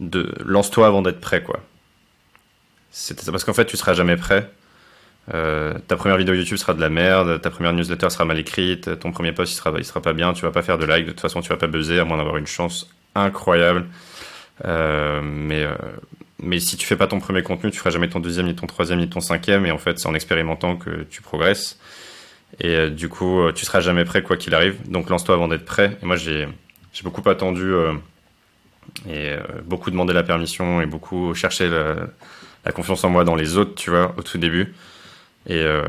de lance-toi avant d'être prêt, quoi. Ça, parce qu'en fait, tu seras jamais prêt. Euh, ta première vidéo YouTube sera de la merde, ta première newsletter sera mal écrite, ton premier post il sera, sera pas bien, tu vas pas faire de like, de toute façon tu vas pas buzzer à moins d'avoir une chance incroyable. Euh, mais, euh, mais si tu fais pas ton premier contenu, tu feras jamais ton deuxième, ni ton troisième, ni ton cinquième, et en fait c'est en expérimentant que tu progresses. Et du coup, tu seras jamais prêt quoi qu'il arrive. Donc lance-toi avant d'être prêt. Et moi j'ai beaucoup attendu et beaucoup demandé la permission et beaucoup cherché la, confiance en moi dans les autres, tu vois, au tout début. Et, euh,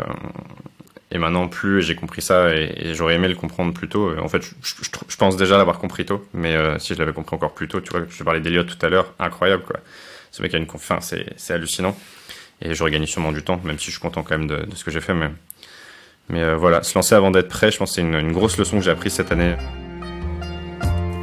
et maintenant, plus j'ai compris ça, et, j'aurais aimé le comprendre plus tôt. En fait, je, pense déjà l'avoir compris tôt, mais euh, si je l'avais compris encore plus tôt, tu vois, je parlais d'Eliott tout à l'heure, incroyable, quoi. Ce mec a une confiance, c'est, hallucinant. Et j'aurais gagné sûrement du temps, même si je suis content quand même de, ce que j'ai fait. Mais, mais euh, voilà, se lancer avant d'être prêt, je pense que c'est une grosse leçon que j'ai apprise cette année.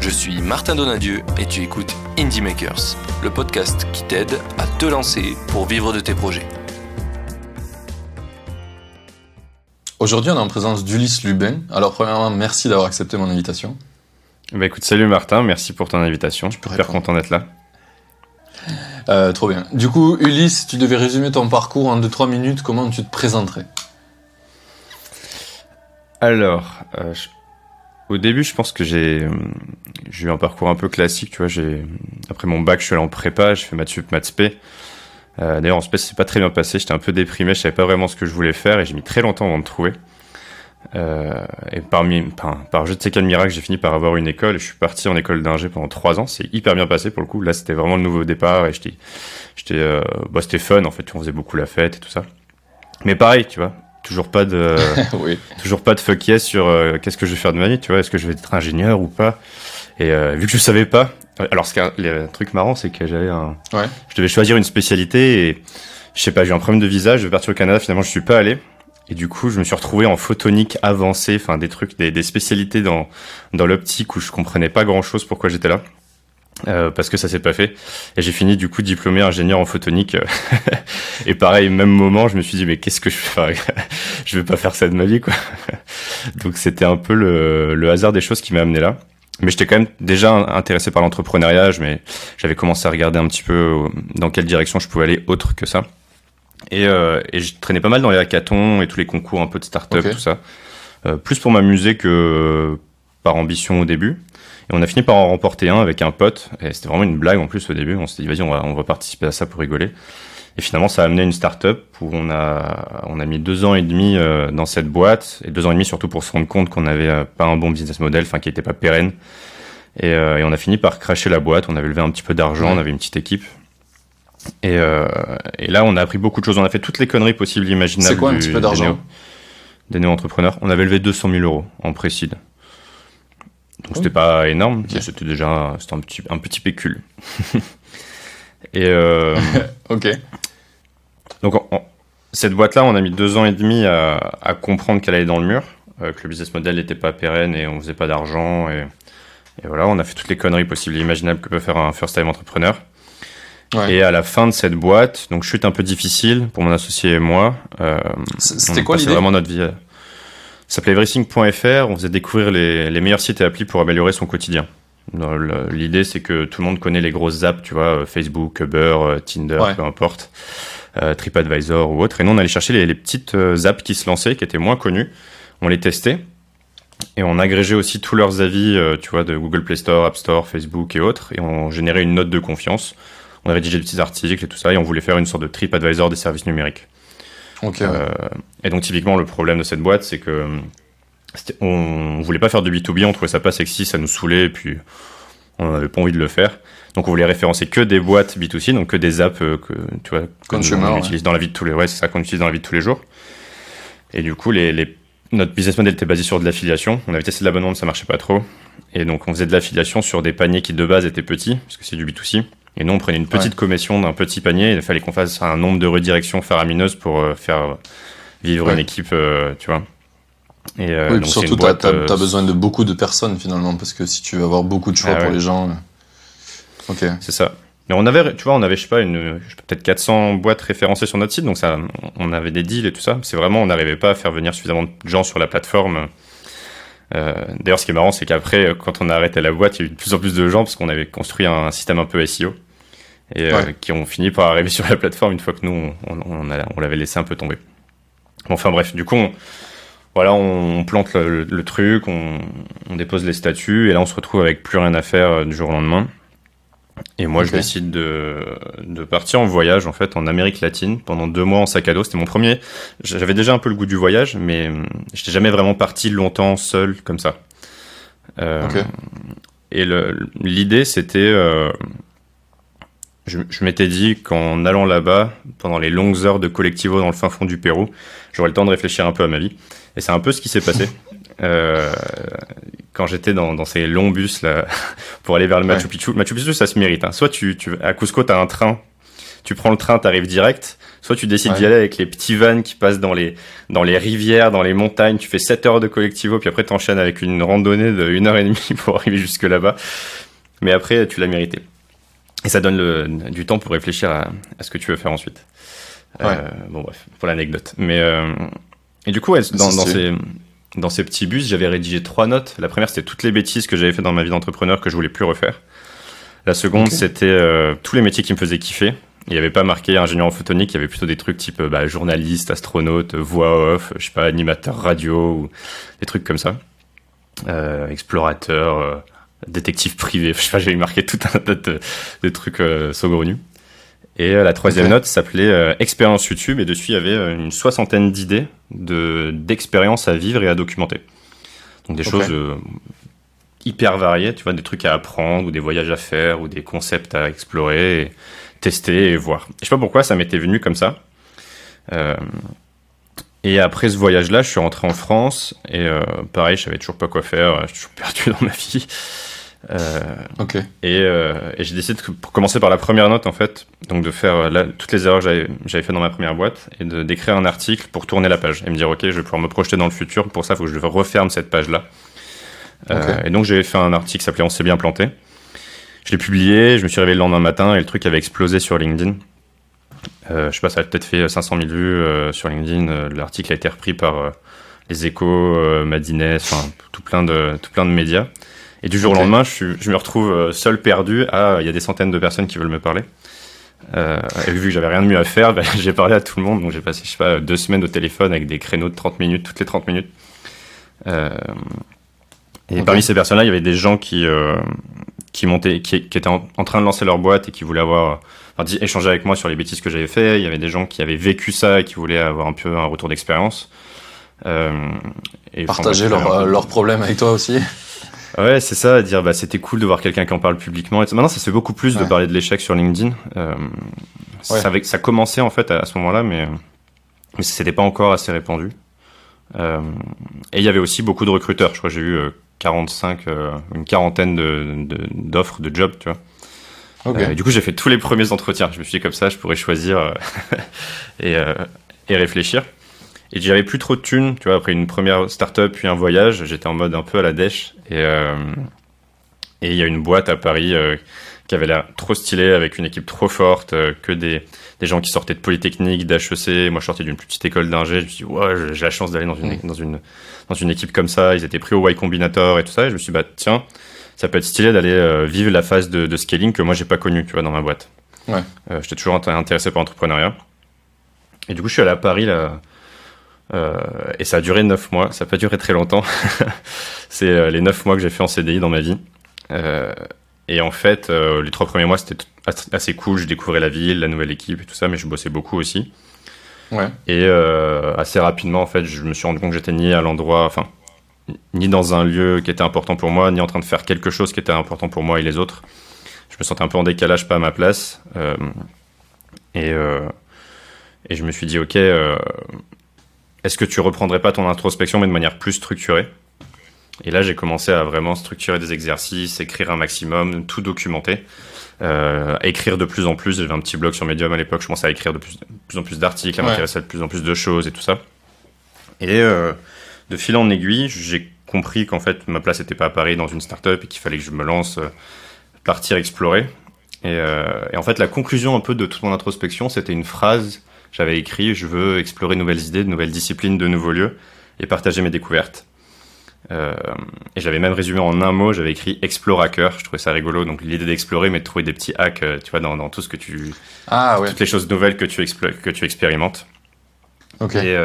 Je suis Martin Donadieu et tu écoutes Indie Makers, le podcast qui t'aide à te lancer pour vivre de tes projets. Aujourd'hui, on est en présence d'Ulysse Lubin. Alors, premièrement, merci d'avoir accepté mon invitation. Bah écoute, salut Martin, merci pour ton invitation. Je suis super content d'être là. Euh, trop bien. Du coup, Ulysse, tu devais résumer ton parcours en 2-3 minutes. Comment tu te présenterais? Alors, euh, je... au début, je pense que j'ai eu un parcours un peu classique. Tu vois, après mon bac, je suis allé en prépa, j'ai fait maths sup, maths spé. Euh, D'ailleurs, en spé, c'est pas très bien passé. J'étais un peu déprimé, je savais pas vraiment ce que je voulais faire et j'ai mis très longtemps avant de trouver. Euh, et parmi, par, par je ne sais quel miracle, j'ai fini par avoir une école. Et je suis parti en école d'ingé pendant trois ans. C'est hyper bien passé pour le coup. Là, c'était vraiment le nouveau départ et j'étais, j'étais, euh, bah, c'était fun en fait. On faisait beaucoup la fête et tout ça. Mais pareil, tu vois, toujours pas de, oui. toujours pas de fuck yes sur euh, qu'est-ce que je vais faire de ma vie. Tu vois, est-ce que je vais être ingénieur ou pas Et euh, vu que je savais pas, alors ce qui est un, truc marrant, c'est que j'avais un, Ouais. je devais choisir une spécialité et je sais pas, j'ai eu un problème de visa. Je vais partir au Canada. Finalement, je suis pas allé. Et du coup, je me suis retrouvé en photonique avancée, enfin des trucs, des, des spécialités dans dans l'optique où je comprenais pas grand chose pourquoi j'étais là. Euh, parce que ça s'est pas fait. Et j'ai fini du coup diplômé ingénieur en photonique. Et pareil même moment je me suis dit mais qu'est-ce que je fais? Je vais pas faire ça de ma vie quoi. Donc c'était un peu le, le hasard des choses qui m'a amené là. Mais j'étais quand même déjà intéressé par l'entrepreneuriat. Mais j'avais commencé à regarder un petit peu dans quelle direction je pouvais aller autre que ça. Et, euh, et je traînais pas mal dans les hackathons et tous les concours un peu de start-up tout ça. Euh, plus pour m'amuser que par ambition au début et on a fini par en remporter un avec un pote. Et c'était vraiment une blague en plus au début. On s'est dit, vas-y, on va, on va participer à ça pour rigoler. Et finalement, ça a amené une start-up où on a, on a mis deux ans et demi euh, dans cette boîte. Et deux ans et demi surtout pour se rendre compte qu'on n'avait euh, pas un bon business model, enfin, qui était pas pérenne. Et, euh, et on a fini par cracher la boîte. On avait levé un petit peu d'argent. Ouais. On avait une petite équipe. Et, euh, et là, on a appris beaucoup de choses. On a fait toutes les conneries possibles, imaginables. C'est quoi un du- petit peu des d'argent Des néo-entrepreneurs. On avait levé 200 000 euros en précide. Donc Oh. c'était pas énorme, c'était déjà c'était un petit, un petit pécule. et euh, Ok. donc cette boîte-là, on a mis deux ans et demi à, à comprendre qu'elle allait dans le mur, euh, que le business model n'était pas pérenne et on faisait pas d'argent. Et, et voilà, on a fait toutes les conneries possibles et imaginables que peut faire un first-time entrepreneur. Ouais. Et à la fin de cette boîte, donc chute un peu difficile pour mon associé et moi. Euh, C'était quoi l'idée? vraiment notre vie. Ça s'appelait everything.fr. On faisait découvrir les, les meilleurs sites et applis pour améliorer son quotidien. L'idée, c'est que tout le monde connaît les grosses apps, tu vois, euh, Facebook, Uber, euh, Tinder, Ouais. peu importe, euh, TripAdvisor ou autre. Et nous, on allait chercher les, les petites apps qui se lançaient, qui étaient moins connues. On les testait. Et on agrégeait aussi tous leurs avis, euh, tu vois, de Google Play Store, App Store, Facebook et autres. Et on générait une note de confiance. On rédigé des petits articles et tout ça. Et on voulait faire une sorte de TripAdvisor des services numériques. Ok. ouais. Euh, et donc typiquement le problème de cette boîte, c'est que euh, on, on voulait pas faire de B2B, on trouvait ça pas sexy, ça nous saoulait, et puis on n'avait pas envie de le faire. Donc on voulait référencer que des boîtes B2C, donc que des apps euh, que tu vois qu'on ouais. utilise dans la vie de tous les ouais, c'est ça qu'on utilise dans la vie de tous les jours. Et du coup les, les notre business model était basé sur de l'affiliation. On avait testé de l'abonnement, ça marchait pas trop. Et donc on faisait de l'affiliation sur des paniers qui de base étaient petits, parce que c'est du B2C. Et nous, on prenait une petite commission d'un petit panier. Il fallait qu'on fasse un nombre de redirections faramineuses pour faire vivre une équipe, tu vois. Et, oui, donc surtout, tu as, besoin de beaucoup de personnes finalement, parce que si tu veux avoir beaucoup de choix ah pour les gens. Ok. C'est ça. Mais on avait, tu vois, on avait, je sais pas, une, peut-être 400 boîtes référencées sur notre site, donc ça, on avait des deals et tout ça. C'est vraiment, on n'arrivait pas à faire venir suffisamment de gens sur la plateforme. Euh, D'ailleurs, ce qui est marrant, c'est qu'après, quand on a arrêté la boîte, il y a eu de plus en plus de gens parce qu'on avait construit un système un peu SEO et euh, qui ont fini par arriver sur la plateforme une fois que nous, on, on, on l'avait laissé un peu tomber. enfin bref, du coup, on, voilà, on, plante le, truc, on, on, dépose les statuts et là, on se retrouve avec plus rien à faire euh, du jour au lendemain. Et moi, je décide de, de, partir en voyage, en fait, en Amérique latine, pendant deux mois en sac à dos. C'était mon premier. J'avais déjà un peu le goût du voyage, mais je n'étais jamais vraiment parti longtemps seul comme ça. Euh, Et l'idée, c'était. Euh, je, je m'étais dit qu'en allant là-bas, pendant les longues heures de collectivo dans le fin fond du Pérou, j'aurais le temps de réfléchir un peu à ma vie. Et c'est un peu ce qui s'est passé. Euh, quand j'étais dans, dans, ces longs bus là pour aller vers le Machu Picchu. Machu Picchu, ça se mérite. Hein. Soit tu, tu à Cusco, t'as un train, tu prends le train, t'arrives direct. Soit tu décides d'y aller avec les petits vannes qui passent dans les dans les rivières, dans les montagnes. Tu fais 7 heures de collectivo, puis après t'enchaînes avec une randonnée de 1 heure et demie pour arriver jusque là-bas. Mais après, tu l'as mérité. Et ça donne le, du temps pour réfléchir à, à, ce que tu veux faire ensuite. Euh, bon bref, pour l'anecdote. Mais euh, et du coup, ouais, dans, dans ces dans ces petits bus, j'avais rédigé trois notes. La première, c'était toutes les bêtises que j'avais fait dans ma vie d'entrepreneur que je voulais plus refaire. La seconde, c'était euh, tous les métiers qui me faisaient kiffer. Il n'y avait pas marqué ingénieur en photonique, il y avait plutôt des trucs type bah, journaliste, astronaute, voix off, je sais pas, animateur radio ou des trucs comme ça. Euh, explorateur, détective privé, je sais pas, j'avais marqué tout un tas de, trucs euh, saugrenus. Et euh, la troisième note s'appelait euh, expérience YouTube et dessus il y avait euh, une soixantaine d'idées de d'expériences à vivre et à documenter. Donc des choses hyper variées, tu vois, des trucs à apprendre ou des voyages à faire ou des concepts à explorer, et tester et voir. Je sais pas pourquoi ça m'était venu comme ça. Et après ce voyage-là, je suis rentré en France et pareil, je savais toujours pas quoi faire, je suis toujours perdu dans ma vie. Euh. Et, euh, et j'ai décidé, de, pour commencer par la première note, en fait, donc de faire euh, là, toutes les erreurs que j'avais fait dans ma première boîte et de d'écrire un article pour tourner la page et me dire, ok, je vais pouvoir me projeter dans le futur. Pour ça, il faut que je referme cette page-là. Euh, et donc, j'ai fait un article qui s'appelait On s'est bien planté. Je l'ai publié, je me suis réveillé le lendemain matin et le truc avait explosé sur LinkedIn. Euh, je sais pas, ça a peut-être fait 500 000 vues euh, sur LinkedIn. L'article a été repris par les échos, Madines, tout plein de tout plein de médias. Et du jour au lendemain, je, je, me retrouve euh, seul perdu. Ah, il y a des centaines de personnes qui veulent me parler. Euh, et vu que j'avais rien de mieux à faire, ben, j'ai parlé à tout le monde. Donc j'ai passé, je sais pas, deux semaines au téléphone avec des créneaux de 30 minutes, toutes les 30 minutes. Euh, et parmi ces personnes-là, il y avait des gens qui, euh, qui montaient, qui, qui étaient en, train de lancer leur boîte et qui voulaient avoir, enfin, échanger avec moi sur les bêtises que j'avais fait. Il y avait des gens qui avaient vécu ça et qui voulaient avoir un peu un retour d'expérience. Euh, et Partager leurs leur problèmes avec toi aussi. Ouais, c'est ça, dire bah c'était cool de voir quelqu'un qui en parle publiquement. Et maintenant, ça se fait beaucoup plus de parler de l'échec sur LinkedIn. Euh, ça, commençait en fait à, ce moment-là, mais mais c'était pas encore assez répandu. Euh, et il y avait aussi beaucoup de recruteurs. Je crois que j'ai eu 45, euh, euh, une quarantaine de d'offres de, jobs, tu vois. Okay. du coup, j'ai fait tous les premiers entretiens. Je me suis dit comme ça, je pourrais choisir et, et réfléchir. Et j'avais plus trop de thunes, tu vois, après une première start-up puis un voyage, j'étais en mode un peu à la dèche. Et euh, et il y a une boîte à Paris euh, qui avait l'air trop stylée, avec une équipe trop forte, euh, que des, des gens qui sortaient de Polytechnique, d'HEC. Moi, je sortais d'une petite école d'ingé. Je me suis dit, ouais, j'ai la chance d'aller dans une, dans, une, dans une équipe comme ça. Ils étaient pris au Y Combinator et tout ça. Et je me suis dit, bah, tiens, ça peut être stylé d'aller vivre la phase de, de, scaling que moi, j'ai pas connue, tu vois, dans ma boîte. Ouais. J'étais toujours intéressé par l'entrepreneuriat. Et du coup, je suis allé à Paris, là euh, et ça a duré neuf mois. Ça n'a pas duré très longtemps. c'est euh, les neuf mois que j'ai fait en CDI dans ma vie. Euh, et en fait, les trois premiers mois, c'était assez cool. Je découvrais la ville, la nouvelle équipe et tout ça, mais je bossais beaucoup aussi. Ouais. Et assez rapidement, en fait, je me suis rendu compte que j'étais ni à l'endroit, enfin, ni dans un lieu qui était important pour moi, ni en train de faire quelque chose qui était important pour moi et les autres. Je me sentais un peu en décalage, pas à ma place. et, et je me suis dit, ok, est-ce que tu reprendrais pas ton introspection mais de manière plus structurée? Et là, j'ai commencé à vraiment structurer des exercices, écrire un maximum, tout documenter, euh, écrire de plus en plus. J'avais un petit blog sur Medium à l'époque, je commençais à écrire de plus, de plus en plus d'articles, à Ouais. m'intéresser à de plus en plus de choses et tout ça. Et euh, de fil en aiguille, j'ai compris qu'en fait, ma place n'était pas à Paris dans une start-up et qu'il fallait que je me lance, euh, partir explorer. Et, euh, et en fait, la conclusion un peu de toute mon introspection, c'était une phrase. J'avais écrit Je veux explorer de nouvelles idées, de nouvelles disciplines, de nouveaux lieux et partager mes découvertes. Euh, et j'avais même résumé en un mot, j'avais écrit Explore Hacker. Je trouvais ça rigolo. Donc l'idée d'explorer, mais de trouver des petits hacks, tu vois, dans, dans tout ce que tu, Ah ouais, toutes les choses nouvelles que tu, que tu expérimentes. ok. Et,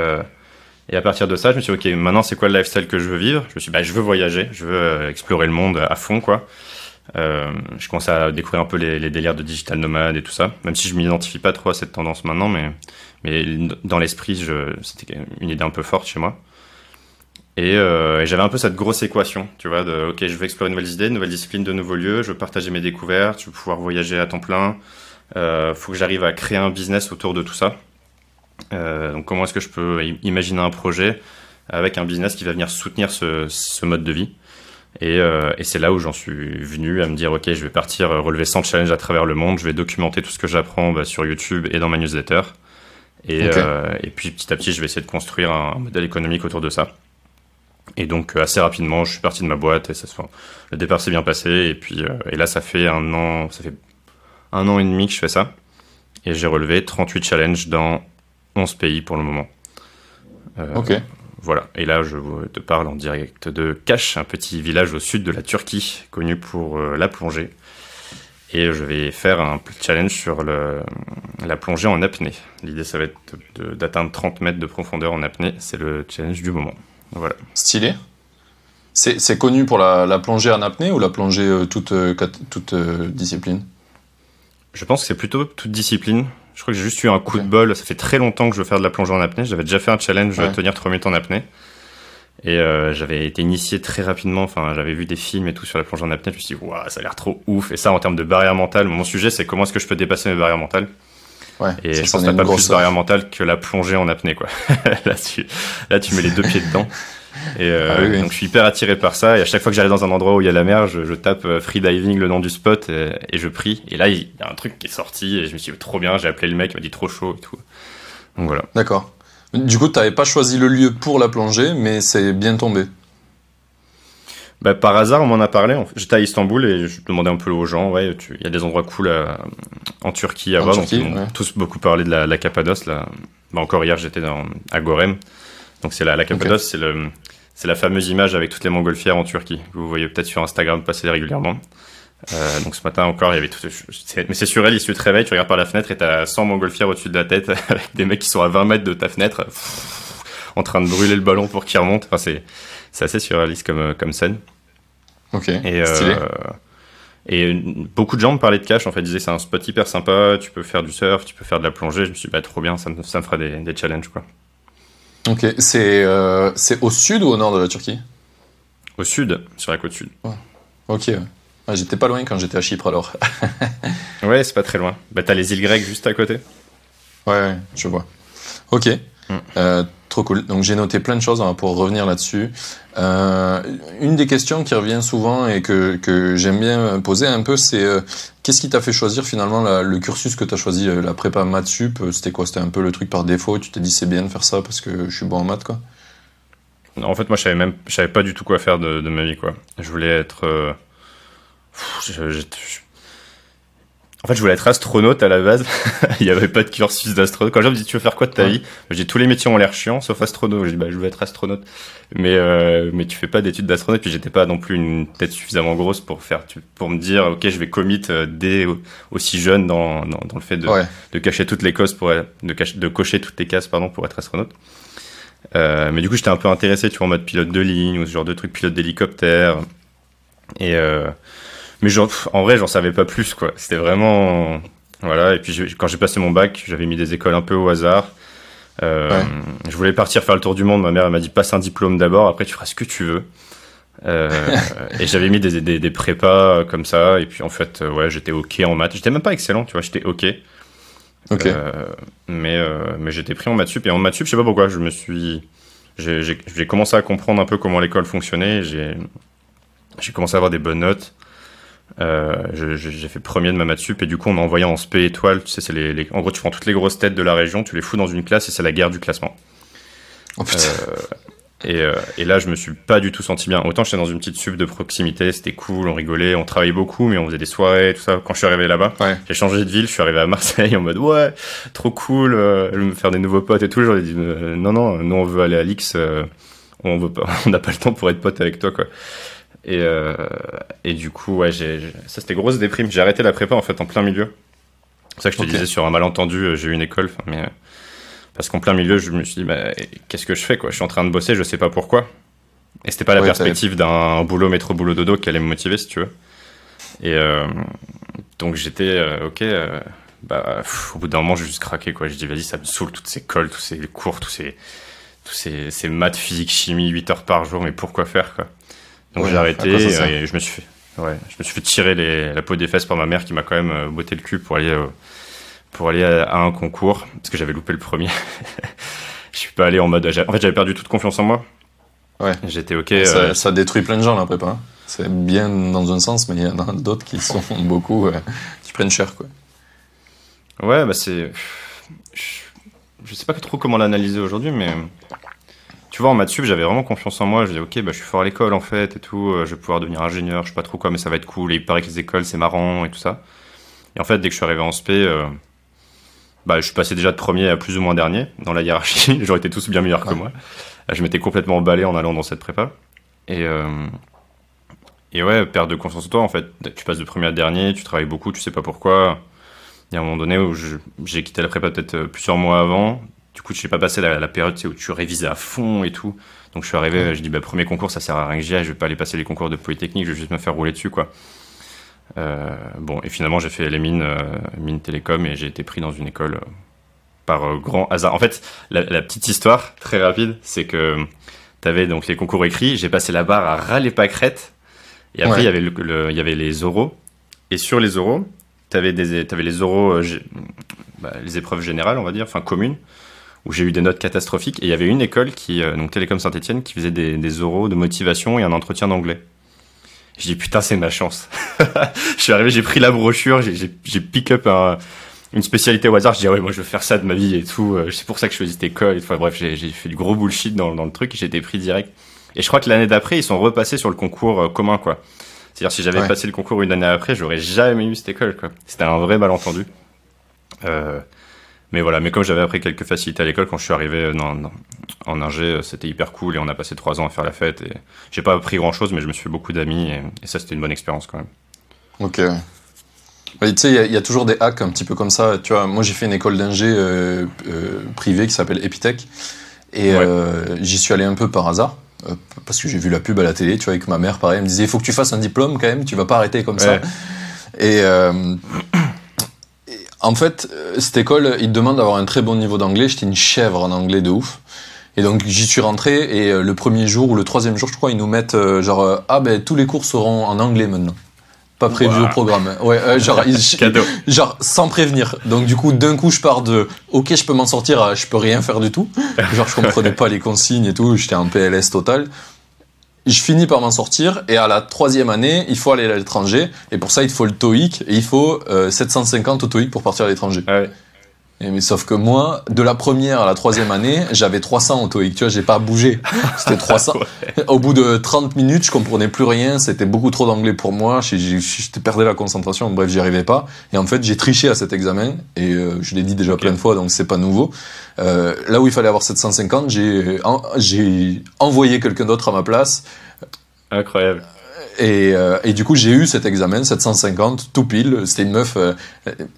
et à partir de ça, je me suis dit, ok, maintenant c'est quoi le lifestyle que je veux vivre? Je me suis dit, bah, je veux voyager, je veux euh, explorer le monde à fond, quoi. Euh, je commence à découvrir un peu les, délires de digital nomade et tout ça, même si je m'identifie pas trop à cette tendance maintenant, mais, mais dans l'esprit, c'était une idée un peu forte chez moi. Et, euh, et j'avais un peu cette grosse équation, tu vois, de ok, je veux explorer de nouvelles idées, de nouvelles disciplines, de nouveaux lieux, je veux partager mes découvertes, je veux pouvoir voyager à temps plein. Euh, faut que j'arrive à créer un business autour de tout ça. Euh, donc comment est-ce que je peux imaginer un projet avec un business qui va venir soutenir ce, ce mode de vie? Et, euh, et c'est là où j'en suis venu à me dire ok je vais partir euh, relever 100 challenges à travers le monde. Je vais documenter tout ce que j'apprends bah, sur YouTube et dans ma newsletter. Et, euh, puis petit à petit je vais essayer de construire un modèle économique autour de ça. Et donc assez rapidement je suis parti de ma boîte et ça le départ s'est bien passé et puis euh, et là ça fait un an ça fait un an et demi que je fais ça. Et j'ai relevé 38 challenges dans 11 pays pour le moment. Euh, Ok. Voilà. Et là, je te parle en direct de Kaş, un petit village au sud de la Turquie, connu pour euh, la plongée. Et je vais faire un challenge sur le, la plongée en apnée. L'idée, ça va être d'atteindre 30 mètres de profondeur en apnée. C'est le challenge du moment. Voilà. Stylé. C'est connu pour la, la plongée en apnée ou la plongée euh, toute, discipline? Je pense que c'est plutôt toute discipline. Je crois que j'ai juste eu un coup de bol. Ça fait très longtemps que je veux faire de la plongée en apnée. J'avais déjà fait un challenge Ouais. tenir 3 minutes en apnée. Et euh, j'avais été initié très rapidement. Enfin, j'avais vu des films et tout sur la plongée en apnée. Je me suis dit, waouh, ça a l'air trop ouf. Et ça, en termes de barrière mentale, mon sujet, c'est comment est-ce que je peux dépasser mes barrières mentales? Ouais, Et ça, je pense que t'as pas plus de barrière mentale que la plongée en apnée, quoi. là, tu, là, tu mets les deux pieds dedans. Et euh, Ah oui, oui. donc, je suis hyper attiré par ça. Et à chaque fois que j'arrive dans un endroit où il y a la mer, je, je tape euh, freediving le nom du spot et, et je prie. Et là, il y a un truc qui est sorti et je me suis dit, trop bien. J'ai appelé le mec, il m'a dit trop chaud et tout. Donc voilà. D'accord. Du coup, tu n'avais pas choisi le lieu pour la plongée, mais c'est bien tombé. Bah, par hasard, on m'en a parlé. J'étais à Istanbul et je demandais un peu aux gens, ouais, il y a des endroits cool à- en Turquie à En voir. Turquie, donc, ils ouais. tous beaucoup parlé de la, la Cappadoce. Là. Bah, encore hier, j'étais à Gorem. Donc, c'est la, la Cappadoce, c'est le, c'est la fameuse image avec toutes les montgolfières en Turquie. que Vous voyez peut-être sur Instagram passer régulièrement. Euh, donc, ce matin encore, il y avait tout. Mais c'est surréaliste, tu te réveilles, tu regardes par la fenêtre et t'as 100 montgolfières au-dessus de la tête avec des mecs qui sont à 20 mètres de ta fenêtre en train de brûler le ballon pour qu'il remonte. Enfin, c'est, c'est assez surréaliste comme, comme scène. Ok, Et, stylé. euh, et beaucoup de gens me parlaient de cash, en fait, disaient c'est un spot hyper sympa, tu peux faire du surf, tu peux faire de la plongée. Je me suis dit, bah, trop bien, ça me, ça me fera des, des challenges, quoi. Ok, c'est euh, c'est au sud ou au nord de la Turquie? Au sud, sur la côte sud. Ok. ouais. Ah, j'étais pas loin quand j'étais à Chypre alors. Ouais, c'est pas très loin. Bah, t'as les îles grecques juste à côté. Ouais, je vois. Ok. Mm. Euh, trop cool. Donc j'ai noté plein de choses hein, pour revenir là-dessus. Euh, une des questions qui revient souvent et que, que j'aime bien poser un peu, c'est euh, qu'est-ce qui t'a fait choisir finalement le cursus que t'as choisi, la prépa maths sup? C'était quoi? C'était un peu le truc par défaut? Tu t'es dit c'est bien de faire ça parce que je suis bon en maths quoi? En fait, moi, je savais même, je savais pas du tout quoi faire de, ma vie, quoi. Je voulais être. En fait, je voulais être astronaute à la base. Il n'y avait pas de cursus d'astronaute. Quand gens me disent tu veux faire quoi de ta Ouais. vie, je dis tous les métiers ont l'air chiants sauf astronaute. Je dis bah je veux être astronaute, mais euh, mais tu fais pas d'études d'astronaute. Puis j'étais pas non plus une tête suffisamment grosse pour faire pour me dire ok je vais commit euh, dès au- aussi jeune dans, dans dans le fait de Ouais. de cacher toutes les causes pour de, cacher- de cocher toutes les cases pardon pour être astronaute. Euh, mais du coup, j'étais un peu intéressé, tu vois, en mode pilote de ligne ou ce genre de truc, pilote d'hélicoptère. Et euh, mais genre, en vrai, j'en savais pas plus, quoi. C'était vraiment voilà. Et puis je- quand j'ai passé mon bac, j'avais mis des écoles un peu au hasard. Euh, Ouais. Je voulais partir faire le tour du monde. Ma mère elle m'a dit passe un diplôme d'abord, après tu feras ce que tu veux. Euh, et j'avais mis des, des, des prépas euh, comme ça. Et puis en fait, euh, ouais, j'étais ok en maths. J'étais même pas excellent, tu vois. J'étais ok. Ok. Euh, mais euh, mais j'étais pris en maths sup et en maths sup, je sais pas pourquoi, je me suis j'ai commencé à comprendre un peu comment l'école fonctionnait. J'ai commencé à avoir des bonnes notes. Euh, j'ai fait premier de ma maths sup et du coup on m'a envoyé en SP étoile. Tu sais, c'est les, en gros tu prends toutes les grosses têtes de la région, tu les fous dans une classe et c'est la guerre du classement. Oh. Euh, et, euh, et, là je me suis pas du tout senti bien. Autant j'étais dans une petite sup de proximité, c'était cool, on rigolait, on travaillait beaucoup, mais on faisait des soirées, tout ça. Quand je suis arrivé là-bas, j'ai changé de ville, je suis arrivé à Marseille en mode ouais, trop cool, je vais me faire des nouveaux potes et tout. J'aurais dit non non, nous on veut aller à l'X, on veut pas, on n'a pas le temps pour être pote avec toi quoi. Et, euh, et du coup, ouais, j'ai, ça c'était grosse déprime. J'ai arrêté la prépa en fait en plein milieu. C'est ça que je te disais sur un malentendu, euh, j'ai eu une école, mais euh, parce qu'en plein milieu, je me suis dit, bah, qu'est-ce que je fais quoi? Je suis en train de bosser, je sais pas pourquoi. Et c'était pas la perspective d'un boulot métro boulot dodo qui allait me motiver, si tu veux. Et euh, donc j'étais, euh, ok, euh, bah, au bout d'un moment, j'ai juste craqué quoi. Je dis, vas-y, ça me saoule toutes ces cols, tous ces cours, tous ces, tous ces, ces maths, physique, chimie, 8 heures par jour, mais pourquoi faire quoi? Donc j'ai arrêté et je me suis fait, ouais, je me suis fait tirer les, la peau des fesses par ma mère qui m'a quand même euh, botté le cul pour aller euh, pour aller à, un concours parce que j'avais loupé le premier. je suis pas allé en mode. En fait, j'avais perdu toute confiance en moi. Ouais. J'étais ok. Ça, euh, ça, détruit plein de gens la prépa. Hein. C'est bien dans un sens, mais il y en a d'autres qui sont beaucoup qui prennent cher quoi. Ouais, bah c'est. Je, je sais pas trop comment l'analyser aujourd'hui, mais tu vois, en maths sup, j'avais vraiment confiance en moi. Je disais, ok, bah, je suis fort à l'école en fait et tout. Euh, je vais pouvoir devenir ingénieur. Je sais pas trop quoi, mais ça va être cool. Et il paraît que les écoles, c'est marrant et tout ça. Et en fait, dès que je suis arrivé en SP, euh, bah, je suis passé déjà de premier à plus ou moins dernier dans la hiérarchie. J'aurais été tous bien meilleurs que moi. Euh, je m'étais complètement emballé en allant dans cette prépa. Et, et ouais, perte de confiance en toi, en fait. Tu passes de premier à dernier, tu travailles beaucoup, tu sais pas pourquoi. Il y a un moment donné où j'ai quitté la prépa peut-être plusieurs mois avant. Du coup, je n'ai pas passé la, période où tu révisais à fond et tout. Donc, je suis arrivé, je dis, bah, premier concours, ça sert à rien que j'y aille. Je vais pas aller passer les concours de Polytechnique, je vais juste me faire rouler dessus, quoi. Euh, bon, et finalement, j'ai fait les mines, euh, mines télécom et j'ai été pris dans une école euh, par grand hasard. En fait, la, petite histoire, très rapide, c'est que tu avais donc les concours écrits. J'ai passé la barre à ras les pâquerettes. Et après, il y avait il y avait les oraux. Et sur les oraux, tu avais, avais les oraux, bah, les épreuves générales, on va dire, enfin communes où j'ai eu des notes catastrophiques. Et il y avait une école, qui, euh, donc Télécom Saint-Etienne, qui faisait des, des oraux de motivation et un entretien d'anglais. Je dis putain, c'est ma chance. je suis arrivé, j'ai pris la brochure, j'ai pick up une spécialité au hasard. Je dis ouais, moi je veux faire ça de ma vie et tout. Euh, c'est pour ça que je choisis cette école. Et bref, j'ai fait du gros bullshit dans, dans le truc et j'ai été pris direct. Et je crois que l'année d'après, ils sont repassés sur le concours euh, commun, quoi. C'est-à-dire si j'avais passé le concours une année après, j'aurais jamais eu cette école, quoi. C'était un vrai malentendu. Euh, mais voilà, mais comme j'avais appris quelques facilités à l'école, quand je suis arrivé en, en ingé, euh, c'était hyper cool et on a passé trois ans à faire la fête. Et j'ai pas appris grand chose, mais je me suis fait beaucoup d'amis et, ça, c'était une bonne expérience quand même. Ok. Bah, tu sais, il y, a toujours des hacks un petit peu comme ça. Tu vois, moi j'ai fait une école d'ingé euh, euh, privée qui s'appelle Epitech et j'y suis allé un peu par hasard parce que j'ai vu la pub à la télé. Tu vois, avec ma mère, pareil, elle me disait il faut que tu fasses un diplôme quand même, tu vas pas arrêter comme ça. Et en fait, euh, cette école, il te demande d'avoir un très bon niveau d'anglais. J'étais une chèvre en anglais de ouf. Et donc j'y suis rentré et euh, le premier jour ou le troisième jour, je crois, ils nous mettent euh, genre ah ben tous les cours seront en anglais maintenant, pas prévu au programme. Ouais, genre genre sans prévenir. Donc du coup d'un coup je pars de ok je peux m'en sortir, je peux rien faire du tout. Genre je comprenais pas les consignes et tout, j'étais en PLS total je finis par m'en sortir et à la troisième année, il faut aller à l'étranger et pour ça, il faut le TOEIC et il faut 750 euh, au TOEIC pour partir à l'étranger. Ah. Et, mais sauf que moi, de la première à la troisième année, j'avais 300 au TOEIC, tu vois, j'ai pas bougé. C'était 300. Au bout de 30 minutes, je comprenais plus rien, c'était beaucoup trop d'anglais pour moi, j'étais perdu la concentration, bref, j'y arrivais pas. Et en fait, j'ai triché à cet examen et euh, je l'ai dit déjà plein de fois, donc c'est pas nouveau. Euh, là où il fallait avoir 750, j'ai j'ai envoyé quelqu'un d'autre à ma place. Incroyable. Et, euh, et, du coup, j'ai eu cet examen, 750, tout pile. C'était une meuf, euh,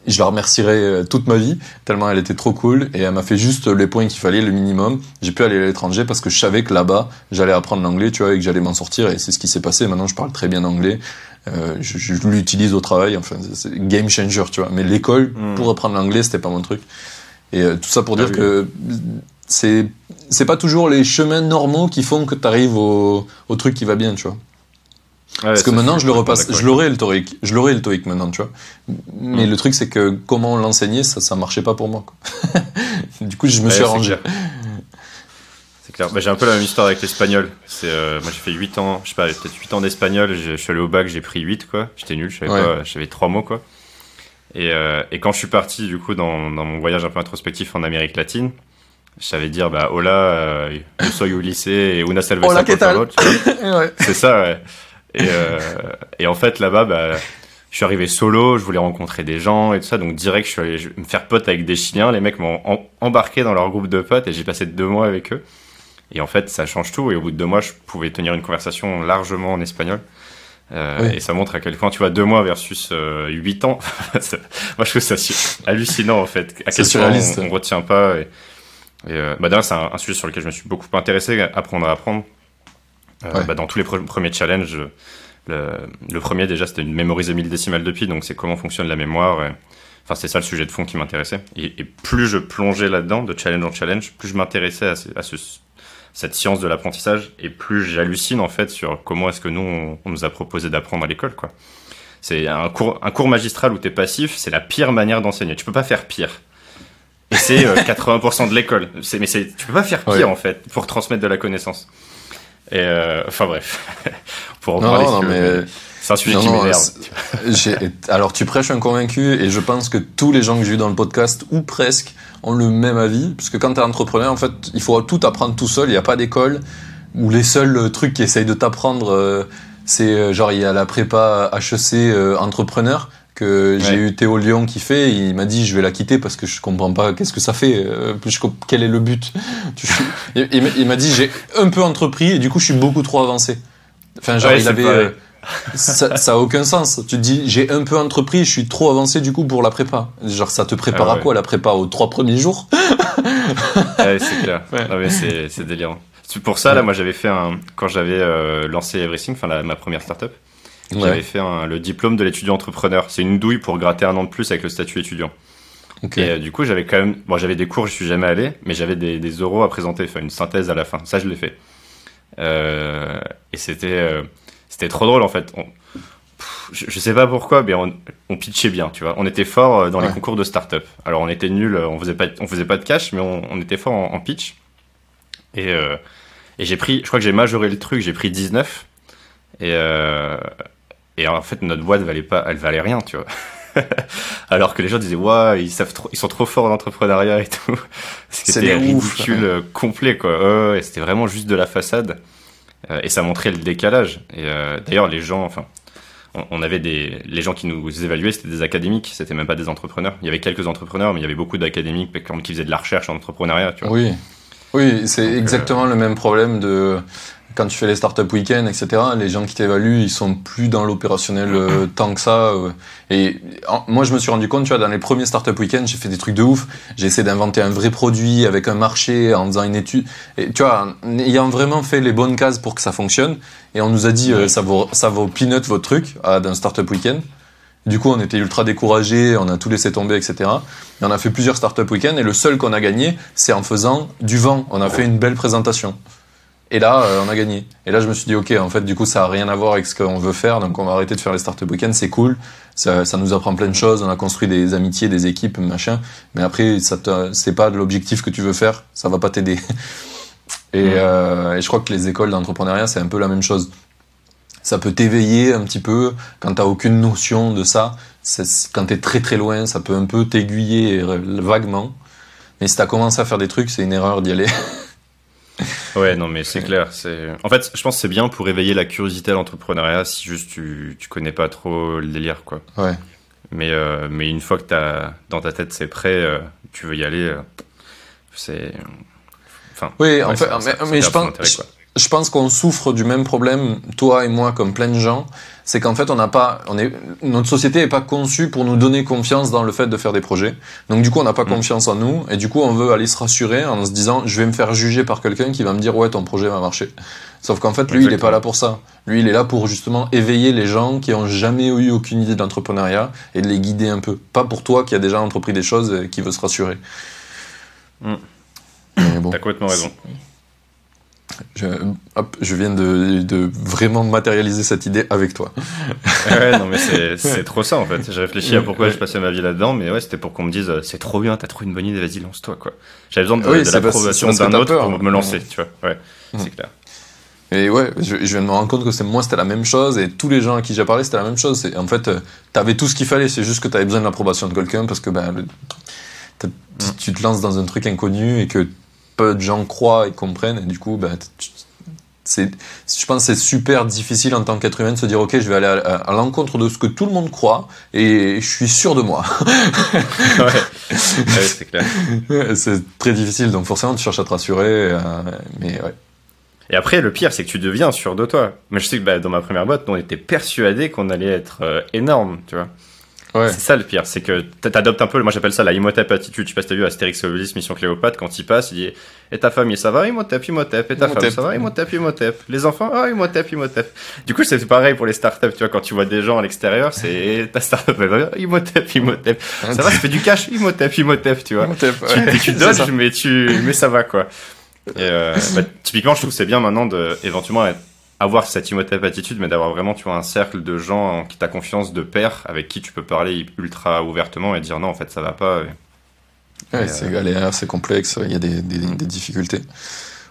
je la remercierai euh, toute ma vie, tellement elle était trop cool. Et elle m'a fait juste les points qu'il fallait, le minimum. J'ai pu aller à l'étranger parce que je savais que là-bas, j'allais apprendre l'anglais, tu vois, et que j'allais m'en sortir. Et c'est ce qui s'est passé. Maintenant, je parle très bien anglais. Euh, je, je l'utilise au travail. Enfin, c'est game changer, tu vois. Mais l'école, hmm. pour apprendre l'anglais, c'était pas mon truc. Et tout ça pour dire ah que c'est c'est pas toujours les chemins normaux qui font que tu arrives au, au truc qui va bien, tu vois. Parce que maintenant, je le repasse, je l'aurai le TOEIC, je le TOEIC maintenant, tu vois. Mais mm. le truc, c'est que comment l'enseigner, ça, ça marchait pas pour moi. du coup, je me suis arrangé. c'est clair. Bah, j'ai un peu la même histoire avec l'espagnol. C'est, euh, moi, j'ai fait 8 ans, je sais pas, peut-être 8 ans d'espagnol. Je suis allé au bac, j'ai pris 8, quoi. J'étais nul, je savais pas, j'avais 3 mots, quoi. Et, euh, et, quand je suis parti, du coup, dans, dans, mon voyage un peu introspectif en Amérique latine, je savais dire, bah, hola, euh, yo soy Ulysse et una cerveza hola, ¿qué tal? ouais. C'est ça, ouais. Et, euh, et en fait, là-bas, bah, je suis arrivé solo, je voulais rencontrer des gens et tout ça, donc direct, je suis allé me faire pote avec des Chiliens. Les mecs m'ont embarqué dans leur groupe de potes et j'ai passé deux mois avec eux. Et en fait, ça change tout. Et au bout de deux mois, je pouvais tenir une conversation largement en espagnol. Euh, Et ça montre à quel point, tu vois, deux mois versus euh, huit ans. moi, je trouve ça hallucinant, en fait. À quel point on, on, retient pas. Et, et euh, bah, d'ailleurs, c'est un, un, sujet sur lequel je me suis beaucoup intéressé, apprendre à apprendre. Euh, ouais. bah, dans tous les premiers challenges, le, le premier, déjà, c'était de mémoriser 1000 décimales de pi, donc c'est comment fonctionne la mémoire. Et, enfin, c'est ça le sujet de fond qui m'intéressait. Et, et, plus je plongeais là-dedans, de challenge en challenge, plus je m'intéressais à, à ce, cette science de l'apprentissage et plus j'hallucine en fait sur comment est-ce que nous on, on nous a proposé d'apprendre à l'école quoi. C'est un cours un cours magistral où t'es passif, c'est la pire manière d'enseigner. Tu peux pas faire pire. Et c'est euh, 80% de l'école. Mais tu peux pas faire pire ouais. en fait pour transmettre de la connaissance. Et euh, enfin bref, pour en non, parler. Non, mais... C'est un sujet non, qui m'énerve. Alors tu prêches un convaincu et je pense que tous les gens que j'ai eu dans le podcast ou presque ont le même avis parce que quand tu es entrepreneur en fait il faut tout apprendre tout seul, il n'y a pas d'école où les seuls trucs qui essayent de t'apprendre euh, c'est genre il y a la prépa HEC euh, entrepreneur que j'ai ouais. eu Théo Lyon qui fait, il m'a dit je vais la quitter parce que je comprends pas qu'est-ce que ça fait, euh, je, quel est le but. il, il m'a dit j'ai un peu entrepris et du coup je suis beaucoup trop avancé. Enfin genre ouais, il avait euh, ça, ça a aucun sens. Tu te dis, j'ai un peu entrepris, je suis trop avancé du coup pour la prépa. Genre, ça te prépare ah ouais. à quoi la prépa aux trois premiers jours? Ouais, C'est clair. C'est délirant. Pour ça, là, moi, j'avais fait un. Quand j'avais euh, lancé Everything, enfin, ma première startup, ouais. j'avais fait un, le diplôme de l'étudiant entrepreneur. C'est une douille pour gratter un an de plus avec le statut étudiant. Okay. Et euh, du coup, j'avais quand même. Bon, j'avais des cours, je suis jamais allé, mais j'avais des, des euros à présenter, enfin, une synthèse à la fin. Ça, je l'ai fait. Euh, et c'était c'était trop drôle en fait. On, pff, je, je, sais pas pourquoi, mais on, on, pitchait bien, tu vois. On était fort euh, dans ouais. les concours de start-up. Alors on était nul, on faisait pas, on faisait pas de cash, mais on, on était fort en, en, pitch. Et, euh, et j'ai pris, je crois que j'ai majoré le truc, j'ai pris 19. Et, euh, et en fait notre boîte valait pas, elle valait rien, tu vois. Alors que les gens disaient ouais ils savent trop, ils sont trop forts en entrepreneuriat et tout. C'était ridicule ouf. complet quoi. Ouais, c'était vraiment juste de la façade. Euh, et ça montrait le décalage. Et euh, d'ailleurs, les gens, enfin, on, on, avait des, les gens qui nous évaluaient, c'était des académiques, c'était même pas des entrepreneurs. Il y avait quelques entrepreneurs, mais il y avait beaucoup d'académiques qui faisaient de la recherche en entrepreneuriat. Tu vois. Oui, oui, c'est euh, exactement euh... le même problème de quand tu fais les startup week-ends, etc., les gens qui t'évaluent, ils sont plus dans l'opérationnel euh, tant que ça. Euh, et en, moi, je me suis rendu compte, tu vois, dans les premiers startup week-ends, j'ai fait des trucs de ouf. J'ai essayé d'inventer un vrai produit avec un marché en faisant une étude. Et tu vois, en ayant vraiment fait les bonnes cases pour que ça fonctionne. Et on nous a dit, euh, ça vaut, ça vaut peanut votre truc, à, d'un startup week-end. Du coup, on était ultra découragés, on a tout laissé tomber, etc. Et on a fait plusieurs startup week-ends et le seul qu'on a gagné, c'est en faisant du vent. On a fait une belle présentation. Et là, euh, on a gagné. Et là, je me suis dit, ok, en fait, du coup, ça a rien à voir avec ce qu'on veut faire, donc on va arrêter de faire les startup week-ends, c'est cool, ça, ça, nous apprend plein de choses, on a construit des amitiés, des équipes, machin, mais après, ça c'est pas l'objectif que tu veux faire, ça va pas t'aider. Et, mmh. euh, et, je crois que les écoles d'entrepreneuriat, c'est un peu la même chose. Ça peut t'éveiller un petit peu quand t'as aucune notion de ça. Quand t'es très très loin, ça peut un peu t'aiguiller vaguement. Mais si t'as commencé à faire des trucs, c'est une erreur d'y aller. Ouais, non, mais c'est clair. C'est en fait, je pense que c'est bien pour éveiller la curiosité à l'entrepreneuriat si juste tu tu connais pas trop le délire, quoi. Ouais. Mais euh, mais une fois que t'as dans ta tête c'est prêt, euh, tu veux y aller, euh, c'est. Enfin. Oui, ouais, en fait, mais, mais je pense. Je pense qu'on souffre du même problème, toi et moi, comme plein de gens. C'est qu'en fait, on n'a pas, on est, notre société n'est pas conçue pour nous donner confiance dans le fait de faire des projets. Donc, du coup, on n'a pas mmh. confiance en nous. Et du coup, on veut aller se rassurer en se disant, je vais me faire juger par quelqu'un qui va me dire, ouais, ton projet va marcher. Sauf qu'en fait, lui, Exactement. il n'est pas là pour ça. Lui, il est là pour justement éveiller les gens qui ont jamais eu aucune idée d'entrepreneuriat et de les guider un peu. Pas pour toi qui a déjà entrepris des choses et qui veut se rassurer. Mmh. Bon, T'as complètement raison. Je, hop, je viens de, de, vraiment matérialiser cette idée avec toi. ouais, non, mais c'est trop ça en fait. J'ai réfléchi à pourquoi je passais ma vie là-dedans, mais ouais, c'était pour qu'on me dise c'est trop bien, t'as trouvé une bonne idée, vas-y, lance-toi quoi. J'avais besoin de, Oui, l'approbation d'un autre peur. pour me lancer, tu vois. Ouais, Mhm. c'est clair. Et ouais, je, je viens de me rendre compte que c'est moi, c'était la même chose, et tous les gens à qui j'ai parlé, c'était la même chose. En fait, euh, t'avais tout ce qu'il fallait, c'est juste que t'avais besoin de l'approbation de quelqu'un, parce que ben, le- si tu te lances dans un truc inconnu et que peu de gens croient et comprennent, et du coup, c'est, je pense que c'est super difficile en tant qu'être humain de se dire, ok, je vais aller à, à- à l'encontre de ce que tout le monde croit, et je suis sûr de moi. ouais, ouais c'est clair. c'est très difficile, donc forcément, tu cherches à te rassurer, euh, mais ouais. Et après, le pire, c'est que tu deviens sûr de toi. Mais je sais que bah, dans ma première boîte, on était persuadé qu'on allait être euh, énorme, tu vois. Ouais. C'est ça le pire, c'est que t'a- t'adoptes un peu, moi j'appelle ça la Imhotep attitude. Je sais pas si t'as vu Astérix et Obélix, Mission Cléopâtre, quand il passe, il dit Et ta famille, ça va Imhotep, Imhotep, et ta femme, Imhotep. ça va Imhotep, Imhotep. Les enfants, ah Imhotep, Imhotep. Du coup, c'est pareil pour les startups, tu vois, quand tu vois des gens à l'extérieur, c'est ta startup, elle va Imhotep, Imhotep. Ça va, ça fait du cash, Imhotep, Imhotep, tu vois. Imhotep, tu, ouais. tu C'est dodges, mais tu, mais ça va quoi. Et euh, bah, typiquement, je trouve que c'est bien maintenant de éventuellement être- avoir cette Imhotep attitude, mais d'avoir vraiment, tu vois, un cercle de gens en qui t'as confiance, de pairs, avec qui tu peux parler ultra ouvertement et dire non, en fait, ça va pas. Et- Ouais, c'est euh, galère, c'est complexe, il y a des, des, des difficultés.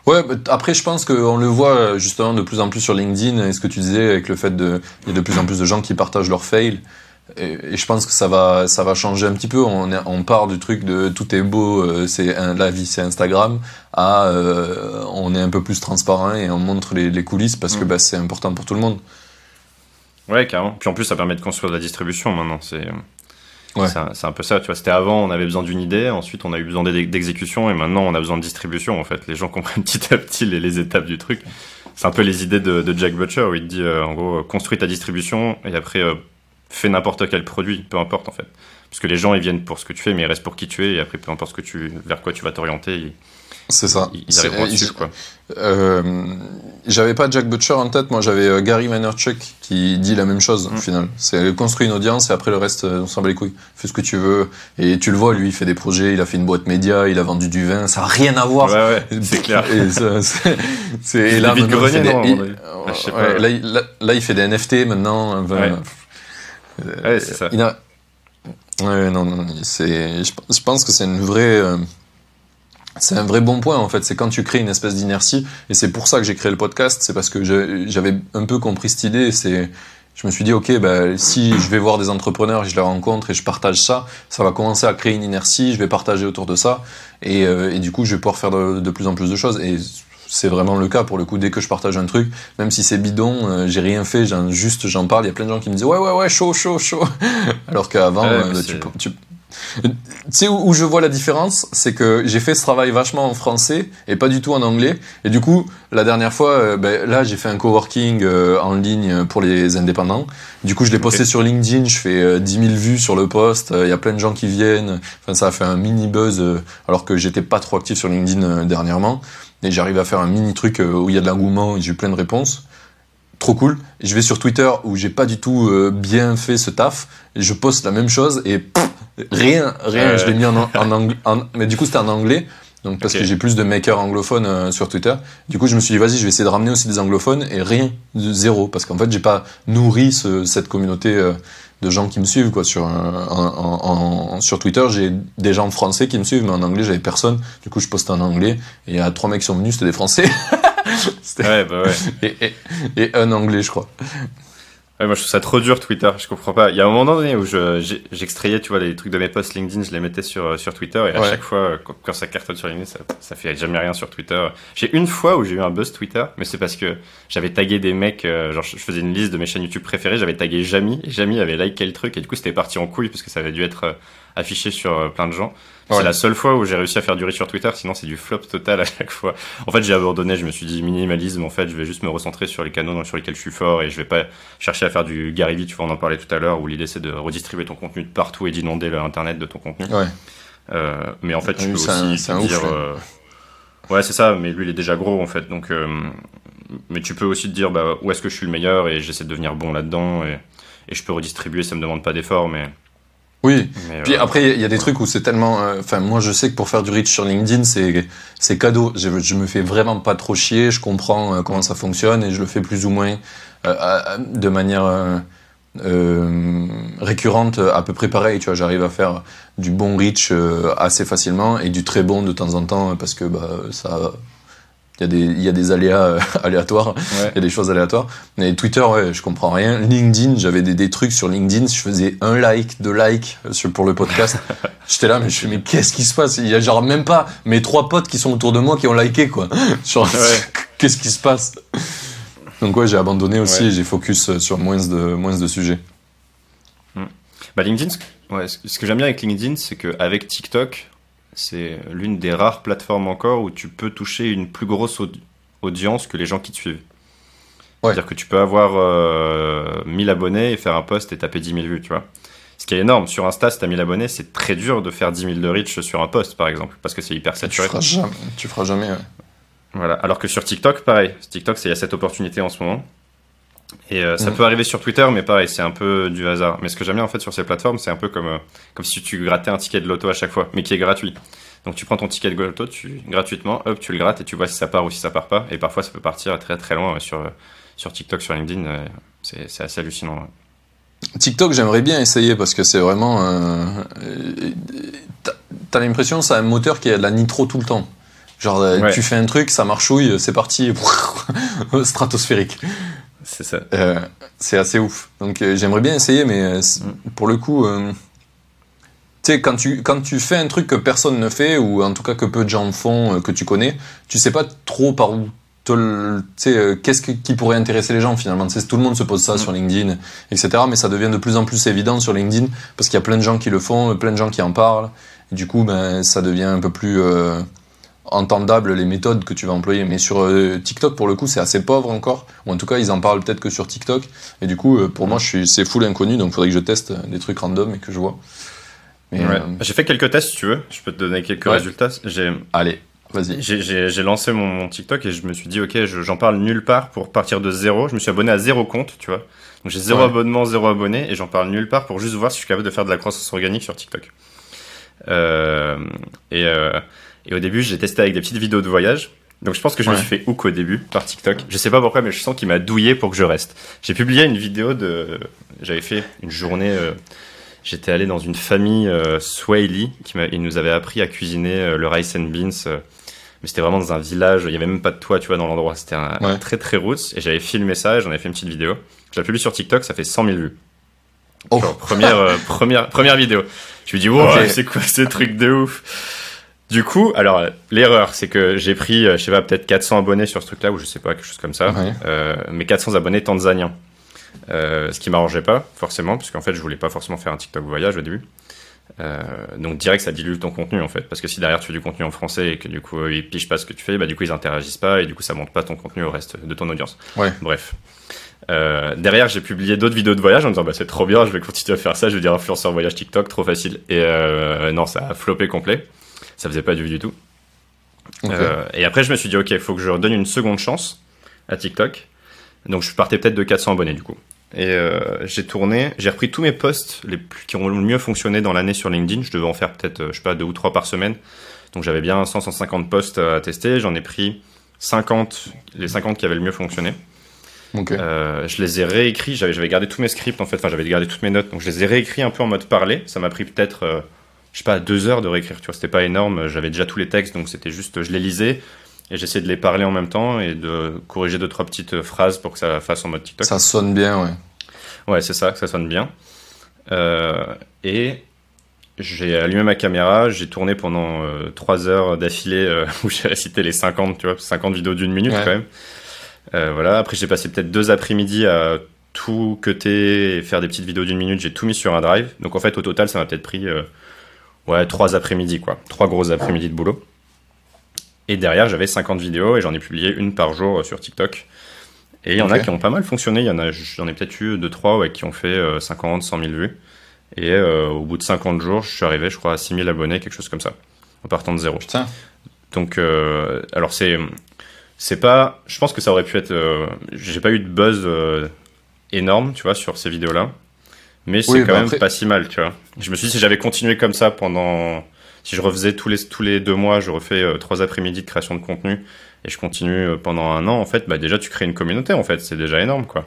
Ouais, après, je pense qu'on le voit euh, justement de plus en plus sur LinkedIn, et ce que tu disais avec le fait de, il y a de plus en plus de gens qui partagent leurs fails. Et, et je pense que ça va, ça va changer un petit peu. On, part du truc de tout est beau, euh, c'est la vie, c'est Instagram, à euh, on est un peu plus transparent et on montre les, les coulisses parce que Mm. bah, c'est important pour tout le monde. Ouais, carrément. Puis en plus, ça permet de construire de la distribution maintenant. C'est Ouais. c'est un, peu ça, tu vois. C'était avant, on avait besoin d'une idée, ensuite, on a eu besoin d'e- d'exécution, et maintenant, on a besoin de distribution, en fait. Les gens comprennent petit à petit les, les étapes du truc. C'est un peu les idées de, de Jack Butcher, où il te dit, euh, en gros, construis ta distribution, et après, euh, fais n'importe quel produit, peu importe, en fait. Parce que les gens, ils viennent pour ce que tu fais, mais ils restent pour qui tu es, et après, peu importe ce que tu, vers quoi tu vas t'orienter, ils, C'est ça. ils, arriveront quoi. Euh, j'avais pas Jack Butcher en tête, moi j'avais euh, Gary Vaynerchuk qui dit la même chose au Mm. final. C'est construire une audience et après le reste, euh, on s'en bat les couilles. Fais ce que tu veux. Et tu le vois, lui, il fait des projets, il a fait une boîte média, il a vendu du vin, ça a rien à voir. Ouais, ouais, c'est clair. Et c'est, là, Ah, là, il- là, là, il fait des NFT maintenant. enfin, Ouais. Euh, Ouais, c'est ça. il a- Ouais, non, non, c'est, je, pense que c'est une vraie, euh, c'est un vrai bon point en fait. C'est quand tu crées une espèce d'inertie, et c'est pour ça que j'ai créé le podcast. C'est parce que j'avais un peu compris cette idée. C'est, je me suis dit, ok, bah, si je vais voir des entrepreneurs, je les rencontre et je partage ça, ça va commencer à créer une inertie. Je vais partager autour de ça, et, euh, et du coup, je vais pouvoir faire de, de plus en plus de choses. Et c'est vraiment le cas pour le coup. Dès que je partage un truc, même si c'est bidon, euh, j'ai rien fait, j'en- juste j'en parle. Il y a plein de gens qui me disent ouais, ouais, ouais, chaud, chaud, chaud. Alors qu'avant, Ouais, euh, tu, tu, tu sais où, où je vois la différence, c'est que j'ai fait ce travail vachement en français et pas du tout en anglais. Et du coup, la dernière fois, euh, ben, là, j'ai fait un coworking euh, en ligne pour les indépendants. Du coup, je l'ai posté sur LinkedIn, je fais euh, 10 000 vues sur le post. euh, Il y a plein de gens qui viennent. Enfin, ça a fait un mini buzz, euh, alors que j'étais pas trop actif sur LinkedIn euh, dernièrement. Et j'arrive à faire un mini truc euh, où il y a de l'engouement et j'ai eu plein de réponses. Trop cool. Je vais sur Twitter où j'ai pas du tout euh, bien fait ce taf. Et je poste la même chose et pff, rien, rien. Ouais. Je l'ai mis en, en, ang- en- mais du coup c'était en anglais. Donc parce que j'ai plus de makers anglophones euh, sur Twitter. Du coup je me suis dit vas-y je vais essayer de ramener aussi des anglophones et rien, zéro. Parce qu'en fait j'ai pas nourri ce- cette communauté euh, de gens qui me suivent quoi sur un- en- en- en- sur Twitter j'ai des gens français qui me suivent mais en anglais j'avais personne. Du coup je postais en anglais et il y a trois mecs qui sont venus c'était des français. C'était- Ouais, bah ouais. et, et, et un anglais je crois. Ouais, moi je trouve ça trop dur Twitter, je comprends pas. Il y a un moment donné où je- j'extrayais, tu vois, les trucs de mes posts LinkedIn, je les mettais sur, euh, sur Twitter et à Ouais. chaque fois, euh, quand, ça cartonne sur LinkedIn, ça, ça fait jamais rien sur Twitter. J'ai une fois où j'ai eu un buzz Twitter, mais c'est parce que j'avais tagué des mecs, euh, genre je je faisais une liste de mes chaînes YouTube préférées, j'avais tagué Jamy, et Jamy avait liké le truc et du coup c'était parti en couille parce que ça avait dû être affiché sur euh, plein de gens. Ouais. C'est la seule fois où j'ai réussi à faire du reach sur Twitter, sinon c'est du flop total à chaque fois. En fait, j'ai abandonné, je me suis dit minimalisme, en fait, je vais juste me recentrer sur les canaux sur lesquels je suis fort et je vais pas chercher à faire du Gary Vee, tu vois, on en parlait tout à l'heure, où l'idée c'est de redistribuer ton contenu de partout et d'inonder l'internet de ton contenu. Ouais. Euh, mais en fait, tu Oui, peux aussi un dire. euh, Ouais, c'est ça, mais lui il est déjà gros en fait, donc. euh, Mais tu peux aussi te dire bah, où est-ce que je suis le meilleur et j'essaie de devenir bon là-dedans et... et je peux redistribuer, ça me demande pas d'effort, mais Oui. Puis après, il y a des trucs où c'est tellement. Enfin, moi, je sais que pour faire du reach sur LinkedIn, c'est c'est cadeau. Je, je me fais vraiment pas trop chier. Je comprends comment ça fonctionne et je le fais plus ou moins de manière euh, récurrente à peu près pareil. Tu vois, j'arrive à faire du bon reach euh, assez facilement et du très bon de temps en temps parce que bah, ça. Il y, a des, il y a des aléas euh, aléatoires, il y a des choses aléatoires. Mais Twitter, ouais, je comprends rien. LinkedIn, j'avais des, des, trucs sur LinkedIn, je faisais un like, deux likes pour le podcast. J'étais là, mais je fais, mais qu'est-ce qui se passe? Il y a genre même pas mes trois potes qui sont autour de moi qui ont liké, quoi. Genre, qu'est-ce qui se passe? Donc ouais, j'ai abandonné aussi j'ai focus sur moins de, moins de sujets. Hmm. Bah LinkedIn, ouais, ce que j'aime bien avec LinkedIn, c'est qu'avec TikTok, c'est l'une des rares plateformes encore où tu peux toucher une plus grosse audience que les gens qui te suivent. C'est-à-dire que tu peux avoir 1000 euh, abonnés et faire un post et taper 10 000 vues, tu vois. Ce qui est énorme. Sur Insta, si t'as 1000 abonnés, c'est très dur de faire 10 000 de reach sur un post, par exemple, parce que c'est hyper saturé. Tu feras jamais. Tu feras jamais voilà. Alors que sur TikTok, pareil. TikTok, il y a cette opportunité en ce moment. Et euh, ça mm. peut arriver sur Twitter, mais pareil, c'est un peu du hasard. Mais ce que j'aime bien en fait sur ces plateformes, c'est un peu comme, euh, comme si tu grattais un ticket de loto à chaque fois, mais qui est gratuit. Donc tu prends ton ticket de loto, tu, gratuitement, hop, tu le grattes et tu vois si ça part ou si ça part pas. Et parfois, ça peut partir très très loin sur, sur TikTok, sur LinkedIn. Euh, c'est assez hallucinant. TikTok, j'aimerais bien essayer parce que c'est vraiment. T'as l'impression que c'est un moteur qui a de la nitro tout le temps. Genre, euh, tu fais un truc, ça marchouille, c'est parti, stratosphérique. C'est ça. Euh, c'est assez ouf. Donc, euh, j'aimerais bien essayer, mais mm. pour le coup, tu sais, quand tu, quand tu fais un truc que personne ne fait, ou en tout cas que peu de gens font, que tu connais, tu sais pas trop par où tu sais, qu'est-ce qui pourrait intéresser les gens finalement. Tu sais, tout le monde se pose ça mm. sur LinkedIn, etc. Mais ça devient de plus en plus évident sur LinkedIn parce qu'il y a plein de gens qui le font, plein de gens qui en parlent. Et du coup, ben, ça devient un peu plus entendable les méthodes que tu vas employer. Mais sur euh, TikTok, pour le coup, c'est assez pauvre encore. Ou en tout cas, ils en parlent peut-être que sur TikTok. Et du coup, euh, pour moi, c'est full inconnu. Donc, il faudrait que je teste des trucs random et que je vois. Euh, j'ai fait quelques tests, si tu veux. Je peux te donner quelques résultats. Allez, vas-y. J'ai lancé mon, TikTok et je me suis dit, ok, j'en parle nulle part pour partir de zéro. Je me suis abonné à zéro compte, tu vois. Donc j'ai zéro abonnement, zéro abonné et j'en parle nulle part pour juste voir si je suis capable de faire de la croissance organique sur TikTok. et et au début, j'ai testé avec des petites vidéos de voyage. Donc je pense que je me suis fait hook au début par TikTok. Je sais pas pourquoi, mais je sens qu'il m'a douillé pour que je reste. J'ai publié une vidéo de. J'avais fait une journée. Euh, j'étais allé dans une famille euh, Swahili qui il nous avait appris à cuisiner euh, le rice and beans. Euh, mais c'était vraiment dans un village. Il y avait même pas de toit, tu vois, dans l'endroit. C'était un, très très roots. Et j'avais filmé ça. J'en ai fait une petite vidéo. Je l'ai publié sur TikTok. Ça fait 100 000 vues. Oh. première première première vidéo. Je me dis wow, c'est quoi ce truc de ouf? Du coup, alors l'erreur, c'est que j'ai pris, euh, je sais pas, peut-être 400 abonnés sur ce truc-là, ou je sais pas, quelque chose comme ça, euh, mais 400 abonnés tanzaniens. Euh, ce qui m'arrangeait pas, forcément, parce qu'en fait, je voulais pas forcément faire un TikTok voyage au début. Euh, donc direct, ça dilue ton contenu, en fait, parce que si derrière tu fais du contenu en français et que du coup ils pichent pas ce que tu fais, bah du coup ils interagissent pas et du coup ça monte pas ton contenu au reste de ton audience. Ouais. Bref. Euh, derrière, j'ai publié d'autres vidéos de voyage en disant bah c'est trop bien, je vais continuer à faire ça, je vais dire influenceur voyage TikTok, trop facile. Et euh, non, ça a floppé complet ça faisait pas du du tout. Euh, et après, je me suis dit, ok, il faut que je redonne une seconde chance à TikTok. Donc, je partais peut-être de 400 abonnés du coup. Et euh, j'ai tourné, j'ai repris tous mes posts les plus, qui ont le mieux fonctionné dans l'année sur LinkedIn. Je devais en faire peut-être, euh, je sais pas, deux ou trois par semaine. Donc, j'avais bien 100, 150 posts à tester. J'en ai pris 50, les 50 qui avaient le mieux fonctionné. je les ai réécrits, j'avais gardé tous mes scripts en fait, enfin j'avais gardé toutes mes notes, donc je les ai réécrits un peu en mode parler. Ça m'a pris peut-être je sais pas, deux heures de réécriture. C'était pas énorme. J'avais déjà tous les textes, donc c'était juste, je les lisais et j'essayais de les parler en même temps et de corriger deux trois petites phrases pour que ça fasse en mode TikTok. Ça sonne bien, ouais. Ouais, c'est ça, que ça sonne bien. Euh, et j'ai allumé ma caméra, j'ai tourné pendant euh, trois heures d'affilée euh, où j'ai récité les 50, tu vois, 50 vidéos d'une minute quand même. voilà. Après, j'ai passé peut-être deux après-midi à tout cutter et faire des petites vidéos d'une minute. J'ai tout mis sur un drive. Donc en fait, au total, ça m'a peut-être pris ouais, trois après-midi, quoi. Trois grosses après-midi de boulot. Et derrière, j'avais 50 vidéos et j'en ai publié une par jour euh, sur TikTok. Et il y en a qui ont pas mal fonctionné. Il y en a, j'en ai peut-être eu deux, trois ouais, qui ont fait 50, 100 000 vues. Et euh, au bout de 50 jours, je suis arrivé, je crois, à 6000 abonnés, quelque chose comme ça, en partant de zéro. Putain. Donc, euh, alors c'est, c'est pas, je pense que ça aurait pu être, j'ai pas eu de buzz énorme, tu vois, sur ces vidéos-là. Mais c'est quand bah même pas si mal, tu vois. Je me suis dit, si j'avais continué comme ça pendant. Si je refaisais tous les, tous les deux mois, je refais euh, trois après-midi de création de contenu et je continue euh, pendant un an, en fait, bah déjà tu crées une communauté, en fait. C'est déjà énorme, quoi.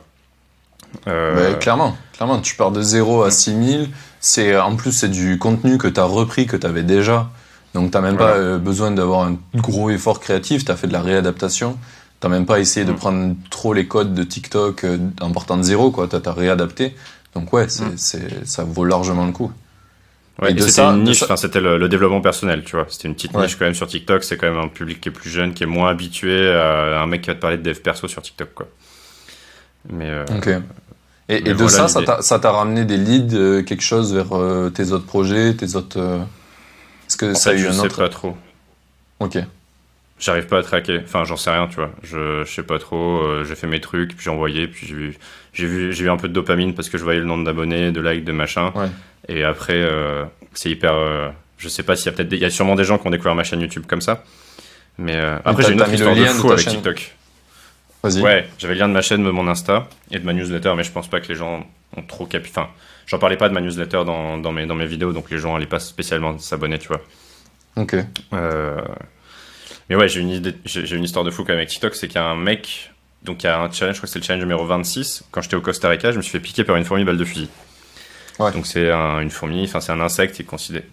Euh... Bah, clairement, clairement, tu pars de 0 à 6000. C'est, en plus, c'est du contenu que tu as repris, que tu avais déjà. Donc, tu même pas besoin d'avoir un gros effort créatif. Tu as fait de la réadaptation. Tu même pas essayé de mm. prendre trop les codes de TikTok en partant de zéro, quoi. Tu as réadapté. Donc ouais, mm. c'est, ça vaut largement le coup. Ouais, et c'était une niche, enfin, c'était le, développement personnel, tu vois. C'était une petite niche quand même sur TikTok. C'est quand même un public qui est plus jeune, qui est moins habitué à un mec qui va te parler de dev perso sur TikTok, quoi. Mais. Euh, ok. Et, de ça, ça t'a ramené des leads, euh, quelque chose vers euh, tes autres projets, tes autres. Est-ce que ça a eu un autre Je sais pas trop. Ok. J'arrive pas à traquer. Enfin, j'en sais rien, tu vois. Je, je sais pas trop. j'ai fait mes trucs, puis j'ai envoyé, puis j'ai vu, j'ai vu, j'ai eu un peu de dopamine parce que je voyais le nombre d'abonnés, de likes, de machin. Ouais. Et après, euh, c'est hyper. Euh, je sais pas s'il y a peut-être. Il y a sûrement des gens qui ont découvert ma chaîne YouTube comme ça. Mais euh, après, j'ai une autre histoire de fou avec TikTok. Vas-y. Ouais, j'avais le lien de ma chaîne, de mon Insta et de ma newsletter, mais je pense pas que les gens ont trop capi. Enfin, j'en parlais pas de ma newsletter dans, dans, mes, dans mes vidéos, donc les gens allaient pas spécialement s'abonner, tu vois. Ok. Mais ouais, j'ai une, idée, j'ai une histoire de fou quand même avec TikTok, c'est qu'il y a un mec, donc il y a un challenge, je crois que c'est le challenge numéro 26. Quand j'étais au Costa Rica, je me suis fait piquer par une fourmi balle de fusil. Donc c'est une fourmi, enfin c'est un insecte qui est, considéré,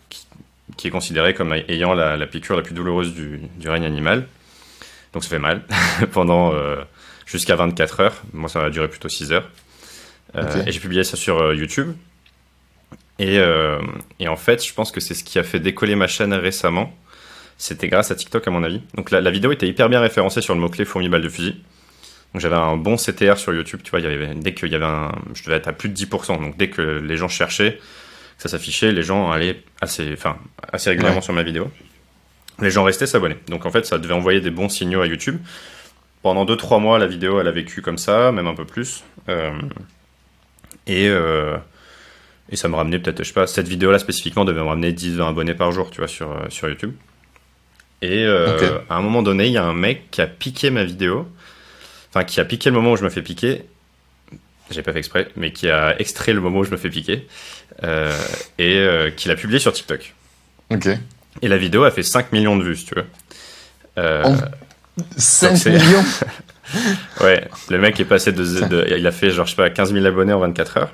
qui, est considéré comme ayant la, piqûre la plus douloureuse du, règne animal. Donc ça fait mal pendant euh, jusqu'à 24 heures. Moi ça va durer plutôt 6 heures. Euh, et j'ai publié ça sur euh, YouTube. Et, et, en fait, je pense que c'est ce qui a fait décoller ma chaîne récemment. C'était grâce à TikTok à mon avis. Donc la, la vidéo était hyper bien référencée sur le mot-clé fourmi balle de fusil. Donc j'avais un bon CTR sur YouTube, tu vois, il y avait, dès qu'il y avait un, je devais être à plus de 10%, donc dès que les gens cherchaient, ça s'affichait, les gens allaient assez, enfin, assez régulièrement sur ma vidéo. Les gens restaient s'abonner. Donc en fait, ça devait envoyer des bons signaux à YouTube. Pendant 2-3 mois, la vidéo, elle a vécu comme ça, même un peu plus. Euh, et, euh, et ça me ramenait peut-être, je sais pas, cette vidéo-là spécifiquement devait me ramener 10-20 abonnés par jour, tu vois, sur, euh, sur YouTube. Et à un moment donné, il y a un mec qui a piqué ma vidéo enfin qui a piqué le moment où je me fais piquer, j'ai pas fait exprès, mais qui a extrait le moment où je me fais piquer, euh, et euh, qui l'a publié sur TikTok. Ok. Et la vidéo a fait 5 millions de vues, si tu veux. Euh, 5 millions Ouais, le mec est passé de, Il a fait, genre, je sais pas, 15 000 abonnés en 24 heures,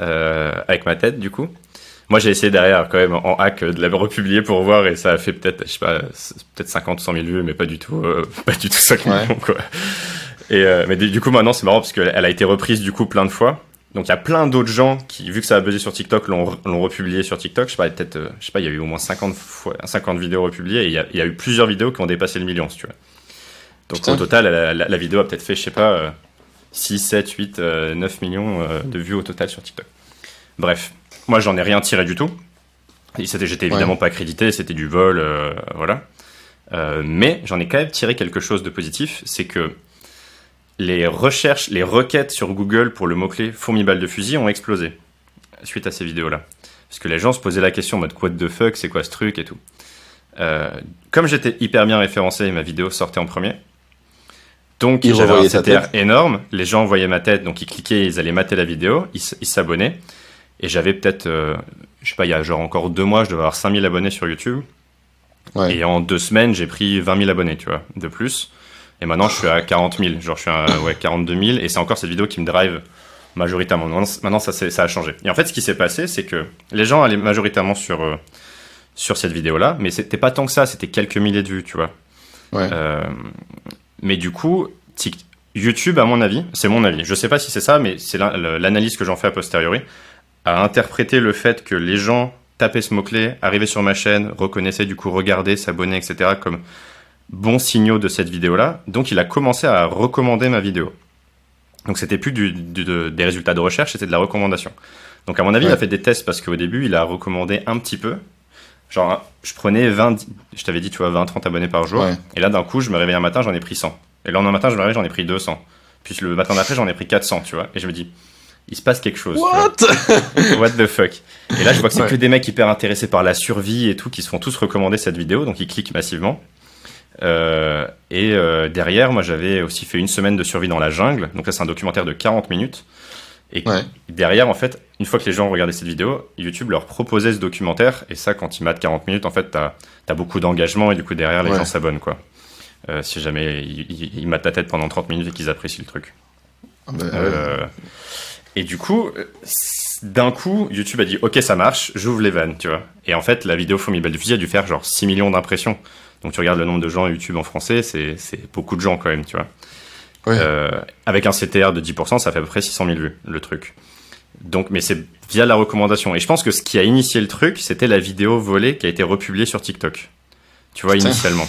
euh, avec ma tête, du coup. Moi, j'ai essayé derrière, quand même, en hack, de la republier pour voir, et ça a fait peut-être, je sais pas, peut-être 50 ou 100 000 vues, mais pas du tout, pas du tout 5 millions, quoi. Et euh, mais du coup, maintenant, c'est marrant parce qu'elle a été reprise du coup plein de fois. Donc il y a plein d'autres gens qui, vu que ça a buzzé sur TikTok, l'ont republié sur TikTok. Je sais pas, peut-être, euh, je sais pas, il y a eu au moins 50 fois, 50 vidéos republiées et il y, a, il y, a, eu plusieurs vidéos qui ont dépassé le million, si tu veux. Donc au total, la, vidéo a peut-être fait, je sais pas, 6, 7, 8, 9 millions euh, de vues au total sur TikTok. Bref, moi j'en ai rien tiré du tout. J'étais évidemment pas accrédité, c'était du vol, voilà. mais j'en ai quand même tiré quelque chose de positif, c'est que les recherches, les requêtes sur Google pour le mot-clé fourmi balle de fusil ont explosé suite à ces vidéos-là. Parce que les gens se posaient la question en mode what the fuck, c'est quoi ce truc? et tout. Euh, comme j'étais hyper bien référencé, ma vidéo sortait en premier. Donc j'avais un CTR énorme, les gens voyaient ma tête, donc ils cliquaient, ils allaient mater la vidéo, ils s'abonnaient. Et j'avais peut-être, euh, je sais pas, il y a genre encore deux mois, je devais avoir 5000 abonnés sur YouTube. Et en deux semaines, j'ai pris 20 000 abonnés, tu vois, de plus. Et maintenant, je suis à 40 000. Genre, je suis à ouais, 42 000. Et c'est encore cette vidéo qui me drive majoritairement. Maintenant, ça, ça a changé. Et en fait, ce qui s'est passé, c'est que les gens allaient majoritairement sur, euh, sur cette vidéo-là. Mais c'était pas tant que ça. C'était quelques milliers de vues, tu vois. Ouais. Euh, mais du coup, YouTube, à mon avis, c'est mon avis. Je sais pas si c'est ça, mais c'est l'analyse que j'en fais a posteriori, a interprété le fait que les gens tapaient ce mot-clé, arrivaient sur ma chaîne, reconnaissaient du coup, regardaient, s'abonnaient, etc. comme bons signaux de cette vidéo-là. Donc il a commencé à recommander ma vidéo. Donc c'était plus du, des résultats de recherche, c'était de la recommandation. Donc à mon avis, il a fait des tests parce qu'au début, il a recommandé un petit peu. Genre, je prenais 20, je t'avais dit, tu vois, 20, 30 abonnés par jour. Et là, d'un coup, je me réveille un matin, j'en ai pris 100. Et le lendemain matin, je me réveille, j'en ai pris 200. Puis le matin d'après, j'en ai pris 400, tu vois. Et je me dis, il se passe quelque chose. What? What the fuck Et là, je vois que c'est que des mecs hyper intéressés par la survie et tout, qui se font tous recommander cette vidéo, donc ils cliquent massivement. Euh, et euh, derrière, moi, j'avais aussi fait une semaine de survie dans la jungle. Donc là, c'est un documentaire de 40 minutes. Et derrière, en fait, une fois que les gens regardaient cette vidéo, YouTube leur proposait ce documentaire. Et ça, quand ils matent 40 minutes, en fait, t'as as beaucoup d'engagement et du coup, derrière, les gens s'abonnent, quoi. Euh, si jamais ils, ils, matent ta tête pendant 30 minutes et qu'ils apprécient le truc. Ah euh, et du coup, d'un coup, YouTube a dit Ok, ça marche, j'ouvre les vannes, tu vois. Et en fait, la vidéo Formidable du fusil a dû faire genre 6 millions d'impressions. Donc tu regardes le nombre de gens YouTube en français, c'est beaucoup de gens quand même, tu vois. Euh, avec un CTR de 10%, ça fait à peu près 600 000 vues, le truc. Donc, mais c'est via la recommandation. Et je pense que ce qui a initié le truc, c'était la vidéo volée qui a été republiée sur TikTok. Tu vois, initialement.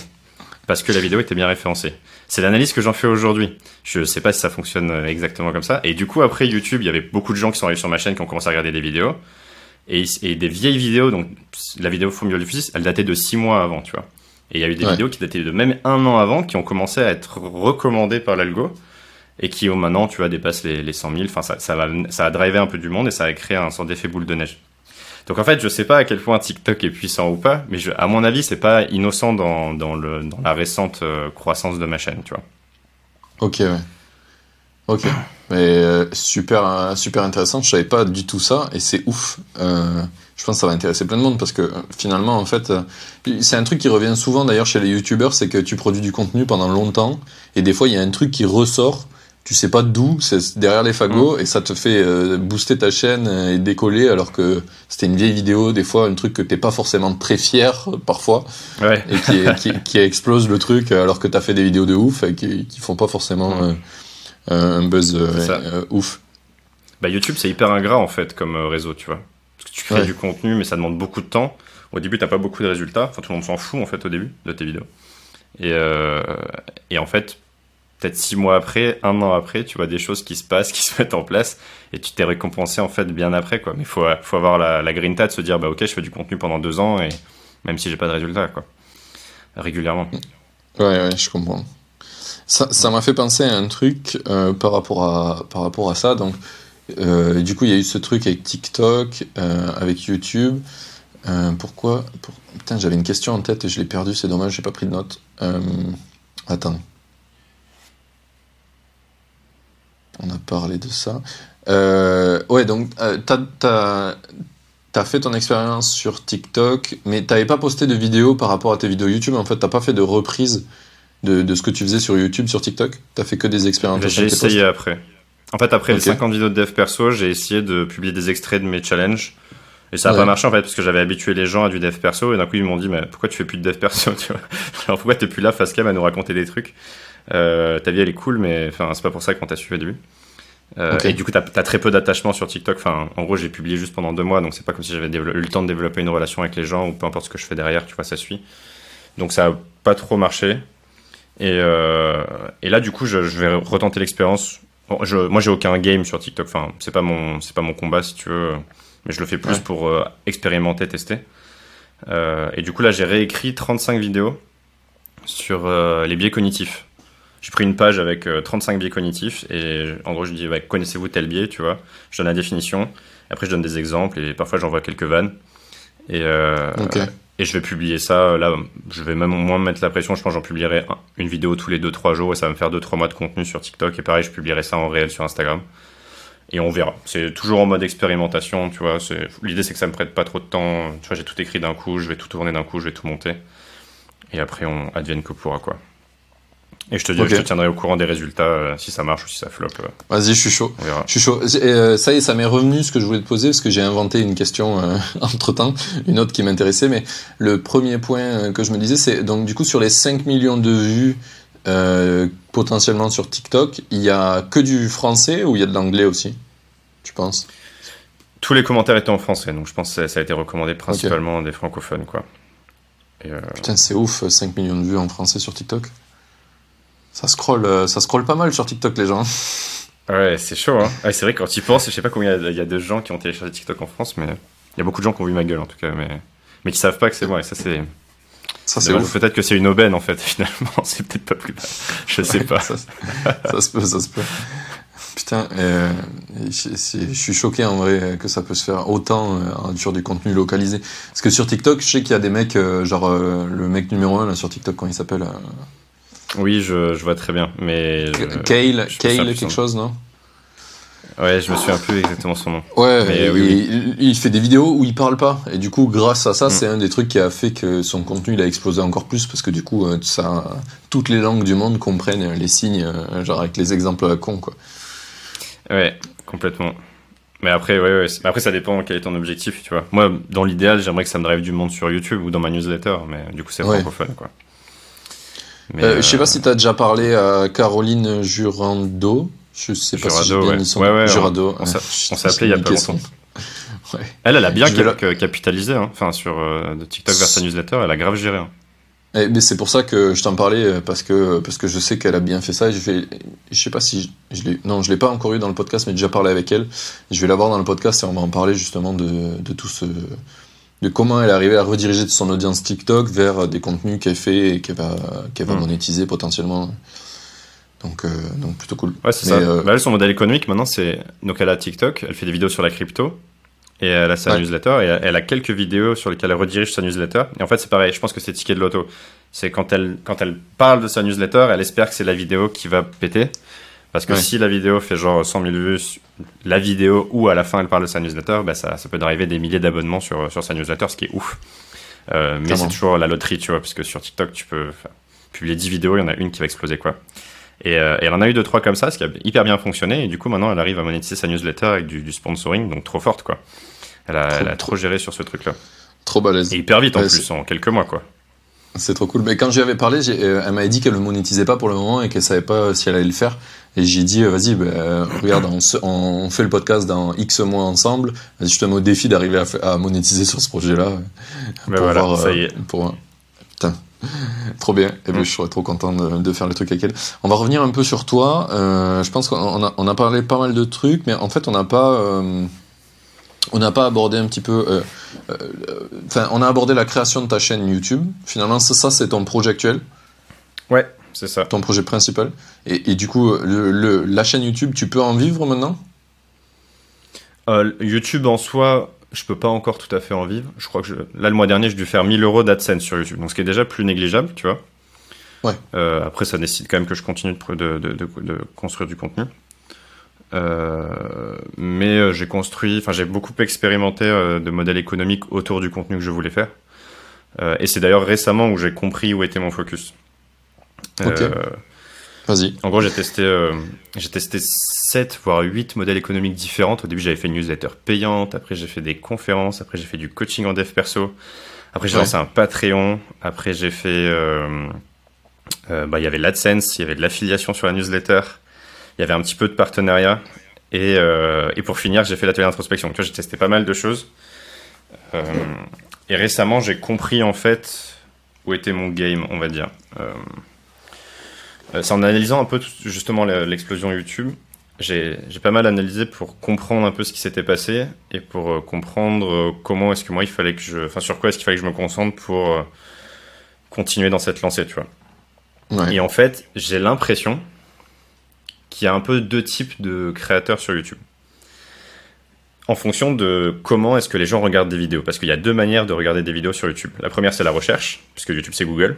Parce que la vidéo était bien référencée. C'est l'analyse que j'en fais aujourd'hui. Je sais pas si ça fonctionne euh, exactement comme ça. Et du coup, après YouTube, il y avait beaucoup de gens qui sont arrivés sur ma chaîne qui ont commencé à regarder des vidéos. Et, des vieilles vidéos, donc la vidéo Formule du Fusil, elle datait de 6 mois avant, tu vois. Et il y a eu des vidéos qui dataient de même un an avant, qui ont commencé à être recommandées par l'algo, et qui au maintenant, tu vois, dépassent les, les 100 000. Enfin, ça, ça, va, ça a drivé un peu du monde et ça a créé un sort d'effet boule de neige. Donc en fait, je sais pas à quel point TikTok est puissant ou pas, mais à mon avis, c'est pas innocent dans, dans, le, dans la récente euh, croissance de ma chaîne, tu vois. Ok. Ok. Mais euh, super, super intéressant. Je savais pas du tout ça et c'est ouf. Euh, je pense que ça va intéresser plein de monde parce que euh, finalement, en fait, euh, c'est un truc qui revient souvent d'ailleurs chez les youtubeurs, c'est que tu produis du contenu pendant longtemps et des fois il y a un truc qui ressort, tu sais pas d'où, c'est derrière les fagots mm. et ça te fait euh, booster ta chaîne et décoller alors que c'était une vieille vidéo, des fois un truc que t'es pas forcément très fier parfois ouais. et qui, qui, qui, explose le truc alors que t'as fait des vidéos de ouf et qui, qui font pas forcément mm. un buzz ouf. Bah YouTube c'est hyper ingrat en fait comme réseau, tu vois tu crées du contenu, mais ça demande beaucoup de temps. Au début, t'as pas beaucoup de résultats. Enfin, tout le monde s'en fout en fait au début de tes vidéos. Et, euh, et en fait, peut-être six mois après, un an après, tu vois des choses qui se passent, qui se mettent en place, et tu t'es récompensé en fait bien après, quoi. Mais faut, faut avoir la, la grinta de se dire, bah ok, je fais du contenu pendant deux ans, et même si j'ai pas de résultats, quoi. Régulièrement. Ouais, ouais, je comprends. Ça m'a fait penser à un truc euh, par, rapport à, par rapport à ça. Donc, euh, du coup, il y a eu ce truc avec TikTok, euh, avec YouTube. Pourquoi Putain, j'avais une question en tête et je l'ai perdue, c'est dommage, j'ai pas pris de notes. Attends. On a parlé de ça. ouais, donc, t'as as, fait ton expérience sur TikTok, mais t'avais pas posté de vidéo par rapport à tes vidéos YouTube. En fait, t'as pas fait de reprise de, de, ce que tu faisais sur YouTube, sur TikTok? T'as fait que des expériences. J'ai essayé après. En fait, après les 50 vidéos de dev perso, j'ai essayé de publier des extraits de mes challenges. Et ça n'a pas marché en fait, parce que j'avais habitué les gens à du dev perso, et d'un coup ils m'ont dit, mais pourquoi tu fais plus de dev perso, tu vois? Alors pourquoi t'es plus là face cam à nous raconter des trucs? Euh, Ta vie elle est cool, mais enfin c'est pas pour ça qu'on t'a suivi au début. Euh, Et du coup, t'as as très peu d'attachement sur TikTok. Enfin, en gros, j'ai publié juste pendant deux mois, donc c'est pas comme si j'avais eu le temps de développer une relation avec les gens ou peu importe ce que je fais derrière, tu vois, ça suit. Donc ça a pas trop marché. Et, euh, et là, du coup, je, je vais retenter l'expérience moi, j'ai aucun game sur TikTok. Enfin, c'est pas mon, c'est pas mon combat si tu veux. Mais je le fais plus pour euh, expérimenter, tester. Et du coup, là, j'ai réécrit 35 vidéos sur les biais cognitifs. J'ai pris une page avec 35 biais cognitifs et en gros, je dis, connaissez-vous tel biais, tu vois? Je donne la définition. Après, je donne des exemples et parfois, j'envoie quelques vannes. Et, et je vais publier ça. Là, je vais même au moins mettre la pression. Je pense j'en publierai une vidéo tous les 2-3 jours et ça va me faire 2-3 mois de contenu sur TikTok. Et pareil, je publierai ça en réel sur Instagram. Et on verra. C'est toujours en mode expérimentation, tu vois. L'idée, c'est que ça me prête pas trop de temps. Tu vois, j'ai tout écrit d'un coup, je vais tout tourner d'un coup, je vais tout monter. Et après, on advienne que pourra, quoi. Et je te, dis, je te tiendrai au courant des résultats euh, si ça marche ou si ça flop. Euh. Vas-y, je suis chaud. Je suis chaud. Euh, ça y est, ça m'est revenu ce que je voulais te poser parce que j'ai inventé une question entre temps, une autre qui m'intéressait. Mais le premier point que je me disais, c'est donc du coup sur les 5 millions de vues potentiellement sur TikTok, il y a que du français ou il y a de l'anglais aussi Tu penses? Tous les commentaires étaient en français, donc je pense que ça a été recommandé principalement des francophones, quoi. Putain, c'est ouf, 5 millions de vues en français sur TikTok. Ça scrolle, euh, ça scrolle pas mal sur TikTok, les gens. Ouais, c'est chaud. Hein. c'est vrai, quand tu penses, je sais pas combien il y, a de gens qui ont téléchargé TikTok en France, mais il y a beaucoup de gens qui ont vu ma gueule en tout cas, mais, mais qui savent pas que c'est moi. Et ça, c'est. Ça, c'est Peut-être que c'est une aubaine en fait, finalement. C'est peut-être pas plus mal. Je sais pas. ça, se peut, ça se peut. Putain, euh, je, suis choqué en vrai que ça peut se faire autant euh, sur du contenu localisé. Parce que sur TikTok, je sais qu'il y a des mecs, genre le mec numéro 1 là, sur TikTok, quand il s'appelle oui, je, je, vois très bien. Mais Kale, Kale quelque chose, non? Ouais, je me souviens plus exactement son nom. Ouais, Mais et- oui, Il, il fait des vidéos où il parle pas. Et du coup, grâce à ça, Mm. c'est un des trucs qui a fait que son contenu il a explosé encore plus parce que du coup, euh, ça, toutes les langues du monde comprennent les signes, euh, genre avec les exemples à con, quoi. Ouais, complètement. Mais après, ouais, ouais, après, ça dépend quel est ton objectif, tu vois. Moi, dans l'idéal, j'aimerais que ça me drive du monde sur YouTube ou dans ma newsletter, mais du coup, c'est Ouais. francophone, quoi. Mais, Euh, Je sais euh, pas si t'as déjà parlé à Caroline Jurando. Je sais pas si j'ai Jurado, ouais. son Ouais, nom. ouais, Jurado. on s'est- appelé il y a pas niqué son- longtemps. Ouais. Elle, elle a bien capitalisé, hein. enfin, sur euh, de TikTok vers sa newsletter, elle a grave géré. hein. Eh, mais c'est pour ça que je t'en parlais euh, parce que parce que je sais qu'elle a bien fait ça et je vais je sais pas si je, je l'ai non je l'ai pas encore eu dans le podcast mais déjà parlé avec elle je vais l'avoir dans le podcast et on va en parler justement de, de tout ce de comment elle arrivée à rediriger son audience TikTok vers des contenus qu'elle fait et qu'elle va qu'elle va Mm. monétiser potentiellement donc euh, donc plutôt cool Ouais, c'est ça. euh, Bah, elle, son modèle économique, maintenant, c'est. Donc, elle a TikTok, elle fait des vidéos sur la crypto, et elle a sa Ouais. newsletter, et elle a quelques vidéos sur lesquelles elle redirige sa newsletter. Et en fait, c'est pareil, je pense que c'est ticket de loto. C'est quand elle, quand elle parle de sa newsletter, elle espère que c'est la vidéo qui va péter. Parce que Ouais. si la vidéo fait genre 100 000 vues, la vidéo où à la fin elle parle de sa newsletter, bah ça, ça peut driver des milliers d'abonnements sur, sur sa newsletter, ce qui est ouf. Euh, mais c'est toujours la loterie, tu vois, parce que sur TikTok, tu peux publier 10 vidéos, il y en a une qui va exploser, quoi. Et, euh, et elle en a eu deux trois comme ça, ce qui a hyper bien fonctionné. Et du coup, maintenant, elle arrive à monétiser sa newsletter avec du, du sponsoring, donc trop forte, quoi. Elle a, Trop- elle a trop géré sur ce truc-là. trop balèze Et hyper vite en Ouais, plus, en quelques mois, quoi. C'est trop cool. Mais quand j'y avais parlé, euh, elle m'avait dit qu'elle ne monétisait pas pour le moment et qu'elle savait pas si elle allait le faire. Et j'ai dit, euh, vas-y, bah, euh, regarde, on, se- on- on fait le podcast dans X mois ensemble. Vas-y, je te mets au défi d'arriver à, monétiser sur ce projet-là. euh, Mais voilà, ça euh, y est. Pour... Putain, trop bien. Et ben, Mm. je serais trop content de, de faire le truc avec elle. On va revenir un peu sur toi. Euh, je pense qu'on a, on a parlé pas mal de trucs, mais en fait, on n'a pas... euh, on n'a pas abordé un petit peu. euh, euh, Enfin, on a abordé la création de ta chaîne YouTube. Finalement, ça, ça, c'est ton projet actuel, Ouais, c'est ça. ton projet principal. Et, et du coup, le, le- la chaîne YouTube, tu peux en vivre maintenant? Euh, YouTube en soi, je peux pas encore tout à fait en vivre. Je crois que je... là, le mois dernier, j'ai dû faire 1000 euros d'AdSense sur YouTube, donc ce qui est déjà plus négligeable, tu vois. Ouais. Euh, après, ça nécessite quand même que je continue de, pr- de, de, de- de construire du contenu. Euh, mais j'ai construit, enfin, j'ai beaucoup expérimenté de modèles économiques autour du contenu que je voulais faire. Et c'est d'ailleurs récemment où j'ai compris où était mon focus. Ok. Euh, Vas-y. en gros, j'ai testé, euh, j'ai testé 7 voire 8 modèles économiques différents. Au début, j'avais fait une newsletter payante. Après, j'ai fait des conférences. Après, j'ai fait du coaching en dev perso. Après, j'ai Ouais. lancé un Patreon. Après, j'ai fait. euh, euh, bah, il y avait l'AdSense, il y avait de l'affiliation sur la newsletter. Il y avait un petit peu de partenariat. Et, et pour finir, j'ai fait l'atelier d'introspection. Tu vois, j'ai testé pas mal de choses. Et récemment, j'ai compris en fait où était mon game, on va dire. Euh, c'est en analysant un peu tout- justement le- l'explosion YouTube. J'ai j'ai pas mal analysé pour comprendre un peu ce qui s'était passé et pour euh, comprendre euh, comment est-ce que moi il fallait que je, enfin sur quoi est-ce qu'il fallait que je me concentre pour continuer dans cette lancée, tu vois. Ouais. Et en fait, j'ai l'impression qu'il y a un peu deux types de créateurs sur YouTube. En fonction de comment est-ce que les gens regardent des vidéos. Parce qu'il y a deux manières de regarder des vidéos sur YouTube. La première, c'est la recherche, puisque YouTube, c'est Google.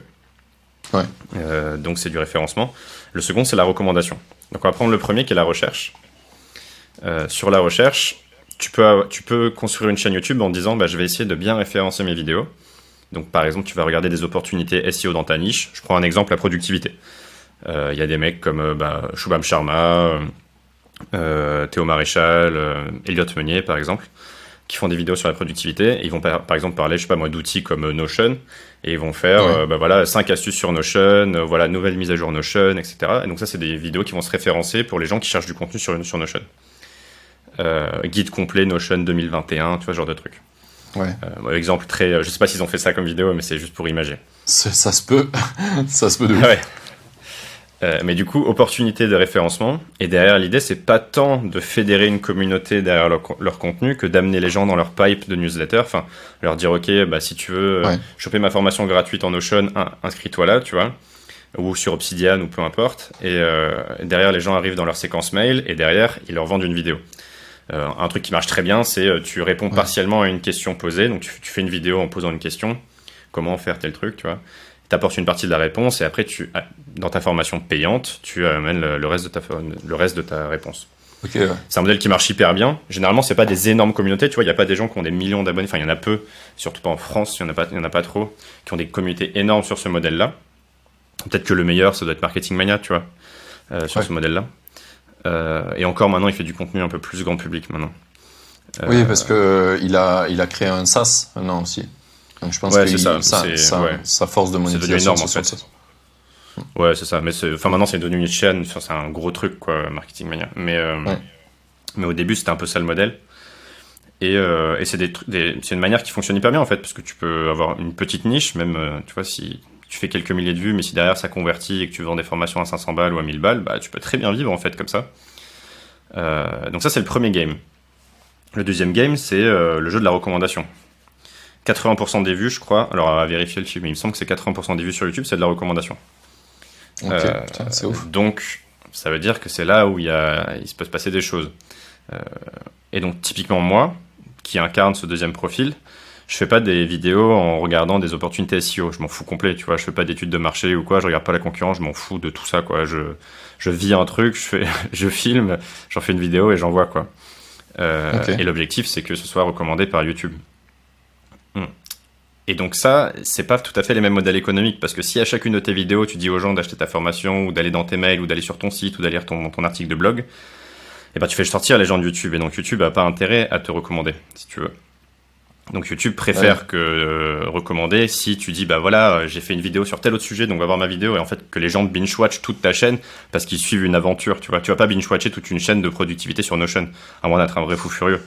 Euh, donc, c'est du référencement. Le second, c'est la recommandation. Donc, on va prendre le premier, qui est la recherche. Euh, sur la recherche, tu peux, tu peux construire une chaîne YouTube en disant, bah, je vais essayer de bien référencer mes vidéos. Donc, par exemple, tu vas regarder des opportunités SEO dans ta niche. Je prends un exemple, la productivité. Euh, Il y a des mecs comme bah, Shubham Sharma, Théo Maréchal, Elliot Meunier, par exemple, qui font des vidéos sur la productivité. Ils vont par, par exemple parler, je sais pas moi, d'outils comme euh, Notion. Et ils vont faire, Ouais. euh, bah, voilà, 5 astuces sur Notion, euh, voilà, nouvelle mise à jour Notion, etc. Et donc ça, c'est des vidéos qui vont se référencer pour les gens qui cherchent du contenu sur, sur Notion. Euh, guide complet Notion 2021, tu vois, ce genre de truc. Ouais. Exemple très, je sais pas s'ils ont fait ça comme vidéo, mais c'est juste pour imager. Ça, ça se peut. ça se peut de ouf. Ouais. Euh, mais du coup, opportunité de référencement. Et derrière, l'idée, c'est pas tant de fédérer une communauté derrière leur, co- leur contenu que d'amener les gens dans leur pipe de newsletter. Enfin, leur dire, OK, bah, si tu veux euh, Ouais. choper ma formation gratuite en Notion, in- inscris-toi là, tu vois. Ou sur Obsidian, ou peu importe. Et euh, derrière, les gens arrivent dans leur séquence mail, et derrière, ils leur vendent une vidéo. Euh, un truc qui marche très bien, c'est tu réponds Ouais. partiellement à une question posée. Donc, tu, tu fais une vidéo en posant une question. Comment faire tel truc, tu vois t'apportes une partie de la réponse et après tu dans ta formation payante tu amènes le, le reste de ta le reste de ta réponse C'est un modèle qui marche hyper bien. Généralement, c'est pas des énormes communautés, tu vois, il n'y a pas des gens qui ont des millions d'abonnés, enfin, il y en a peu, surtout pas en France, il n'y en, a pas, y en a pas trop, qui ont des communautés énormes sur ce modèle-là. Peut-être que le meilleur, ça doit être Marketing Mania, tu vois, euh, sur ce modèle-là. Euh, et encore maintenant, il fait du contenu un peu plus grand public maintenant. oui, parce que il a, il a créé un SaaS maintenant aussi. Donc je pense que ça, sa force de monétisation, énorme en fait. Ouais, c'est ça. Mais enfin, maintenant, c'est devenu une chaîne. c'est un gros truc, quoi, Marketing Mania. Mais, euh, mais au début, c'était un peu ça le modèle. Et, euh, et c'est des, des, une manière qui fonctionne hyper bien, en fait, parce que tu peux avoir une petite niche, même, euh, tu vois, si tu fais quelques milliers de vues, mais si derrière ça convertit et que tu vends des formations à 500 balles ou à 1000 balles, bah, tu peux très bien vivre, en fait, comme ça. donc ça, c'est le premier game. Le deuxième game, c'est le jeu de la recommandation. 80% des vues, je crois, alors on va vérifier le chiffre, mais il me semble que c'est 80% des vues sur YouTube, c'est de la recommandation. Euh, donc, ça veut dire que c'est là où il, y a, il se peut se passer des choses. Euh, et donc, typiquement, moi, qui incarne ce deuxième profil, je fais pas des vidéos en regardant des opportunités SEO. Je m'en fous complet, tu vois. Je fais pas d'études de marché ou quoi. Je regarde pas la concurrence. Je m'en fous de tout ça, quoi. Je, je vis un truc, je fais, je filme, j'en fais une vidéo et j'envoie, quoi. Euh, et l'objectif, c'est que ce soit recommandé par YouTube. Et donc ça, c'est pas tout à fait les mêmes modèles économiques parce que si à chacune de tes vidéos tu dis aux gens d'acheter ta formation ou d'aller dans tes mails ou d'aller sur ton site ou d'aller lire ton, ton article de blog, eh ben tu fais sortir les gens de YouTube et donc YouTube a pas intérêt à te recommander si tu veux. Donc YouTube préfère que euh, recommander si tu dis bah voilà euh, j'ai fait une vidéo sur tel autre sujet donc va voir ma vidéo et en fait que les gens binge watch toute ta chaîne parce qu'ils suivent une aventure tu vois tu vas pas binge watcher toute une chaîne de productivité sur Notion à moins d'être un vrai fou furieux.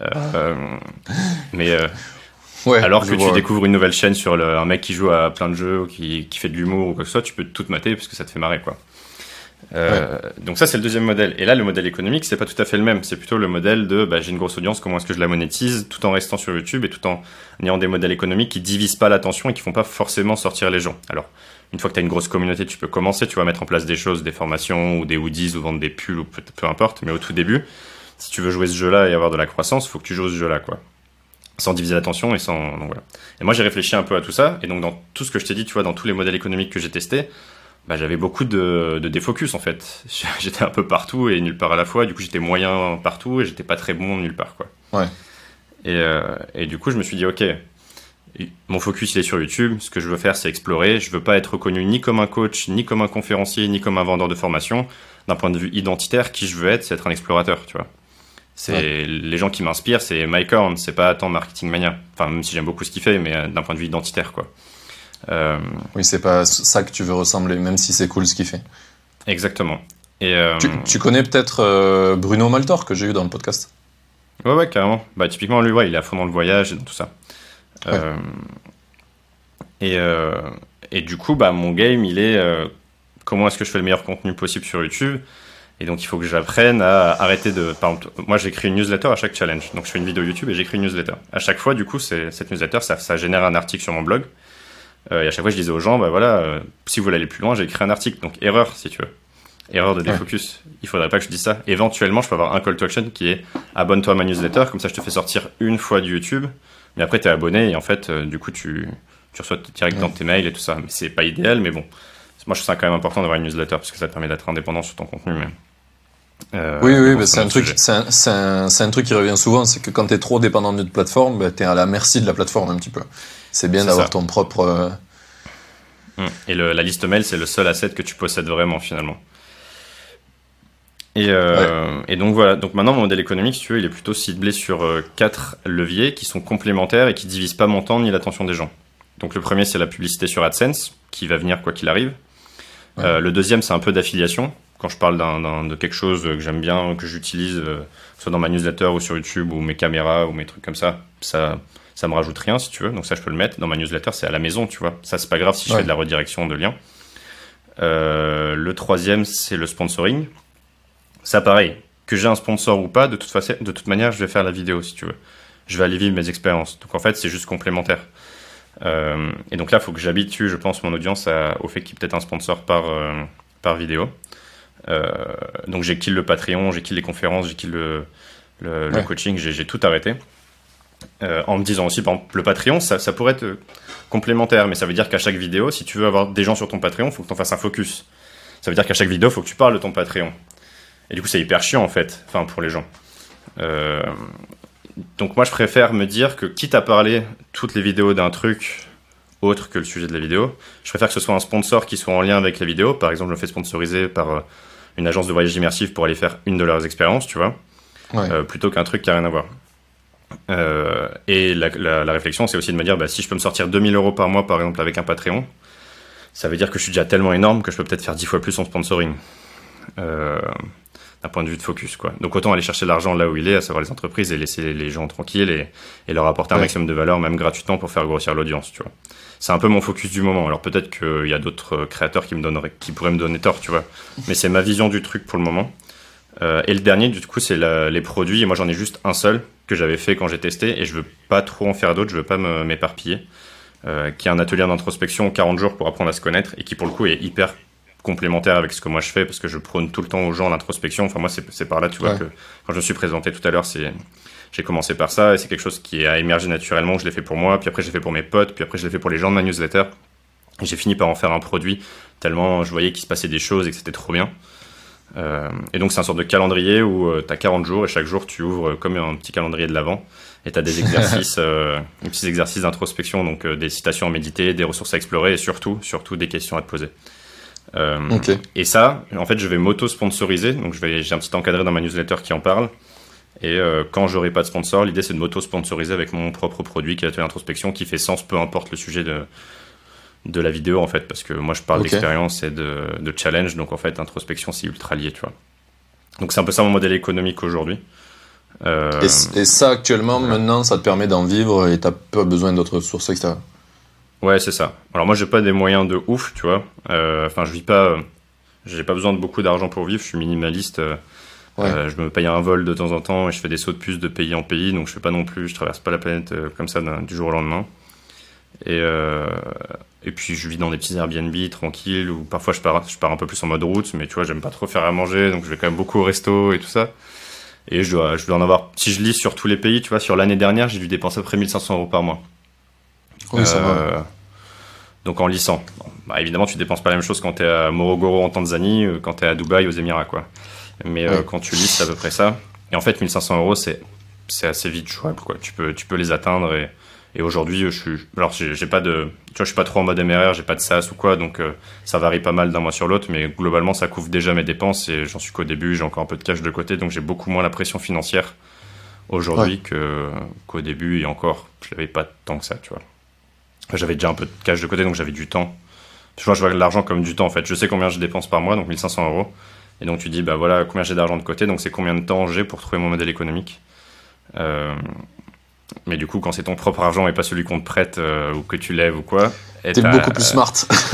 Euh, ah. euh mais alors que tu découvres une nouvelle chaîne sur un mec qui joue à plein de jeux, qui, qui fait de l'humour ou quoi que ce soit, tu peux tout mater parce que ça te fait marrer, quoi. Euh, donc ça c'est le deuxième modèle. Et là le modèle économique c'est pas tout à fait le même. C'est plutôt le modèle de bah, j'ai une grosse audience, comment est-ce que je la monétise tout en restant sur YouTube et tout en ayant des modèles économiques qui divisent pas l'attention et qui font pas forcément sortir les gens. Alors une fois que tu as une grosse communauté, tu peux commencer, tu vas mettre en place des choses, des formations ou des hoodies ou vendre des pulls ou peu, peu importe. Mais au tout début, si tu veux jouer ce jeu-là et avoir de la croissance, faut que tu joues ce jeu-là quoi sans diviser l'attention et sans donc voilà. Et moi j'ai réfléchi un peu à tout ça et donc dans tout ce que je t'ai dit, tu vois, dans tous les modèles économiques que j'ai testés, bah, j'avais beaucoup de, de défocus en fait. J'étais un peu partout et nulle part à la fois. Du coup j'étais moyen partout et j'étais pas très bon nulle part quoi. Ouais. Et, euh, et du coup je me suis dit ok, mon focus il est sur YouTube. Ce que je veux faire c'est explorer. Je veux pas être reconnu ni comme un coach, ni comme un conférencier, ni comme un vendeur de formation. D'un point de vue identitaire, qui je veux être, c'est être un explorateur, tu vois. C'est les gens qui m'inspirent, c'est Mike Horn, c'est pas tant Marketing Mania. Enfin, même si j'aime beaucoup ce qu'il fait, mais euh, d'un point de vue identitaire, quoi. Euh... Oui, c'est pas ça que tu veux ressembler, même si c'est cool ce qu'il fait. Exactement. Et euh... tu, connais peut-être euh, Bruno Maltor que j'ai eu dans le podcast? Ouais, ouais, carrément. Bah, typiquement, lui, ouais, il est à fond dans le voyage et dans tout ça. Et, et du coup, bah, mon game, il est comment est-ce que je fais le meilleur contenu possible sur YouTube? Et donc, il faut que j'apprenne à arrêter de. Par exemple, moi, j'écris une newsletter à chaque challenge. Donc, je fais une vidéo YouTube et j'écris une newsletter. À chaque fois, du coup, cette newsletter, ça, ça, génère un article sur mon blog. Euh, et à chaque fois, je disais aux gens, bah voilà, euh, si vous voulez aller plus loin, j'ai écrit un article. Donc, erreur, si tu veux. Erreur de défocus. Il faudrait pas que je dise ça. Éventuellement, je peux avoir un call to action qui est abonne-toi à ma newsletter. Comme ça, je te fais sortir une fois du YouTube. Mais après, tu es abonné et en fait, euh, du coup, tu, tu reçois direct dans tes mails et tout ça. Mais c'est pas idéal, mais bon. Moi, je trouve ça quand même important d'avoir une newsletter parce que ça te permet d'être indépendant sur ton contenu. Mais... Euh, oui, oui, c'est un truc, c'est un, un, truc qui revient souvent, c'est que quand tu es trop dépendant d'une plateforme, bah, tu es à la merci de la plateforme un petit peu. C'est bien d'avoir ton propre. Euh, hum. Et le, la liste mail, c'est le seul asset que tu possèdes vraiment finalement. Et, euh, et, donc voilà, donc maintenant mon modèle économique, si tu veux, il est plutôt ciblé sur quatre leviers qui sont complémentaires et qui divisent pas mon temps ni l'attention des gens. Donc le premier, c'est la publicité sur AdSense, qui va venir quoi qu'il arrive. le deuxième, c'est un peu d'affiliation quand je parle de quelque chose que j'aime bien, que j'utilise, euh, soit dans ma newsletter ou sur YouTube ou mes caméras ou mes trucs comme ça, ça, ça me rajoute rien si tu veux. Donc ça, je peux le mettre. Dans ma newsletter, c'est à la maison, tu vois. Ça, c'est pas grave si je fais de la redirection de liens. Euh, le troisième, c'est le sponsoring. Ça, pareil. Que j'ai un sponsor ou pas, de toute façon, de toute manière, je vais faire la vidéo si tu veux. Je vais aller vivre mes expériences. Donc en fait, c'est juste complémentaire. Euh, et donc là, il faut que j'habitue, je pense, mon audience au fait qu'il y ait peut-être un sponsor par, par vidéo. Euh, donc j'ai kill le Patreon, j'ai kill les conférences, j'ai kill le, le, coaching, j'ai tout arrêté. Euh, en me disant aussi, par exemple, le Patreon, ça, ça pourrait être complémentaire, mais ça veut dire qu'à chaque vidéo, si tu veux avoir des gens sur ton Patreon, il faut que tu en fasses un focus. Ça veut dire qu'à chaque vidéo, il faut que tu parles de ton Patreon. Et du coup, c'est hyper chiant en fait, enfin pour les gens. Euh, donc moi, je préfère me dire que quitte à parler toutes les vidéos d'un truc autre que le sujet de la vidéo, je préfère que ce soit un sponsor qui soit en lien avec la vidéo. Par exemple, je me fais sponsoriser par euh, une agence de voyage immersif pour aller faire une de leurs expériences, tu vois, euh, plutôt qu'un truc qui a rien à voir. et la, la, réflexion, c'est aussi de me dire, bah, si je peux me sortir 2000 euros par mois, par exemple, avec un Patreon, ça veut dire que je suis déjà tellement énorme que je peux peut-être faire 10 fois plus en sponsoring. Euh, d'un point de vue de focus. Quoi. Donc autant aller chercher l'argent là où il est, à savoir les entreprises, et laisser les gens tranquilles et, et leur apporter un maximum de valeur, même gratuitement, pour faire grossir l'audience. Tu vois. C'est un peu mon focus du moment. Alors peut-être qu'il y a d'autres créateurs qui, me donneraient, qui pourraient me donner tort, tu vois. Mais c'est ma vision du truc pour le moment. Euh, et le dernier, du coup, c'est les produits. Et moi, j'en ai juste un seul que j'avais fait quand j'ai testé. Et je veux pas trop en faire d'autres. Je veux pas m'éparpiller. Euh, qui est un atelier d'introspection 40 jours pour apprendre à se connaître et qui, pour le coup, est hyper complémentaire avec ce que moi je fais parce que je prône tout le temps aux gens l'introspection. Enfin, moi, c'est par là, tu vois, que quand je me suis présenté tout à l'heure, c'est. J'ai commencé par ça et c'est quelque chose qui a émergé naturellement. Je l'ai fait pour moi, puis après, je l'ai fait pour mes potes, puis après, je l'ai fait pour les gens de ma newsletter. Et j'ai fini par en faire un produit tellement je voyais qu'il se passait des choses et que c'était trop bien. Euh, et donc, c'est un sorte de calendrier où euh, tu as 40 jours et chaque jour, tu ouvres comme un petit calendrier de l'avant et tu as des exercices, euh, des petits exercices d'introspection, donc des citations à méditer, des ressources à explorer et surtout, surtout des questions à te poser. Euh, et ça, en fait, je vais m'auto-sponsoriser. Donc, j'ai un petit encadré dans ma newsletter qui en parle. Et euh, quand j'aurai pas de sponsor, l'idée c'est de m'auto-sponsoriser avec mon propre produit qui est l'introspection, qui fait sens peu importe le sujet de, de la vidéo en fait. Parce que moi je parle d'expérience et de, de, challenge, donc en fait, introspection c'est ultra lié, tu vois. Donc c'est un peu ça mon modèle économique aujourd'hui. Euh, et, ça actuellement, maintenant, ça te permet d'en vivre et t'as pas besoin d'autres sources extérieures Ouais, c'est ça. Alors moi, j'ai pas des moyens de ouf, tu vois. Euh, enfin, je vis pas. j'ai pas besoin de beaucoup d'argent pour vivre. Je suis minimaliste. Euh, euh, je me paye un vol de temps en temps et je fais des sauts de puce de pays en pays. Donc je fais pas non plus. Je traverse pas la planète comme ça du jour au lendemain. Et et puis je vis dans des petits Airbnb tranquilles ou parfois je pars je pars un peu plus en mode route. Mais tu vois, j'aime pas trop faire à manger, donc je vais quand même beaucoup au resto et tout ça. Et je dois je dois en avoir. Si je lis sur tous les pays, tu vois, sur l'année dernière, j'ai dû dépenser à peu près 1500 euros par mois. Euh, donc en lissant. Bah, évidemment, tu dépenses pas la même chose quand tu es à Morogoro en Tanzanie, euh, quand tu es à Dubaï aux Émirats. Quoi. Mais euh, quand tu lisses, c'est à peu près ça. Et en fait, 1500 euros, c'est, c'est assez vite jouable. Quoi. Tu, peux, tu peux les atteindre. Et, et aujourd'hui, je suis. Alors, j'ai, pas de. Tu vois, je suis pas trop en mode MRR, j'ai pas de SaaS ou quoi. Donc, ça varie pas mal d'un mois sur l'autre. Mais globalement, ça couvre déjà mes dépenses. Et j'en suis qu'au début, j'ai encore un peu de cash de côté. Donc, j'ai beaucoup moins la pression financière aujourd'hui que, qu'au début. Et encore, je n'avais pas tant que ça, tu vois. J'avais déjà un peu de cash de côté, donc j'avais du temps. Je vois, je vois l'argent comme du temps en fait. Je sais combien je dépense par mois, donc 1500 euros. Et donc tu dis, bah voilà, combien j'ai d'argent de côté, donc c'est combien de temps j'ai pour trouver mon modèle économique. Euh, mais du coup, quand c'est ton propre argent et pas celui qu'on te prête euh, ou que tu lèves ou quoi. T'es beaucoup plus smart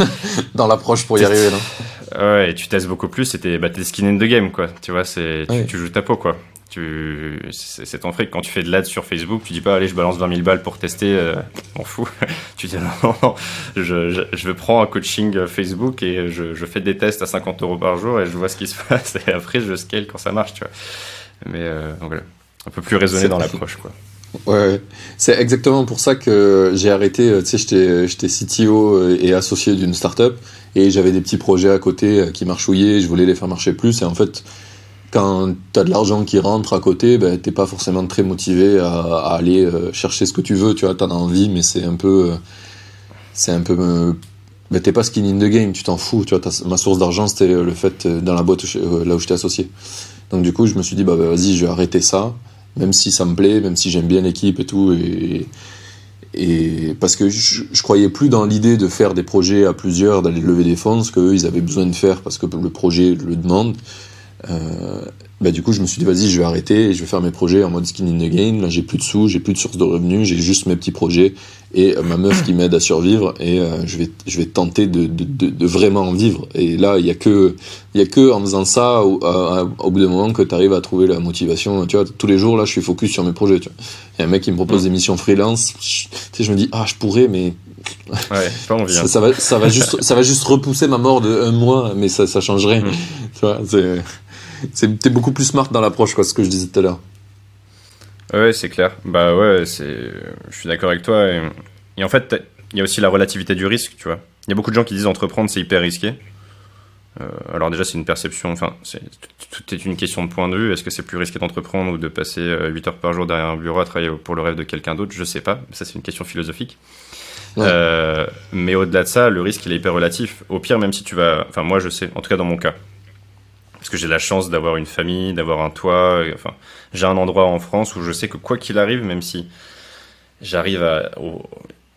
dans l'approche pour y arriver, non? Ouais, et tu testes beaucoup plus, c'était bah, t'es skin in the game, quoi. Tu vois, c'est tu, tu joues ta peau, quoi tu c'est ton fric. Quand tu fais de l'ad sur Facebook tu dis pas allez je balance 20 000 balles pour tester euh, m'en fous tu dis non, non je, je, je, prends un coaching Facebook et je, je, fais des tests à 50 euros par jour et je vois ce qui se passe. Et après je scale quand ça marche tu vois. Mais euh, donc voilà. Un peu plus raisonné dans l'approche quoi. Ouais, c'est exactement pour ça que j'ai arrêté. Euh, tu sais, j'étais CTO euh, et associé d'une startup et j'avais des petits projets à côté qui marchouillaient. Je voulais les faire marcher plus. Et en fait, quand tu as de l'argent qui rentre à côté, ben, t'es pas forcément très motivé à, aller euh, chercher ce que tu veux. Tu vois, as envie, mais c'est un peu. Euh, c'est un peu. Euh, ben, t'es pas skin in the game, tu t'en fous. Tu ma source d'argent, c'était le fait dans la boîte là où j'étais associé. Donc, du coup, je me suis dit, bah, bah, vas-y, je vais arrêter ça, même si ça me plaît, même si j'aime bien l'équipe et tout. Et parce que je, je croyais plus dans l'idée de faire des projets à plusieurs, d'aller lever des fonds, ce qu'eux, ils avaient besoin de faire parce que le projet le demande. Euh, bah du coup je me suis dit vas-y je vais arrêter et je vais faire mes projets en mode skin in the game là j'ai plus de sous j'ai plus de source de revenus j'ai juste mes petits projets et euh, ma meuf qui m'aide à survivre et euh, je vais je vais tenter de, de, de, vraiment en vivre et là il y a que il y a que en faisant ça au, au bout d'un moment que tu arrives à trouver la motivation tu vois tous les jours là je suis focus sur mes projets tu vois il y a un mec qui me propose mm. des missions freelance tu sais je me dis ah je pourrais mais ouais, pas envie, hein. ça, va ça va juste ça va juste repousser ma mort de un mois mais ça ça changerait mm. tu vois c'est T'es beaucoup plus smart dans l'approche, quoi, ce que je disais tout à l'heure. Ouais, c'est clair. Bah ouais, c'est. Je suis d'accord avec toi. Et, en fait, il y a aussi la relativité du risque, tu vois. Il y a beaucoup de gens qui disent entreprendre, c'est hyper risqué. alors déjà, c'est une perception, enfin, tout est une question de point de vue. Est-ce que c'est plus risqué d'entreprendre ou de passer 8 heures par jour derrière un bureau à travailler pour le rêve de quelqu'un d'autre? Je sais pas. Ça, c'est une question philosophique. mais au-delà de ça, le risque, il est hyper relatif. Au pire, même si tu vas... Enfin, moi, je sais, en tout cas dans mon cas, parce que j'ai la chance d'avoir une famille, d'avoir un toit. enfin, j'ai un endroit en France où je sais que quoi qu'il arrive, même si j'arrive à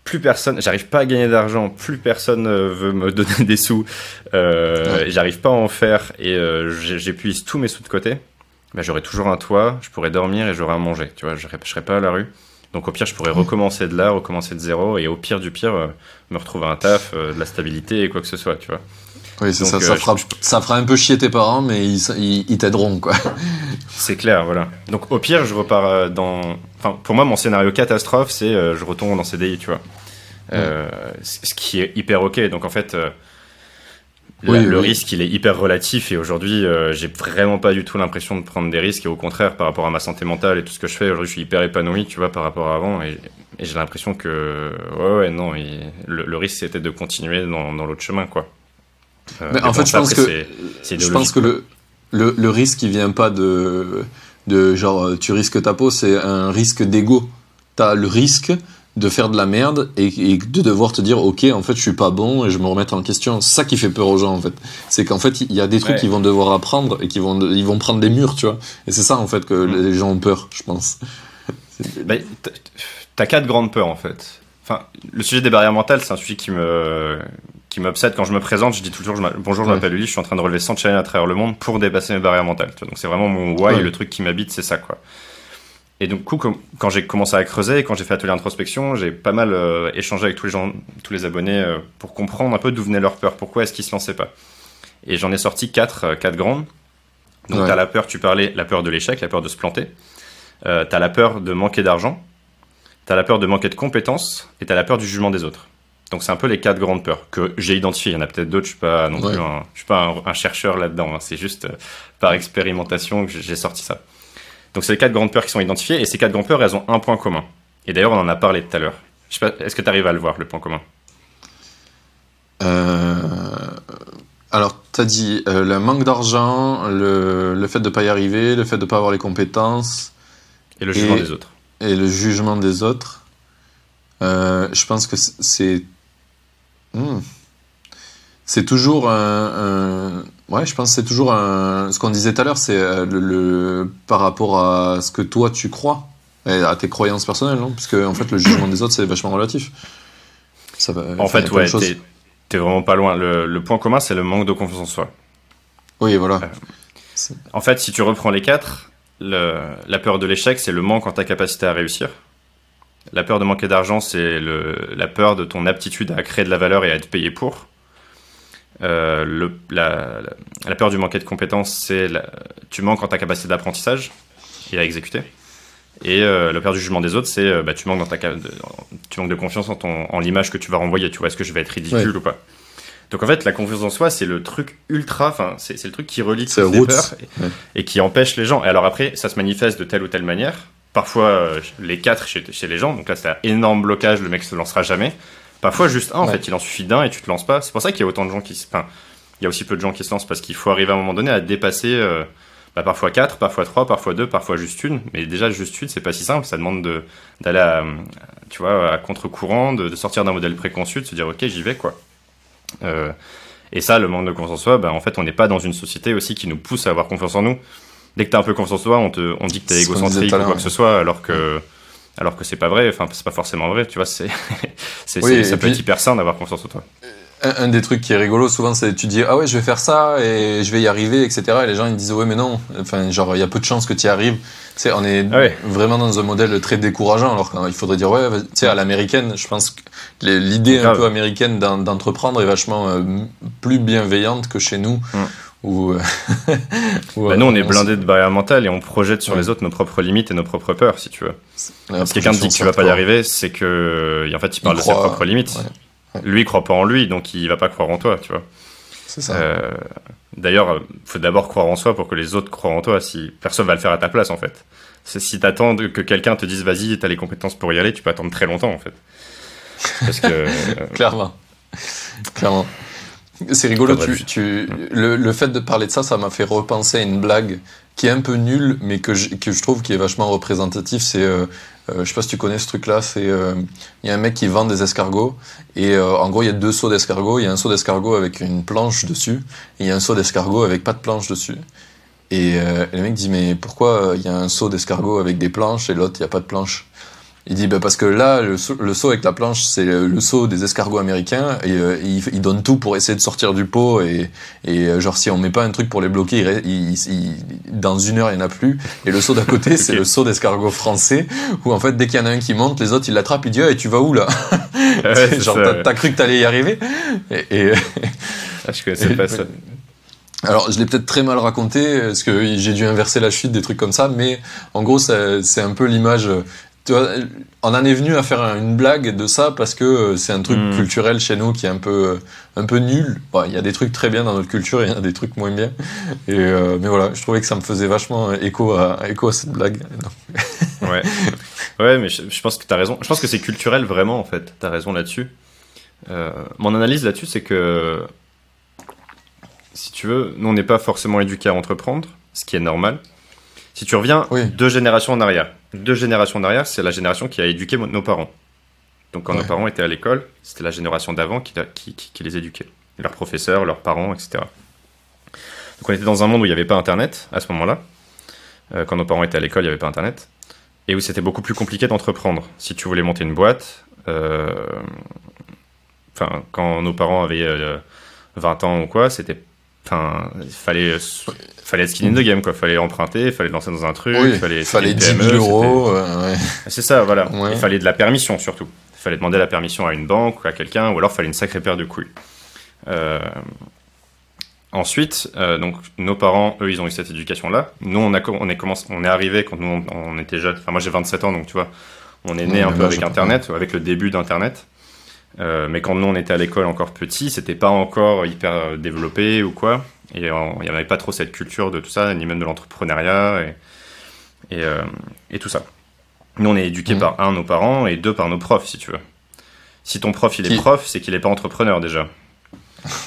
plus personne, j'arrive pas à gagner d'argent, plus personne euh, veut me donner des sous, euh, j'arrive pas à en faire et euh, j'épuise tous mes sous de côté. Bah, j'aurai toujours un toit, je pourrais dormir et j'aurai à manger. Tu vois, je, je serai pas à la rue. Donc au pire, je pourrais recommencer de là, recommencer de zéro, et au pire du pire, me retrouver un taf, de la stabilité et quoi que ce soit, tu vois. Oui, c'est ça. Ça, fera, ça, fera, un peu chier tes parents, mais ils, ils, t'aideront, quoi. C'est clair, voilà. Donc, au pire, je repars dans. Enfin, pour moi, mon scénario catastrophe, c'est je retourne dans CDI, tu vois. Euh, ce qui est hyper ok. Donc, en fait. le risque, il est hyper relatif et aujourd'hui, j'ai vraiment pas du tout l'impression de prendre des risques et au contraire, par rapport à ma santé mentale et tout ce que je fais, aujourd'hui, je suis hyper épanoui, tu vois, par rapport à avant et, j'ai l'impression que, ouais, ouais, non, le, risque c'était de continuer dans, dans l'autre chemin, quoi. Euh, mais en fait, je pense que, je pense que le, le, le, risque, il vient pas de, de genre, tu risques ta peau, c'est un risque d'ego. Tu as le risque de faire de la merde et, de devoir te dire, ok, en fait, je suis pas bon et je me remets en question. C'est ça qui fait peur aux gens, en fait. C'est qu'en fait, il y a des trucs qu'ils vont devoir apprendre et qui vont, ils vont prendre des murs, tu vois. Et c'est ça, en fait, que mm. les gens ont peur, je pense. Bah, T'as quatre grandes peurs, en fait. Enfin, le sujet des barrières mentales, c'est un sujet qui me, qui m'obsède quand je me présente. Je dis toujours bonjour, je m'appelle Uli, je suis en train de relever 100 challenges à travers le monde pour dépasser mes barrières mentales. Donc c'est vraiment mon why, le truc qui m'habite, c'est ça quoi. Et donc, coup, quand j'ai commencé à creuser, quand j'ai fait atelier introspection, j'ai pas mal euh, échangé avec tous les gens, tous les abonnés, euh, pour comprendre un peu d'où venait leur peur, pourquoi est-ce qu'ils se lançaient pas. Et j'en ai sorti quatre, euh, quatre grandes. Donc, tu t'as la peur, tu parlais, la peur de l'échec, la peur de se planter. T'as la peur de manquer d'argent. T'as la peur de manquer de compétences. Et t'as la peur du jugement des autres. Donc c'est un peu les quatre grandes peurs que j'ai identifiées. Il y en a peut-être d'autres. Je suis pas non plus un, je suis pas un, chercheur là-dedans. Hein. C'est juste euh, par expérimentation que j'ai sorti ça. Donc c'est les quatre grandes peurs qui sont identifiées et ces quatre grandes peurs, elles ont un point commun. Et d'ailleurs, on en a parlé tout à l'heure. Est-ce que tu arrives à le voir, le point commun? Euh... Alors, tu as dit euh, le manque d'argent, le, le, fait de ne pas y arriver, le fait de ne pas avoir les compétences. Et le jugement des autres. Et le jugement des autres. Euh, je pense que c'est Hmm. C'est toujours un, Ouais, je pense que c'est toujours un. Ce qu'on disait tout à l'heure, c'est euh, le, par rapport à ce que toi tu crois, et à tes croyances personnelles, non? Parce que, en fait, le jugement des autres, c'est vachement relatif. Ça en fait, ouais, t'es vraiment pas loin. Le, point commun, c'est le manque de confiance en soi. Oui, voilà. Euh, en fait, si tu reprends les quatre, la peur de l'échec, c'est le manque en ta capacité à réussir. La peur de manquer d'argent, c'est la peur de ton aptitude à créer de la valeur et à être payé pour. Euh, le, la, la, peur du manquer de compétences, c'est tu manques en ta capacité d'apprentissage et à exécuter. Et euh, la peur du jugement des autres, c'est euh, bah, tu manques dans ta de, tu manques de confiance en, ton, en l'image que tu vas renvoyer. Tu vois, est-ce que je vais être ridicule ou pas? Donc en fait, la confiance en soi, c'est le truc ultra, enfin, c'est, le truc qui relie toutes les peurs et, qui empêche les gens. Et alors après, ça se manifeste de telle ou telle manière parfois euh, les quatre chez, les gens. Donc là, c'est un énorme blocage, le mec se lancera jamais. Parfois, juste un, en fait, il en suffit d'un et tu te lances pas. C'est pour ça qu'il y a autant de gens qui se. Enfin, il y a aussi peu de gens qui se lancent parce qu'il faut arriver à un moment donné à dépasser euh, bah, parfois quatre, parfois trois, parfois deux, parfois juste une. Mais déjà, juste une, c'est pas si simple. Ça demande d'aller à, tu vois, à contre-courant, de, sortir d'un modèle préconçu, de se dire, ok, j'y vais, quoi. Euh, et ça, le manque de confiance en soi, bah, en fait, on n'est pas dans une société aussi qui nous pousse à avoir confiance en nous dès que t'as un peu confiance en toi, on te, on dit que t'es égocentrique ou quoi que ce soit, alors que, alors que c'est pas vrai. Enfin, c'est pas forcément vrai. Tu vois, c'est, c'est, ça peut être hyper sain d'avoir confiance en toi. Un, des trucs qui est rigolo souvent, c'est tu dis ah ouais, je vais faire ça et je vais y arriver, etc. Et les gens ils disent ouais, mais non. Enfin, genre il y a peu de chances que tu y arrives. On est ah vraiment dans un modèle très décourageant. Alors qu'il faudrait dire ouais, tu sais à l'américaine, je pense que l'idée un peu américaine d'entreprendre est vachement euh, plus bienveillante que chez nous. Mm. Euh, bah, nous, on est blindé de barrières mentales et on projette sur les autres nos propres limites et nos propres peurs, si tu veux. Si quelqu'un te dit que tu vas pas y arriver, c'est que, en fait, il parle de ses propres limites. Lui, il croit pas en lui, donc il va pas croire en toi, tu vois. C'est ça. Euh, d'ailleurs, faut d'abord croire en soi pour que les autres croient en toi. Si personne va le faire à ta place, en fait. Si t'attends que quelqu'un te dise vas-y, t'as les compétences pour y aller, tu peux attendre très longtemps, en fait. Parce que. Clairement. Clairement. C'est rigolo, tu, tu, le, le, fait de parler de ça, ça m'a fait repenser à une blague qui est un peu nulle, mais que je, que je trouve qui est vachement représentatif. C'est, euh, euh, je sais pas si tu connais ce truc-là, c'est, euh, il y a un mec qui vend des escargots, et euh, en gros, il y a deux seaux d'escargots. Il y a un seau d'escargot avec une planche dessus, et il y a un seau d'escargot avec pas de planche dessus. Et, et le mec dit, mais pourquoi il y a un seau d'escargot avec des planches, et l'autre, il n'y a pas de planche? Il dit bah parce que là le saut, le saut avec la planche c'est le, saut des escargots américains et euh, ils, ils, donnent tout pour essayer de sortir du pot et, et euh, genre si on met pas un truc pour les bloquer il, il, dans une heure il y en a plus. Et le saut d'à côté okay. c'est le saut d'escargot français où en fait dès qu'il y en a un qui monte les autres ils l'attrapent ils disent hey, tu vas où là? Ouais, genre t'as cru que t'allais y arriver? Et, et ah, je connaissais pas ça. Alors, je l'ai peut-être très mal raconté, parce que j'ai dû inverser la chute, des trucs comme ça, mais en gros, c'est un peu l'image tu vois, on en est venu à faire une blague de ça parce que euh, c'est un truc mmh. culturel chez nous qui est un peu, euh, un peu nul. Il bon, y a des trucs très bien dans notre culture et il y a des trucs moins bien. Et, euh, mais voilà, je trouvais que ça me faisait vachement écho à, écho à cette blague. ouais. ouais, mais je, je pense que tu as raison. Je pense que c'est culturel vraiment en fait. Tu as raison là-dessus. Euh, mon analyse là-dessus, c'est que si tu veux, nous on n'est pas forcément éduqués à entreprendre, ce qui est normal. Si tu reviens oui. deux générations en arrière, deux générations derrière, c'est la génération qui a éduqué nos parents. Donc quand ouais. nos parents étaient à l'école, c'était la génération d'avant qui, qui, qui, qui, les éduquait. Leurs professeurs, leurs parents, etc. Donc on était dans un monde où il n'y avait pas Internet à ce moment-là. Euh, quand nos parents étaient à l'école, il n'y avait pas Internet. Et où c'était beaucoup plus compliqué d'entreprendre. Si tu voulais monter une boîte, euh... enfin, quand nos parents avaient euh, 20 ans ou quoi, c'était Enfin, il fallait, fallait être skin in the game, quoi. Fallait emprunter, fallait lancer dans un truc, oui, fallait, fallait 10 000 euros. Ouais. C'est ça, voilà. Ouais. Il fallait de la permission, surtout. Il fallait demander la permission à une banque ou à quelqu'un, ou alors il fallait une sacrée paire de couilles. Euh... Ensuite, euh, donc, nos parents, eux, ils ont eu cette éducation-là. Nous, on, a, on, est commencé, on est arrivé quand nous, on, on était jeunes. Enfin, moi, j'ai 27 ans, donc tu vois, on est né un peu avec Internet, avec le début d'Internet. Euh, mais quand nous on était à l'école encore petit, c'était pas encore hyper développé ou quoi. Et il n'y avait pas trop cette culture de tout ça, ni même de l'entrepreneuriat et, et, euh, et, tout ça. Nous on est éduqués mmh. par un, nos parents, et deux, par nos profs, si tu veux. Si ton prof il est prof, c'est qu'il n'est pas entrepreneur déjà.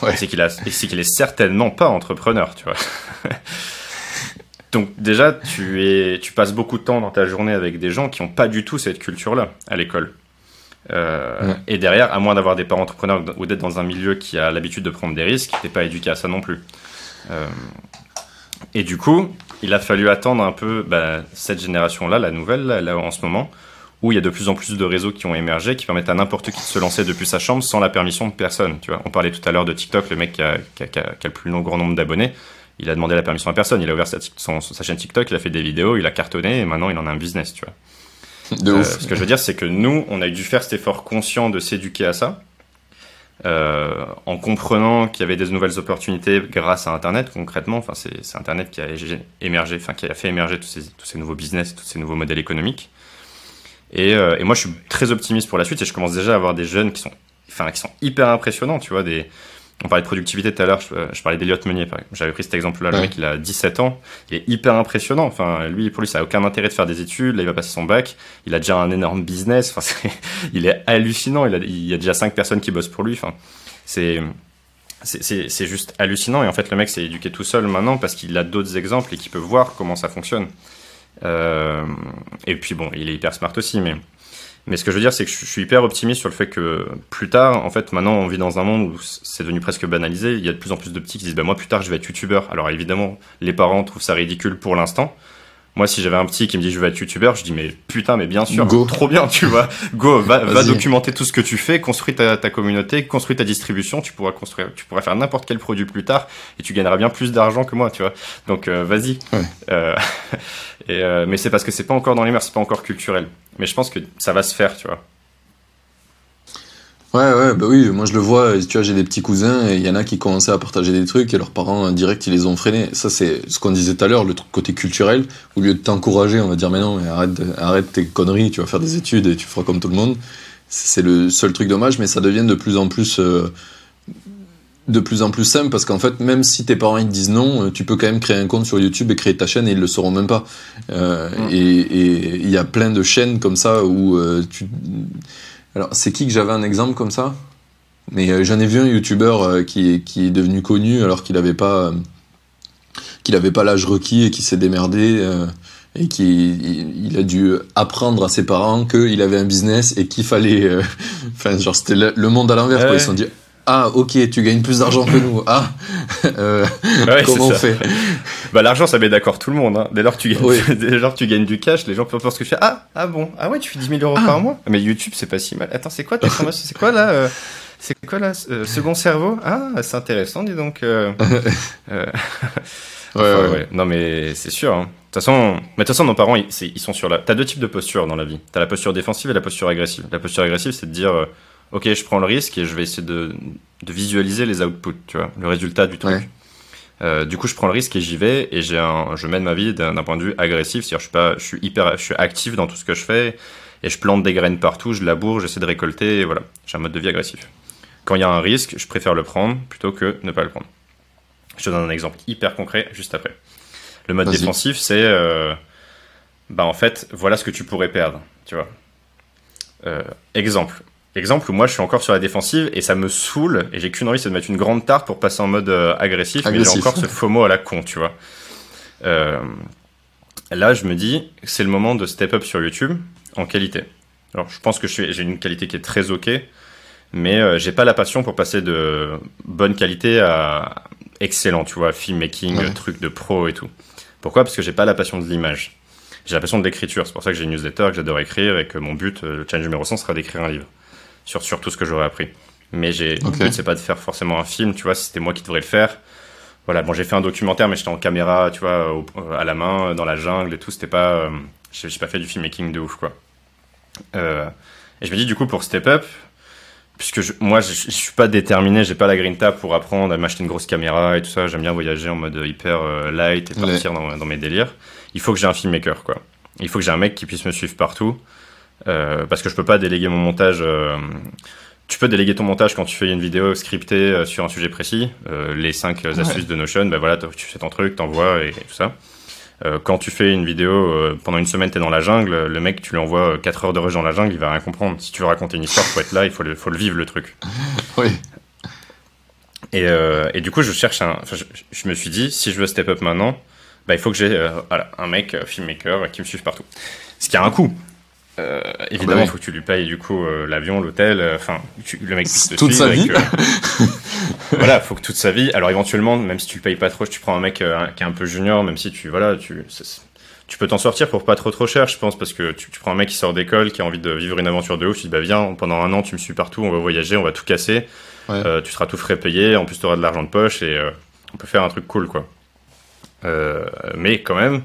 Ouais. C'est qu'il qu'il est certainement pas entrepreneur, tu vois. Donc déjà, tu, es, tu passes beaucoup de temps dans ta journée avec des gens qui n'ont pas du tout cette culture-là à l'école. Euh, ouais. Et derrière, à moins d'avoir des parents entrepreneurs ou d'être dans un milieu qui a l'habitude de prendre des risques, t'es pas éduqué à ça non plus. Euh, et du coup, il a fallu attendre un peu bah, cette génération-là, la nouvelle, là, là, en ce moment, où il y a de plus en plus de réseaux qui ont émergé, qui permettent à n'importe qui de se lancer depuis sa chambre sans la permission de personne. Tu vois, on parlait tout à l'heure de TikTok, le mec qui a, qui a, qui a, le plus long grand nombre d'abonnés. Il a demandé la permission à personne. Il a ouvert sa, son, sa chaîne TikTok, il a fait des vidéos, il a cartonné et maintenant il en a un business, tu vois. De euh, ouf. Ce que je veux dire, c'est que nous, on a dû faire cet effort conscient de s'éduquer à ça, euh, en comprenant qu'il y avait des nouvelles opportunités grâce à Internet, concrètement. Enfin, c'est Internet qui a émergé, enfin, qui a fait émerger tous ces, tous ces nouveaux business, tous ces nouveaux modèles économiques. Et, euh, et, moi, je suis très optimiste pour la suite et je commence déjà à avoir des jeunes qui sont, enfin, qui sont hyper impressionnants, tu vois, des, on parlait de productivité tout à l'heure, je, je, parlais d'Eliott Meunier, j'avais pris cet exemple-là, ouais. le mec il a 17 ans, il est hyper impressionnant, enfin lui pour lui ça a aucun intérêt de faire des études, là il va passer son bac, il a déjà un énorme business, enfin il est hallucinant, il, a, il y a déjà 5 personnes qui bossent pour lui, enfin c'est c'est juste hallucinant. Et en fait le mec s'est éduqué tout seul maintenant parce qu'il a d'autres exemples et qu'il peut voir comment ça fonctionne. Euh, et puis bon, il est hyper smart aussi, mais mais ce que je veux dire, c'est que je suis hyper optimiste sur le fait que plus tard, en fait, maintenant, on vit dans un monde où c'est devenu presque banalisé. Il y a de plus en plus de petits qui disent, bah, moi, plus tard, je vais être youtubeur. Alors, évidemment, les parents trouvent ça ridicule pour l'instant. Moi, si j'avais un petit qui me dit je vais être youtubeur, je dis mais putain, mais bien sûr, Go. trop bien, tu vois. Go, va, va documenter tout ce que tu fais, construis ta, ta, communauté, construis ta distribution, tu pourras construire, tu pourras faire n'importe quel produit plus tard et tu gagneras bien plus d'argent que moi, tu vois. Donc euh, vas-y. Ouais. Euh, et, euh, mais c'est parce que c'est pas encore dans les mœurs, c'est pas encore culturel. Mais je pense que ça va se faire, tu vois. Ouais, ouais, bah oui, moi je le vois, tu vois, j'ai des petits cousins et il y en a qui commençaient à partager des trucs et leurs parents direct ils les ont freinés. Ça c'est ce qu'on disait tout à l'heure, le côté culturel, au lieu de t'encourager, on va dire mais non, mais arrête, arrête tes conneries, tu vas faire des études et tu feras comme tout le monde. C'est le seul truc dommage, mais ça devient de plus en plus euh, de plus en plus simple parce qu'en fait même si tes parents ils te disent non, tu peux quand même créer un compte sur YouTube et créer ta chaîne et ils le sauront même pas. Euh, mmh. Et il y a plein de chaînes comme ça où euh, tu alors, c'est qui que j'avais un exemple comme ça? Mais j'en ai vu un youtubeur qui, qui est devenu connu alors qu'il n'avait pas, qu'il avait pas l'âge requis et qui s'est démerdé et qui il, a dû apprendre à ses parents qu'il avait un business et qu'il fallait enfin genre c'était le, monde à l'envers quoi. Ils se sont dit ah ok tu gagnes plus d'argent que nous ah euh, comment on fait bah l'argent ça met d'accord tout le monde hein. dès lors que tu gagnes dès lors que tu gagnes du cash les gens peuvent penser que tu fais ah ah bon ah ouais tu fais 10 000 euros ah. par mois mais YouTube c'est pas si mal attends c'est quoi ta formation c'est quoi là euh, c'est quoi là euh, second cerveau? Ah c'est intéressant dis donc ouais, ouais, non mais c'est sûr hein. De toute façon, mais de toute façon, nos parents, ils, ils sont sur la. T'as deux types de postures dans la vie. T'as la posture défensive et la posture agressive. La posture agressive, c'est de dire, ok, je prends le risque et je vais essayer de, de visualiser les outputs, tu vois, le résultat du truc. Euh, du coup, je prends le risque et j'y vais et j'ai un, je mène ma vie d'un point de vue agressif, c'est-à-dire je suis pas, je suis hyper, je suis actif dans tout ce que je fais et je plante des graines partout, je laboure, j'essaie de récolter, et voilà, j'ai un mode de vie agressif. Quand il y a un risque, je préfère le prendre plutôt que ne pas le prendre. Je te donne un exemple hyper concret juste après. Le mode défensif, c'est, euh, bah en fait, voilà ce que tu pourrais perdre, tu vois. Euh, exemple, Exemple où moi je suis encore sur la défensive et ça me saoule et j'ai qu'une envie c'est de mettre une grande tarte pour passer en mode euh, agressif, mais j'ai encore ce FOMO à la con, tu vois. Euh, là je me dis c'est le moment de step up sur YouTube en qualité. Alors je pense que j'ai une qualité qui est très ok, mais euh, j'ai pas la passion pour passer de bonne qualité à excellent, tu vois, filmmaking, truc de pro et tout. Pourquoi? Parce que j'ai pas la passion de l'image. J'ai la passion de l'écriture, c'est pour ça que j'ai une newsletter, que j'adore écrire et que mon but, le challenge numéro 100 sera d'écrire un livre sur, sur tout ce que j'aurais appris. Mais j'ai, le but, c'est pas de faire forcément un film, tu vois, si c'était moi qui devrais le faire. Voilà, bon, j'ai fait un documentaire, mais j'étais en caméra, tu vois, à la main, dans la jungle et tout, c'était pas, euh, j'ai pas fait du filmmaking de ouf, quoi. Euh, et je me dis, du coup, pour Step Up, puisque moi, je, je, suis pas déterminé, j'ai pas la green tap pour apprendre à m'acheter une grosse caméra et tout ça, j'aime bien voyager en mode hyper euh, light et partir dans, dans, mes délires. Il faut que j'ai un filmmaker, quoi. Il faut que j'ai un mec qui puisse me suivre partout. Euh, parce que je peux pas déléguer mon montage. Euh, tu peux déléguer ton montage quand tu fais une vidéo scriptée euh, sur un sujet précis. les 5 astuces de Notion, ben voilà, tu fais ton truc, t'envoies et, tout ça. quand tu fais une vidéo pendant une semaine, t'es dans la jungle, le mec, tu lui envoies 4 heures de rush dans la jungle, il va rien comprendre. Si tu veux raconter une histoire, faut être là, il faut le, faut le vivre le truc. Oui. Et, et, du coup, je cherche un. Je, je, me suis dit, si je veux step up maintenant, bah, il faut que j'ai voilà, un mec filmmaker qui me suive partout. Ce qui a un coût. Euh, évidemment, il faut que tu lui payes du coup euh, l'avion, l'hôtel, euh, enfin, le mec te toute sa vie. voilà, faut que toute sa vie. Alors éventuellement, même si tu le payes pas trop, tu prends un mec qui est un peu junior, même si tu voilà, tu tu peux t'en sortir pour pas trop trop cher, je pense, parce que tu, prends un mec qui sort d'école, qui a envie de vivre une aventure de ouf, tu dis bah viens, pendant un an tu me suis partout, on va voyager, on va tout casser, tu seras tout frais payé, en plus tu auras de l'argent de poche et on peut faire un truc cool quoi. mais quand même,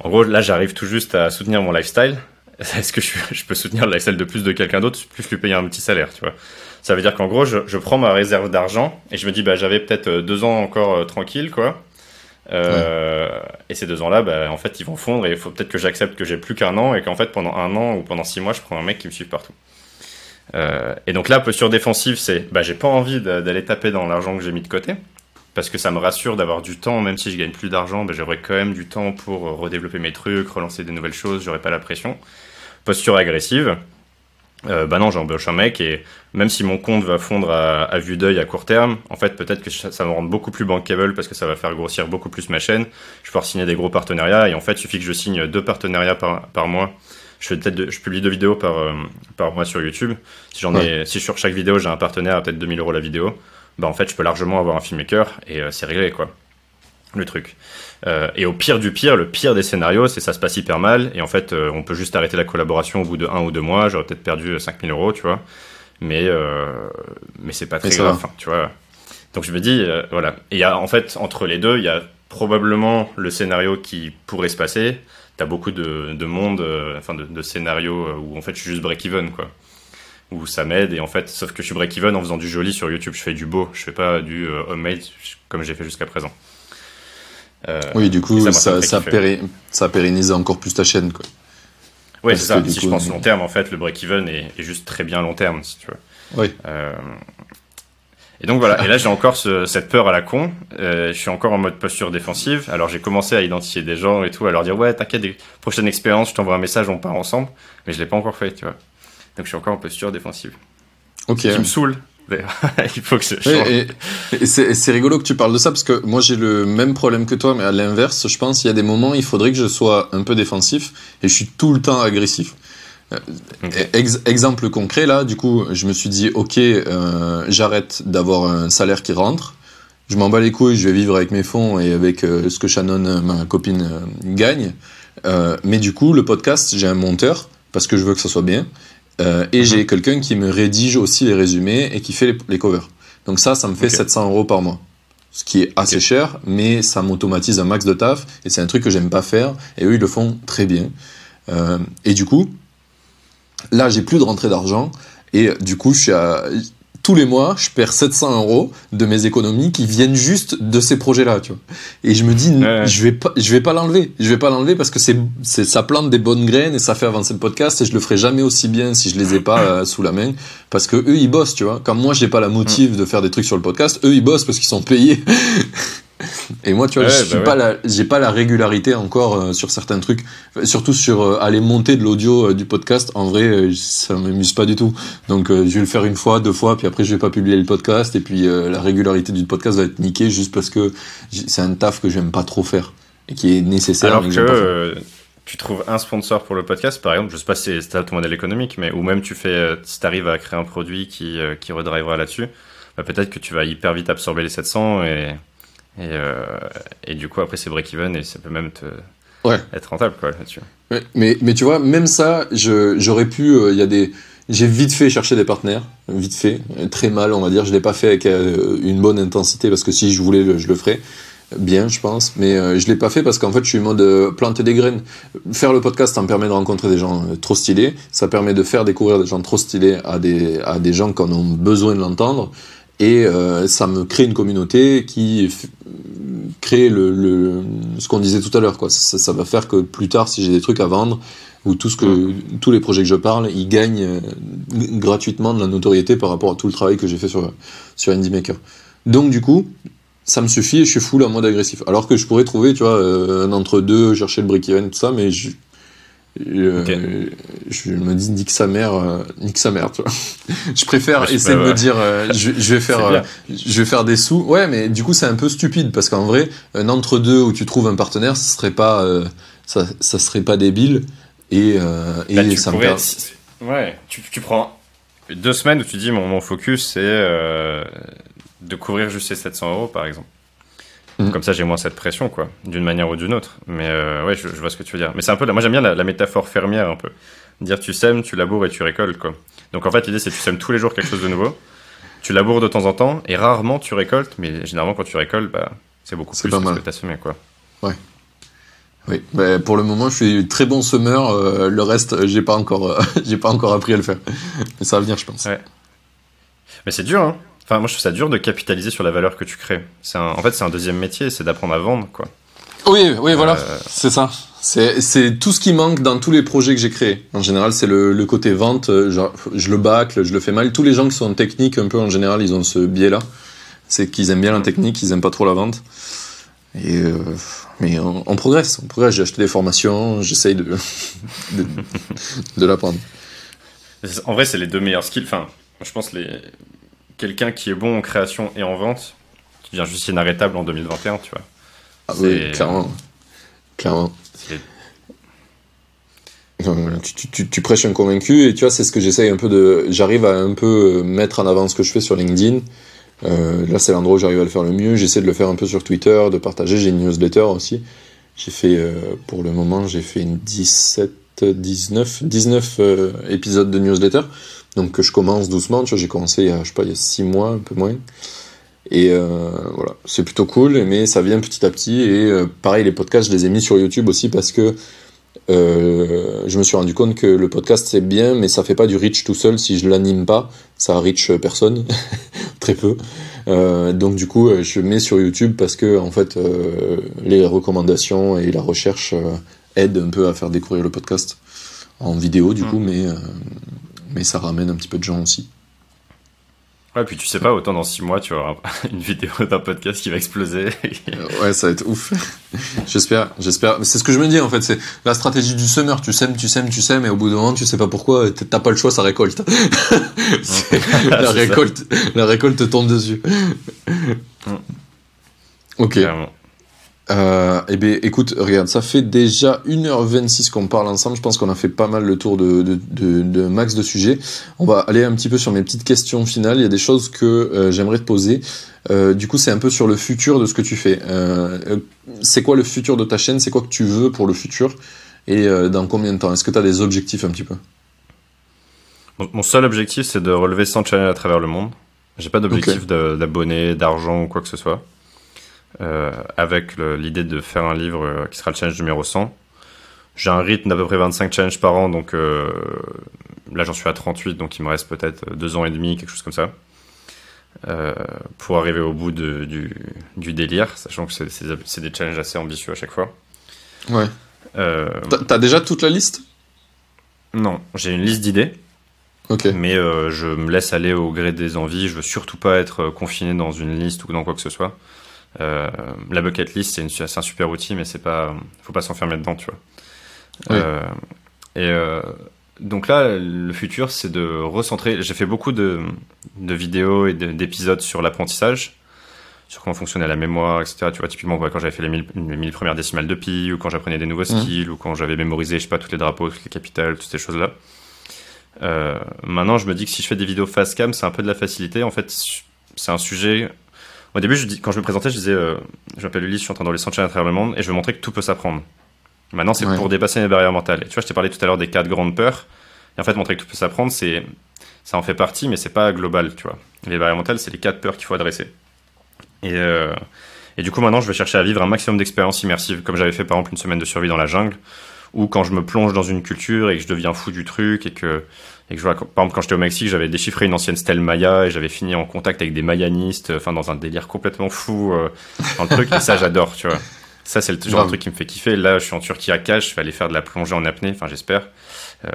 en gros là j'arrive tout juste à soutenir mon lifestyle, est-ce que je, peux soutenir le lifestyle de plus de quelqu'un d'autre, plus lui payer un petit salaire, tu vois? Ça veut dire qu'en gros, je, prends ma réserve d'argent et je me dis, bah, j'avais peut-être euh, deux ans encore euh, tranquille, quoi. Euh, et ces deux ans-là, bah, en fait, ils vont fondre et il faut peut-être que j'accepte que j'ai plus qu'un an et qu'en fait, pendant un an ou pendant six mois, je prends un mec qui me suive partout. et donc là, posture défensive, c'est, bah, j'ai pas envie d'aller taper dans l'argent que j'ai mis de côté parce que ça me rassure d'avoir du temps, même si je gagne plus d'argent, ben j'aurai quand même du temps pour redévelopper mes trucs, relancer des nouvelles choses, j'aurai pas la pression posture agressive, euh, bah non, j'embauche un mec et même si mon compte va fondre à, vue d'œil à court terme, en fait, peut-être que ça, me rendre beaucoup plus bankable parce que ça va faire grossir beaucoup plus ma chaîne. Je vais pouvoir signer des gros partenariats et en fait, il suffit que je signe deux partenariats par, par mois. Je fais peut-être, je publie deux vidéos par, euh, par mois sur YouTube. Si j'en ai, si sur chaque vidéo j'ai un partenaire à peut-être 2000 euros la vidéo, bah en fait, je peux largement avoir un filmmaker et euh, c'est réglé quoi. Le truc. Euh, et au pire du pire, le pire des scénarios, c'est ça se passe hyper mal, et en fait, euh, on peut juste arrêter la collaboration au bout de un ou deux mois, j'aurais peut-être perdu 5000 euros, tu vois, mais, mais c'est pas très grave, tu vois. Donc je me dis, voilà. Et y a, en fait, entre les deux, il y a probablement le scénario qui pourrait se passer. T'as beaucoup de, de monde, enfin de, de, scénarios où en fait je suis juste break-even, quoi. Où ça m'aide, et en fait, sauf que je suis break-even en faisant du joli sur YouTube, je fais du beau, je fais pas du homemade comme j'ai fait jusqu'à présent. Euh, oui, du coup, ça, ça, ça, pérennise encore plus ta chaîne. Quoi. Oui, c'est ça. Si je pense long terme, en fait, le break-even est, juste très bien long terme, si tu veux. Oui. Euh, et donc voilà, et là j'ai encore cette peur à la con, euh, je suis encore en mode posture défensive, alors j'ai commencé à identifier des gens et tout, à leur dire ouais t'inquiète, des prochaines expériences, je t'envoie un message, on part ensemble, mais je l'ai pas encore fait, tu vois. Donc je suis encore en posture défensive. Ok. Ce qui me saoule, il faut que je change. Et, et c'est rigolo que tu parles de ça parce que moi j'ai le même problème que toi, mais à l'inverse, je pense qu'il y a des moments il faudrait que je sois un peu défensif et je suis tout le temps agressif. Euh, exemple concret là, du coup, je me suis dit ok, euh, j'arrête d'avoir un salaire qui rentre. Je m'en bats les couilles, je vais vivre avec mes fonds et avec euh, ce que Shannon, ma copine, gagne. mais du coup, le podcast, j'ai un monteur parce que je veux que ça soit bien. Euh, et j'ai mhm. quelqu'un qui me rédige aussi les résumés et qui fait les, covers. Donc ça, ça me fait 700 euros par mois. Ce qui est assez cher, mais ça m'automatise un max de taf et c'est un truc que j'aime pas faire. Et eux, ils le font très bien. Euh, et du coup, là, j'ai plus de rentrée d'argent. Et du coup, je suis à, tous les mois, je perds 700 euros de mes économies qui viennent juste de ces projets-là, tu vois. Et je me dis, je vais pas, je vais pas l'enlever. Je vais pas l'enlever parce que c'est, c'est, ça plante des bonnes graines et ça fait avancer le podcast et je le ferai jamais aussi bien si je les ai pas euh, sous la main parce que eux, ils bossent, tu vois. Comme moi, j'ai pas la motive de faire des trucs sur le podcast, eux, ils bossent parce qu'ils sont payés. Et moi, tu vois, je bah pas la, j'ai pas la régularité encore euh, sur certains trucs, surtout sur euh, aller monter de l'audio euh, du podcast. En vrai, ça m'amuse pas du tout. Donc, je vais le faire une fois, deux fois, puis après, je vais pas publier le podcast. Et puis, la régularité du podcast va être niquée juste parce que c'est un taf que j'aime pas trop faire et qui est nécessaire. Alors que tu trouves un sponsor pour le podcast, par exemple, je sais pas si c'est ton modèle économique, mais ou même tu fais, si tu arrives à créer un produit qui, qui redrivera là-dessus, bah, peut-être que tu vas hyper vite absorber les 700 et et, euh, et du coup, après, c'est break-even et ça peut même te, ouais. être rentable quoi, là-dessus. mais, mais tu vois, même ça, j'aurais pu. Euh, y a des. J'ai vite fait chercher des partenaires, vite fait, très mal, on va dire. Je l'ai pas fait avec euh, une bonne intensité parce que si je voulais, je le ferais bien, je pense. Mais euh, je l'ai pas fait parce qu'en fait, je suis en mode planter des graines. Faire le podcast, ça me permet de rencontrer des gens trop stylés. Ça permet de faire découvrir des gens trop stylés à des, à des gens qui en ont besoin de l'entendre. Et euh, ça me crée une communauté qui crée le, le ce qu'on disait tout à l'heure. Quoi. Ça, ça, va faire que plus tard, si j'ai des trucs à vendre, ou tout ce que, tous les projets que je parle, ils gagnent euh, gratuitement de la notoriété par rapport à tout le travail que j'ai fait sur, sur Indie Maker. Donc du coup, ça me suffit et je suis full en mode agressif. Alors que je pourrais trouver, tu vois, euh, un entre-deux, chercher le break-even, tout ça, mais je, euh, je me dis nique sa mère, euh, nique sa mère, tu vois. je préfère essayer de me dire, euh, je, je, vais faire, je vais faire des sous. Ouais, mais du coup c'est un peu stupide parce qu'en vrai, un entre deux où tu trouves un partenaire, ce serait pas, ça, ça serait pas débile et, et bah, ça me Ouais, tu, tu, prends deux semaines où tu dis mon, mon focus c'est de couvrir juste ces 700 euros par exemple. Mm. Comme ça, j'ai moins cette pression, quoi, d'une manière ou d'une autre. Mais euh, ouais, je, vois ce que tu veux dire. Mais c'est un peu, moi j'aime bien la, métaphore fermière, un peu. Dire tu sèmes, tu laboures et tu récoltes, quoi. Donc en fait, l'idée c'est tu sèmes tous les jours quelque chose de nouveau. Tu laboures de temps en temps et rarement tu récoltes, mais généralement quand tu récoltes, bah, c'est beaucoup plus que ce que tu as semé, quoi. Ouais. Oui, bah, pour le moment, je suis très bon semeur. Euh, le reste, j'ai pas encore, euh, j'ai pas encore appris à le faire. Mais ça va venir, je pense. Ouais. Mais c'est dur, hein. Enfin, moi, je trouve ça dur de capitaliser sur la valeur que tu crées. En fait, c'est un deuxième métier, c'est d'apprendre à vendre, quoi. Oui, oui, voilà, euh, c'est ça. C'est tout ce qui manque dans tous les projets que j'ai créés. En général, c'est le, le, côté vente. Euh, genre, je le bâcle, je le fais mal. Tous les gens qui sont techniques, un peu en général, ils ont ce biais-là. C'est qu'ils aiment bien la technique, ils aiment pas trop la vente. Et euh, mais on, progresse, on progresse. J'ai acheté des formations, j'essaye de, de, de l'apprendre. En vrai, c'est les deux meilleurs skills. Enfin, je pense les quelqu'un qui est bon en création et en vente, qui devient juste inarrêtable en 2021, tu vois. Ah oui, clairement. Clairement. Tu, prêches un convaincu et tu vois, c'est ce que j'essaye un peu de. J'arrive à un peu mettre en avant ce que je fais sur LinkedIn. Euh, là, c'est l'endroit où j'arrive à le faire le mieux. J'essaie de le faire un peu sur Twitter, de partager. J'ai une newsletter aussi. J'ai fait, euh, pour le moment, j'ai fait une 17, 19, 19 épisodes de newsletter. Donc je commence doucement, tu vois, j'ai commencé il y a, je sais pas, il y a six mois, un peu moins. Et euh, voilà, c'est plutôt cool, mais ça vient petit à petit. Et euh, pareil, les podcasts, je les ai mis sur YouTube aussi parce que euh, je me suis rendu compte que le podcast c'est bien, mais ça fait pas du reach tout seul. Si je l'anime pas, ça reach personne, très peu. Donc du coup, je mets sur YouTube parce que en fait, les recommandations et la recherche aident un peu à faire découvrir le podcast en vidéo du mmh. coup, mais mais ça ramène un petit peu de gens aussi. Ouais, puis tu sais pas, autant dans 6 mois, tu auras une vidéo d'un podcast qui va exploser. ouais, ça va être ouf. j'espère, j'espère. C'est ce que je me dis en fait, c'est la stratégie du summer. Tu sèmes, tu sèmes, tu sèmes, et au bout d'un moment, tu sais pas pourquoi, t'as pas le choix, ça récolte. la récolte, la récolte te tombe dessus. Mm. ok. Euh, eh bien, écoute, regarde, ça fait déjà 1h26 qu'on parle ensemble. Je pense qu'on a fait pas mal le tour de, de, de, de, max de sujets. On va aller un petit peu sur mes petites questions finales. Il y a des choses que euh, j'aimerais te poser. Euh, du coup, c'est un peu sur le futur de ce que tu fais. C'est quoi le futur de ta chaîne? C'est quoi que tu veux pour le futur? Et dans combien de temps? Est-ce que tu as des objectifs un petit peu? Mon seul objectif, c'est de relever 100 channels à travers le monde. J'ai pas d'objectif d'abonnés, d'argent ou quoi que ce soit. Euh, avec l'idée de faire un livre euh, qui sera le challenge numéro 100. J'ai un rythme d'à peu près 25 challenges par an, donc euh, là j'en suis à 38, donc il me reste peut-être deux ans et demi, quelque chose comme ça, pour arriver au bout de, du, du, délire, sachant que c'est des challenges assez ambitieux à chaque fois. Ouais. T'as déjà toute la liste? Non, j'ai une liste d'idées. Ok. Mais je me laisse aller au gré des envies. Je veux surtout pas être confiné dans une liste ou dans quoi que ce soit. Euh, la bucket list, c'est un super outil, mais c'est pas, faut pas s'enfermer dedans, tu vois. Euh, et euh, donc là, le futur, c'est de recentrer. J'ai fait beaucoup de, de vidéos et d'épisodes sur l'apprentissage, sur comment fonctionnait la mémoire, etc. Tu vois, typiquement, quand j'avais fait les 1000, premières décimales de pi, ou quand j'apprenais des nouveaux mmh. skills, ou quand j'avais mémorisé, je sais pas, tous les drapeaux, toutes les capitales, toutes ces choses-là. Euh, maintenant, je me dis que si je fais des vidéos face cam, c'est un peu de la facilité. En fait, c'est un sujet au début, je dis, quand je me présentais, je disais, euh, je m'appelle Ulysse, je suis en train sentir à travers le monde et je veux montrer que tout peut s'apprendre. Maintenant, c'est pour dépasser les barrières mentales. Et tu vois, je t'ai parlé tout à l'heure des quatre grandes peurs. Et en fait, montrer que tout peut s'apprendre, c'est, ça en fait partie, mais c'est pas global, tu vois. Les barrières mentales, c'est les quatre peurs qu'il faut adresser. Et, euh, et du coup, maintenant, je vais chercher à vivre un maximum d'expériences immersives, comme j'avais fait par exemple une semaine de survie dans la jungle, ou quand je me plonge dans une culture et que je deviens fou du truc et que et que je vois, par exemple, quand j'étais au Mexique, j'avais déchiffré une ancienne stèle Maya et j'avais fini en contact avec des mayanistes, enfin, dans un délire complètement fou euh, dans le truc. et ça, j'adore, tu vois. Ça, c'est le genre de truc qui me fait kiffer. Là, je suis en Turquie à Cache, je vais aller faire de la plongée en apnée, enfin, j'espère. Euh,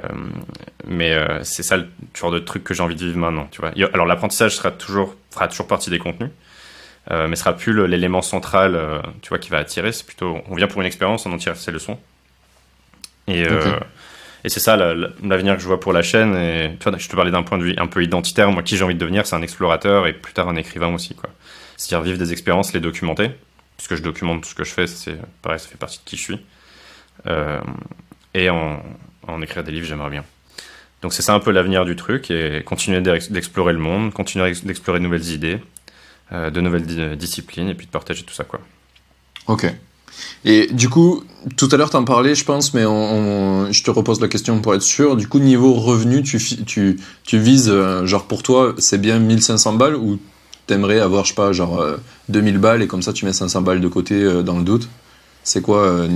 mais euh, c'est ça le genre de truc que j'ai envie de vivre maintenant, tu vois. Alors, l'apprentissage sera toujours, fera toujours partie des contenus, euh, mais sera plus l'élément central, euh, tu vois, qui va attirer. C'est plutôt, on vient pour une expérience, on en tire ses leçons. Et, euh, et c'est ça l'avenir que je vois pour la chaîne. Et tu je te parlais d'un point de vue un peu identitaire. Moi, qui j'ai envie de devenir, c'est un explorateur et plus tard un écrivain aussi. C'est-à-dire vivre des expériences, les documenter. Puisque je documente tout ce que je fais, c'est pareil, ça fait partie de qui je suis. Euh, et en, en, écrire des livres, j'aimerais bien. Donc c'est ça un peu l'avenir du truc et continuer d'explorer le monde, continuer d'explorer de nouvelles idées, euh, de nouvelles disciplines et puis de partager tout ça quoi. Ok. Et du coup, tout à l'heure, tu en parlais, je pense, mais on, je te repose la question pour être sûr. Du coup, niveau revenu, tu, tu, tu vises, euh, genre pour toi, c'est bien 1500 balles ou t'aimerais avoir, je sais pas, genre 2000 euh, balles et comme ça, tu mets 500 balles de côté euh, dans le doute? C'est quoi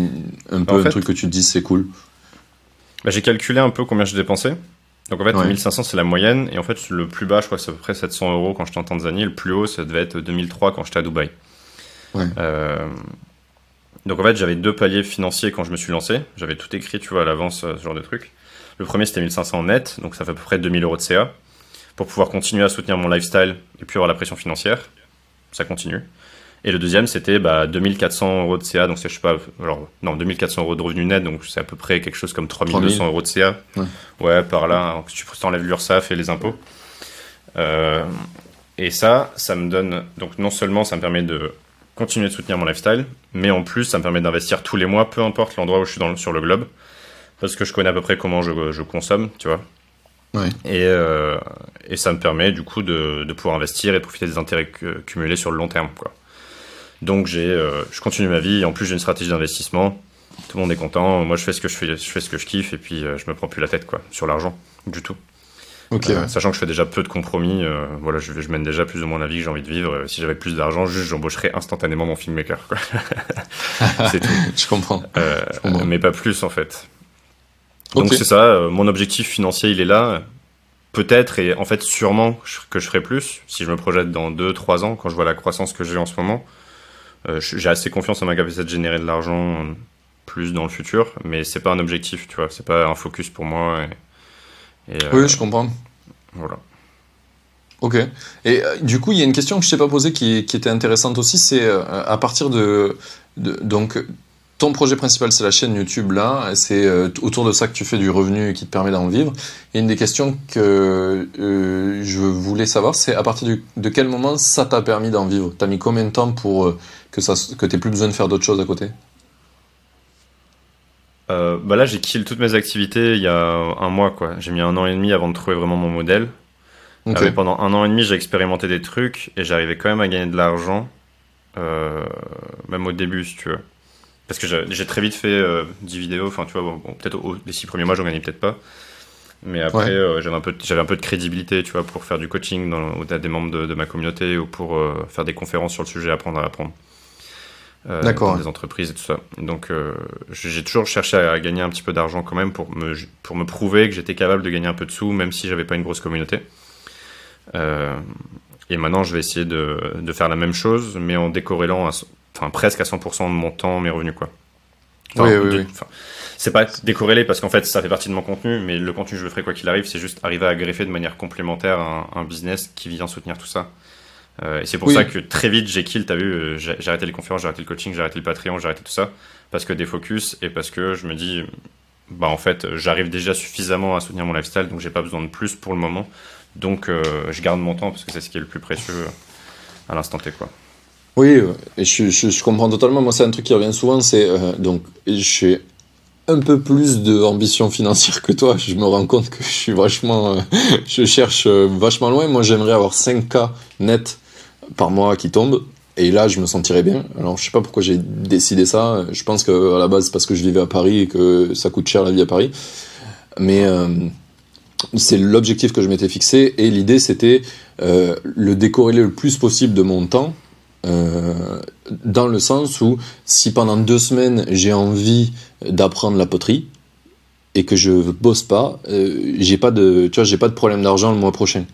un peu le truc que tu te dis, c'est cool? Bah, J'ai calculé un peu combien je dépensais. Donc en fait, 1500 c'est la moyenne, et en fait, le plus bas, je crois, c'est à peu près 700 euros quand j'étais en Tanzanie, le plus haut, ça devait être 2003 quand j'étais à Dubaï. Ouais. Donc en fait, j'avais deux paliers financiers quand je me suis lancé. J'avais tout écrit, tu vois, à l'avance, euh, ce genre de truc. Le premier, c'était 1500 net, donc ça fait à peu près 2000 euros de CA, pour pouvoir continuer à soutenir mon lifestyle et puis avoir la pression financière. Ça continue. Et le deuxième, c'était bah, 2400 euros de CA, donc c'est, je sais pas, alors, non, 2400 euros de revenus net, donc c'est à peu près quelque chose comme 3200 euros de CA. Ouais. ouais, par là, hein, tu enlèves l'URSSAF et les impôts. Euh, et ça, ça me donne, donc non seulement ça me permet de continuer de soutenir mon lifestyle, mais en plus, ça me permet d'investir tous les mois, peu importe l'endroit où je suis dans sur le globe, parce que je connais à peu près comment je, je consomme, tu vois. Ouais. Et, euh, et ça me permet du coup de, de, pouvoir investir et profiter des intérêts cumulés sur le long terme, quoi. Donc j'ai, euh, je continue ma vie. En plus, j'ai une stratégie d'investissement. Tout le monde est content. Moi, je fais ce que je fais, je fais ce que je kiffe, et puis euh, je me prends plus la tête, quoi, sur l'argent, du tout. Euh, sachant que je fais déjà peu de compromis, euh, voilà, je, je, mène déjà plus ou moins la vie que j'ai envie de vivre. Euh, si j'avais plus d'argent, juste j'embaucherais instantanément mon filmmaker. c'est tout. je, comprends. je comprends. Mais pas plus en fait. Donc c'est ça, mon objectif financier il est là. Peut-être et en fait sûrement que je ferai plus si je me projette dans 2-3 ans quand je vois la croissance que j'ai en ce moment. j'ai assez confiance en ma capacité de générer de l'argent plus dans le futur, mais c'est pas un objectif, tu vois, c'est pas un focus pour moi. Et, et, oui, je comprends. Voilà. Ok. Et du coup, il y a une question que je t'ai pas posée qui, qui était intéressante aussi, c'est à partir de, de donc ton projet principal, c'est la chaîne YouTube là, c'est euh, autour de ça que tu fais du revenu qui te permet d'en vivre. Et une des questions que euh, je voulais savoir, c'est à partir de quel moment ça t'a permis d'en vivre? T'as mis combien de temps pour euh, que ça que t'aies plus besoin de faire d'autres choses à côté? Bah là, j'ai kill toutes mes activités il y a un mois, quoi. J'ai mis un an et demi avant de trouver vraiment mon modèle. pendant un an et demi, j'ai expérimenté des trucs et j'arrivais quand même à gagner de l'argent, même au début, si tu veux. Parce que j'ai très vite fait euh, 10 vidéos, enfin tu vois, bon, peut-être les 6 premiers mois j'en gagnais peut-être pas. Mais après, euh, j'avais un, peu de, un peu de crédibilité, tu vois, pour faire du coaching dans, au des membres de, ma communauté ou pour euh, faire des conférences sur le sujet Apprendre à apprendre. Euh, dans des entreprises et tout ça. Donc j'ai toujours cherché à, gagner un petit peu d'argent quand même pour me, pour me prouver que j'étais capable de gagner un peu de sous, même si j'avais pas une grosse communauté. et maintenant, je vais essayer de, de, faire la même chose, mais en décorrélant enfin presque à 100% de mon temps, mes revenus quoi. oui, oui, oui. C'est pas décorrélé parce qu'en fait ça fait partie de mon contenu, mais le contenu je le ferai quoi qu'il arrive, c'est juste arriver à greffer de manière complémentaire un, business qui vient soutenir tout ça. Euh, et c'est pour ça que très vite j'ai kill, t'as vu, euh, j'ai arrêté les conférences, j'ai arrêté le coaching, j'ai arrêté le Patreon, j'ai arrêté tout ça parce que des focus et parce que je me dis, bah en fait j'arrive déjà suffisamment à soutenir mon lifestyle, donc j'ai pas besoin de plus pour le moment. Donc euh, je garde mon temps parce que c'est ce qui est le plus précieux à l'instant T quoi. Oui, et je, je, je, comprends totalement. Moi, c'est un truc qui revient souvent. C'est euh, donc, j'ai un peu plus d'ambition financière que toi. Je me rends compte que je suis vachement, euh, je cherche vachement loin. Moi, j'aimerais avoir 5K net par mois qui tombent. Et là, je me sentirais bien. Alors, je sais pas pourquoi j'ai décidé ça. Je pense que à la base, c'est parce que je vivais à Paris et que ça coûte cher la vie à Paris. Mais c'est l'objectif que je m'étais fixé. Et l'idée, c'était le décorréler le plus possible de mon temps euh, dans le sens où si pendant deux semaines j'ai envie d'apprendre la poterie et que je bosse pas, euh, j'ai pas de, pas de problème d'argent le mois prochain.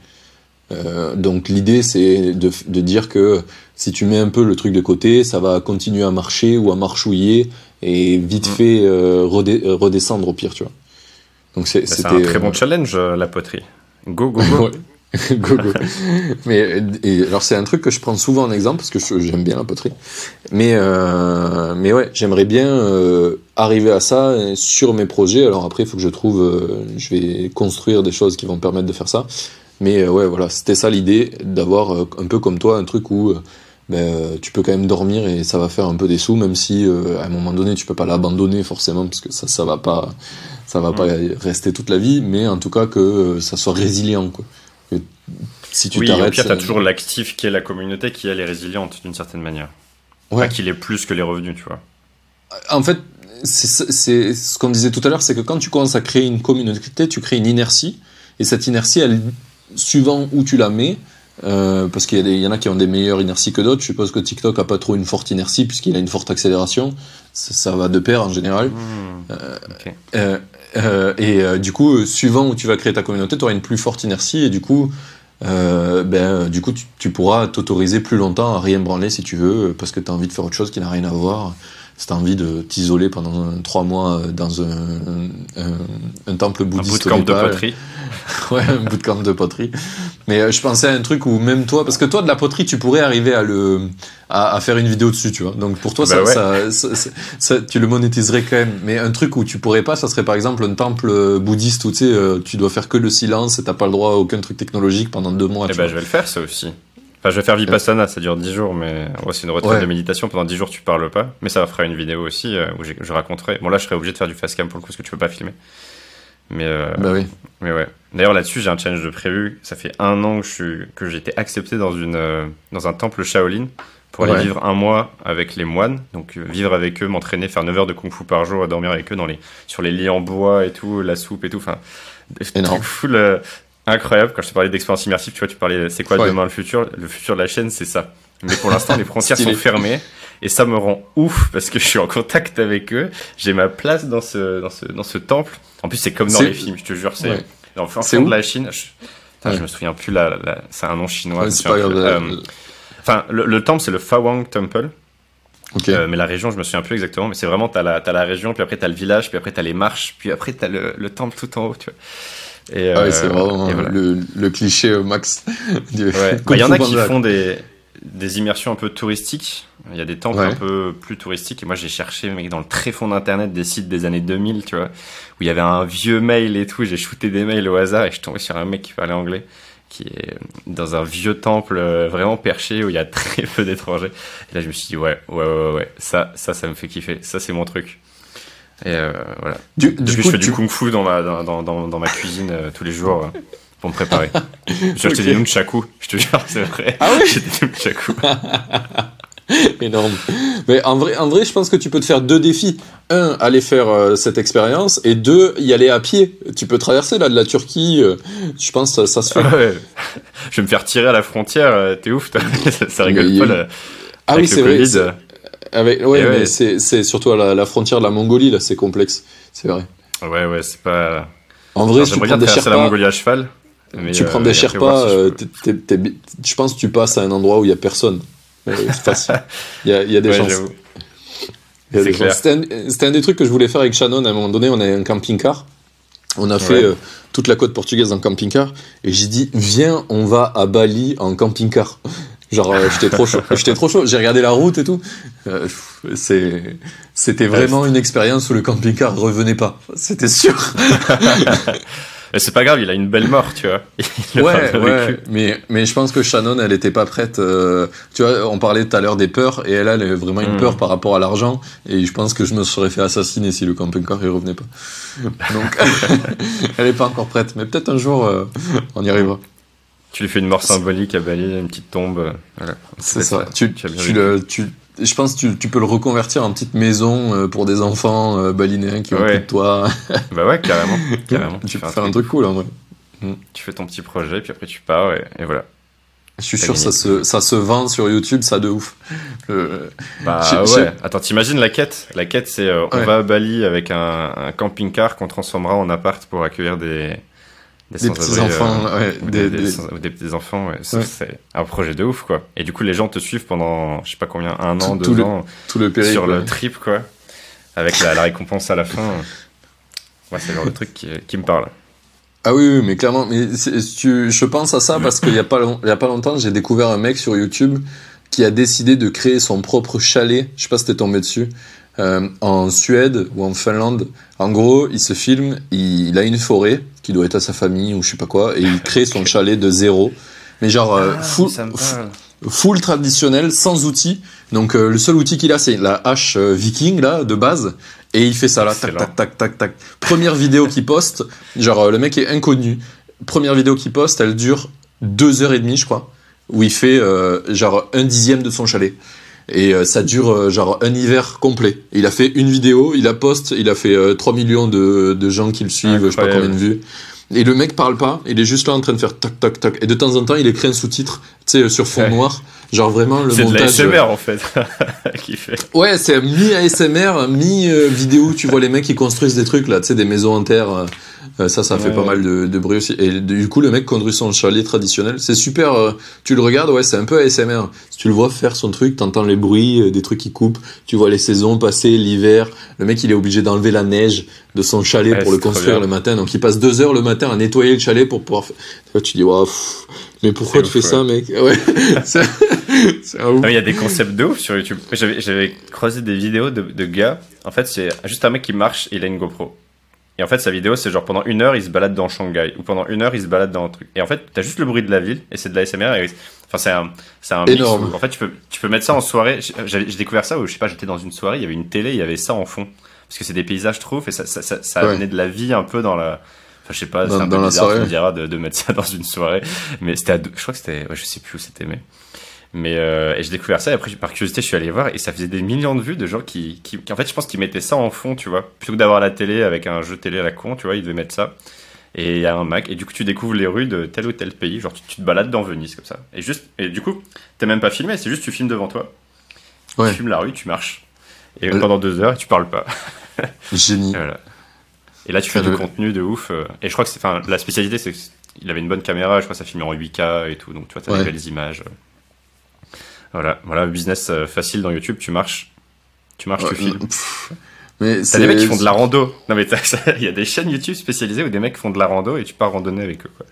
Euh, donc l'idée c'est de, de, dire que si tu mets un peu le truc de côté, ça va continuer à marcher ou à marchouiller et vite mm. fait redescendre au pire, tu vois. Donc c'est un très bon challenge la poterie. Go go go. go, go. mais et, alors c'est un truc que je prends souvent en exemple parce que j'aime bien la poterie. Mais euh, mais ouais, j'aimerais bien euh, arriver à ça sur mes projets. Alors après, il faut que je trouve, euh, je vais construire des choses qui vont me permettre de faire ça. Mais euh, ouais, voilà, c'était ça l'idée d'avoir euh, un peu comme toi un truc où ben, tu peux quand même dormir et ça va faire un peu des sous, même si à un moment donné tu peux pas l'abandonner forcément parce que ça ça va pas ça va pas rester toute la vie, mais en tout cas que ça soit résilient quoi si tu oui, t'arrêtes. Au pire, tu as toujours l'actif qui est la communauté qui, elle, est résiliente d'une certaine manière. Ouais. qu'il est plus que les revenus, tu vois. En fait, c'est ce qu'on disait tout à l'heure, c'est que quand tu commences à créer une communauté, tu crées une inertie. Et cette inertie, elle, suivant où tu la mets, euh, parce qu'il y, y, en a qui ont des meilleures inerties que d'autres. Je suppose que TikTok a pas trop une forte inertie puisqu'il a une forte accélération. Ça, ça, va de pair en général. Mmh, euh, okay. euh, euh, et du coup, suivant où tu vas créer ta communauté, tu auras une plus forte inertie et du coup, ben, du coup, tu, tu pourras t'autoriser plus longtemps à rien branler si tu veux, parce que tu as envie de faire autre chose qui n'a rien à voir. As envie de t'isoler pendant trois mois dans un, un, un temple bouddhiste. Un bootcamp de poterie. ouais, un bootcamp de poterie. Mais je pensais à un truc où même toi, parce que toi, de la poterie, tu pourrais arriver à le, à, à faire une vidéo dessus, tu vois. Donc pour toi, bah ça, ouais. ça, ça, ça, tu le monétiserais quand même. Mais un truc où tu pourrais pas, ça serait par exemple un temple bouddhiste où tu sais, euh, tu dois faire que le silence et t'as pas le droit à aucun truc technologique pendant deux mois. Eh ben, je vais le faire, ça aussi. Enfin, je vais faire Vipassana, ça dure 10 jours, mais ouais, c'est une retraite ouais. de méditation. Pendant 10 jours, tu parles pas. Mais ça fera une vidéo aussi euh, où je raconterai. Bon, là, je serais obligé de faire du fast cam pour le coup, parce que tu peux pas filmer. Mais, euh, bah oui. mais ouais. D'ailleurs, là-dessus, j'ai un challenge de prévu. Ça fait un an que je suis, que j'ai été accepté dans une, euh, dans un temple Shaolin pour aller ouais. vivre un mois avec les moines. Donc, euh, vivre avec eux, m'entraîner, faire 9 heures de kung fu par jour, à dormir avec eux dans les, sur les lits en bois et tout, la soupe et tout. Enfin, full, euh, incroyable. Quand je te parlais d'expérience immersive, tu vois, tu parlais, c'est quoi ouais. demain le futur? Le futur de la chaîne, c'est ça. Mais pour l'instant, les frontières sont fermées et ça me rend ouf parce que je suis en contact avec eux. J'ai ma place dans ce, dans ce, dans ce temple. En plus, c'est comme dans les films, je te jure, c'est ouais. dans le fond de la Chine. Je, putain, ouais. je me souviens plus là, c'est un nom chinois. Grave, euh, enfin, le, le, temple, c'est le Fawang Temple. Okay. Euh, mais la région, je me souviens plus exactement, mais c'est vraiment, t'as la, as la région, puis après t'as le village, puis après t'as les marches, puis après t'as le, le temple tout en haut, tu vois. Et, ah oui, c'est vraiment le, le, cliché max. Il bah, y en a qui font des, des immersions un peu touristiques. Il y a des temples un peu plus touristiques. Et moi, j'ai cherché, mec, dans le très fond d'internet, des sites des années 2000, tu vois, où il y avait un vieux mail et tout. J'ai shooté des mails au hasard et je suis tombé sur un mec qui parlait anglais, qui est dans un vieux temple euh, vraiment perché où il y a très peu d'étrangers. Et là, je me suis dit, ouais, ouais, ouais, ouais, ça, ça, ça me fait kiffer. Ça, c'est mon truc. Et euh, voilà. Du, Depuis, coup, je fais du kung-fu dans ma, dans, dans, dans, ma cuisine euh, tous les jours pour me préparer. J'ai acheté des nunchaku, je te jure, c'est vrai. Ah oui J'ai des nunchaku. Énorme. Mais en vrai, en vrai, je pense que tu peux te faire deux défis. Un, aller faire euh, cette expérience, et deux, y aller à pied. Tu peux traverser là de la Turquie. Euh, je pense que ça, se fait. ouais. Je vais me faire tirer à la frontière. Euh, t'es ouf, toi. ça, rigole pas. Là, ah oui, c'est vrai. Avec, ouais, mais c'est surtout à la, la, frontière de la Mongolie là, c'est complexe. C'est vrai. Ouais, ouais, c'est pas. En vrai, si tu prends des Sherpas, la Mongolie à cheval. tu prends des Sherpas, je pense que tu passes à un endroit où il y a personne. Il y a, y a des chances. C'était un, des trucs que je voulais faire avec Shannon. À un moment donné, on a un camping-car. On a fait euh, toute la côte portugaise en camping-car. Et j'ai dit, viens, on va à Bali en camping-car. Genre, euh, j'étais trop chaud. J'étais trop chaud. J'ai regardé la route et tout. Euh, c'était vraiment une expérience où le camping-car revenait pas. C'était sûr. c'est pas grave, il a une belle mort, tu vois. ouais, ouais. Mais, mais je pense que Shannon, elle était pas prête. Euh, tu vois, on parlait tout à l'heure des peurs, et elle, elle avait vraiment une hmm. peur par rapport à l'argent. Et je pense que je me serais fait assassiner si le camping-car il revenait pas. Donc, elle est pas encore prête. Mais peut-être un jour, euh, on y arrivera. Tu lui fais une mort symbolique à Bali, une petite tombe. Voilà. C'est ça. Tu, tu, le, tu, je pense que tu, peux le reconvertir en petite maison euh, pour des enfants euh, balinéens qui ont ouais. de toi. bah ouais, carrément. carrément. tu, peux faire un truc cool en vrai. Mm. Tu fais ton petit projet, puis après tu pars et, voilà. Je suis sûr que ça se, ça se vend sur YouTube, ça de ouf. bah ouais. Attends, t'imagines la quête? La quête, c'est euh, on va à Bali avec un, un camping-car qu'on transformera en appart pour accueillir des, des, petits enfants, euh, des, des, petits enfants, ouais. c'est un projet de ouf quoi. Et du coup, les gens te suivent pendant, je sais pas combien, un an, deux ans, tout le sur le trip quoi, avec la, récompense à la fin. Ouais, c'est le genre de truc qui, qui me parle. Ah oui, oui mais clairement, mais tu, je pense à ça parce qu'il y a pas, il y a pas longtemps, j'ai découvert un mec sur YouTube qui a décidé de créer son propre chalet. Je sais pas si t'es tombé dessus. Euh, en Suède ou en Finlande. En gros, il se filme, il, a une forêt qui doit être à sa famille ou je sais pas quoi, et il crée son chalet de zéro. Mais genre euh, ah, full, full, traditionnel, sans outils. Donc euh, le seul outil qu'il a, c'est la hache viking là de base, et il fait ça là, tac tac tac tac tac. Première vidéo qu'il poste, genre le mec est inconnu. Première vidéo qu'il poste, elle dure deux heures et demie, je crois, où il fait genre un dixième de son chalet et euh, ça dure euh, genre un hiver complet. Il a fait une vidéo, il a poste, il a fait 3 euh, millions de, de gens qui le suivent, je sais pas combien de vues. Et le mec parle pas, il est juste là en train de faire toc toc toc. Et de temps en temps, il écrit un sous-titre, tu sais, sur fond noir. Genre vraiment le montage. C'est de l'ASMR en fait qui fait. Ouais, c'est mi ASMR, mi vidéo. Tu vois les mecs qui construisent des trucs là, tu sais, des maisons en terre. Euh, ça, ça fait pas mal de, de, bruit aussi. Et du coup, le mec conduit son chalet traditionnel. C'est super. Euh, tu le regardes, ouais, c'est un peu ASMR. Si tu le vois faire son truc, t'entends les bruits, euh, des trucs qui coupent. Tu vois les saisons passer, l'hiver. Le mec, il est obligé d'enlever la neige de son chalet pour le construire le matin. Donc, il passe deux heures le matin à nettoyer le chalet pour pouvoir. Faire... Tu dis, waouh, mais pourquoi tu fais ça, mec? Ouais. Il y a des concepts de ouf sur YouTube. J'avais croisé des vidéos de, de gars. En fait, c'est juste un mec qui marche il a une GoPro. Et en fait, sa vidéo, c'est genre pendant une heure, il se balade dans Shanghai. Ou pendant une heure, il se balade dans un truc. Et en fait, t'as juste le bruit de la ville. Et c'est de la SMR. Et... Enfin, c'est un, c'est un mix en fait, tu peux, tu peux mettre ça en soirée. J'ai découvert ça où, je sais pas, j'étais dans une soirée, il y avait une télé, il y avait ça en fond. Parce que c'est des paysages, je trouve. Et ça, ça, ça, ça amenait de la vie un peu dans la. Enfin, je sais pas, c'est un peu bizarre, on dira, de, de mettre ça dans une soirée. Mais c'était je crois que c'était, ouais, je sais plus où c'était, mais. Mais euh, et j'ai découvert ça et après par curiosité je suis allé voir et ça faisait des millions de vues de gens qui, qui, en fait je pense qu'ils mettaient ça en fond tu vois. Plutôt que d'avoir la télé avec un jeu télé à la con tu vois ils devaient mettre ça. Et il y a un Mac et du coup tu découvres les rues de tel ou tel pays genre tu, te balades dans Venise comme ça. Et juste et du coup t'es même pas filmé c'est juste tu filmes devant toi. Ouais. tu filmes la rue tu marches. Et pendant deux heures tu parles pas. Génie. Et, là tu fais du contenu de ouf euh, et je crois que c'est enfin la spécialité c'est qu'il avait une bonne caméra je crois que ça filmait en 8K et tout donc tu vois t'as des belles images voilà, voilà, business euh, facile dans YouTube, tu marches. Tu marches, tu filmes. Mais T'as des mecs qui font de la rando. Non mais il y a des chaînes YouTube spécialisées où des mecs font de la rando et tu pars randonner avec eux. Quoi.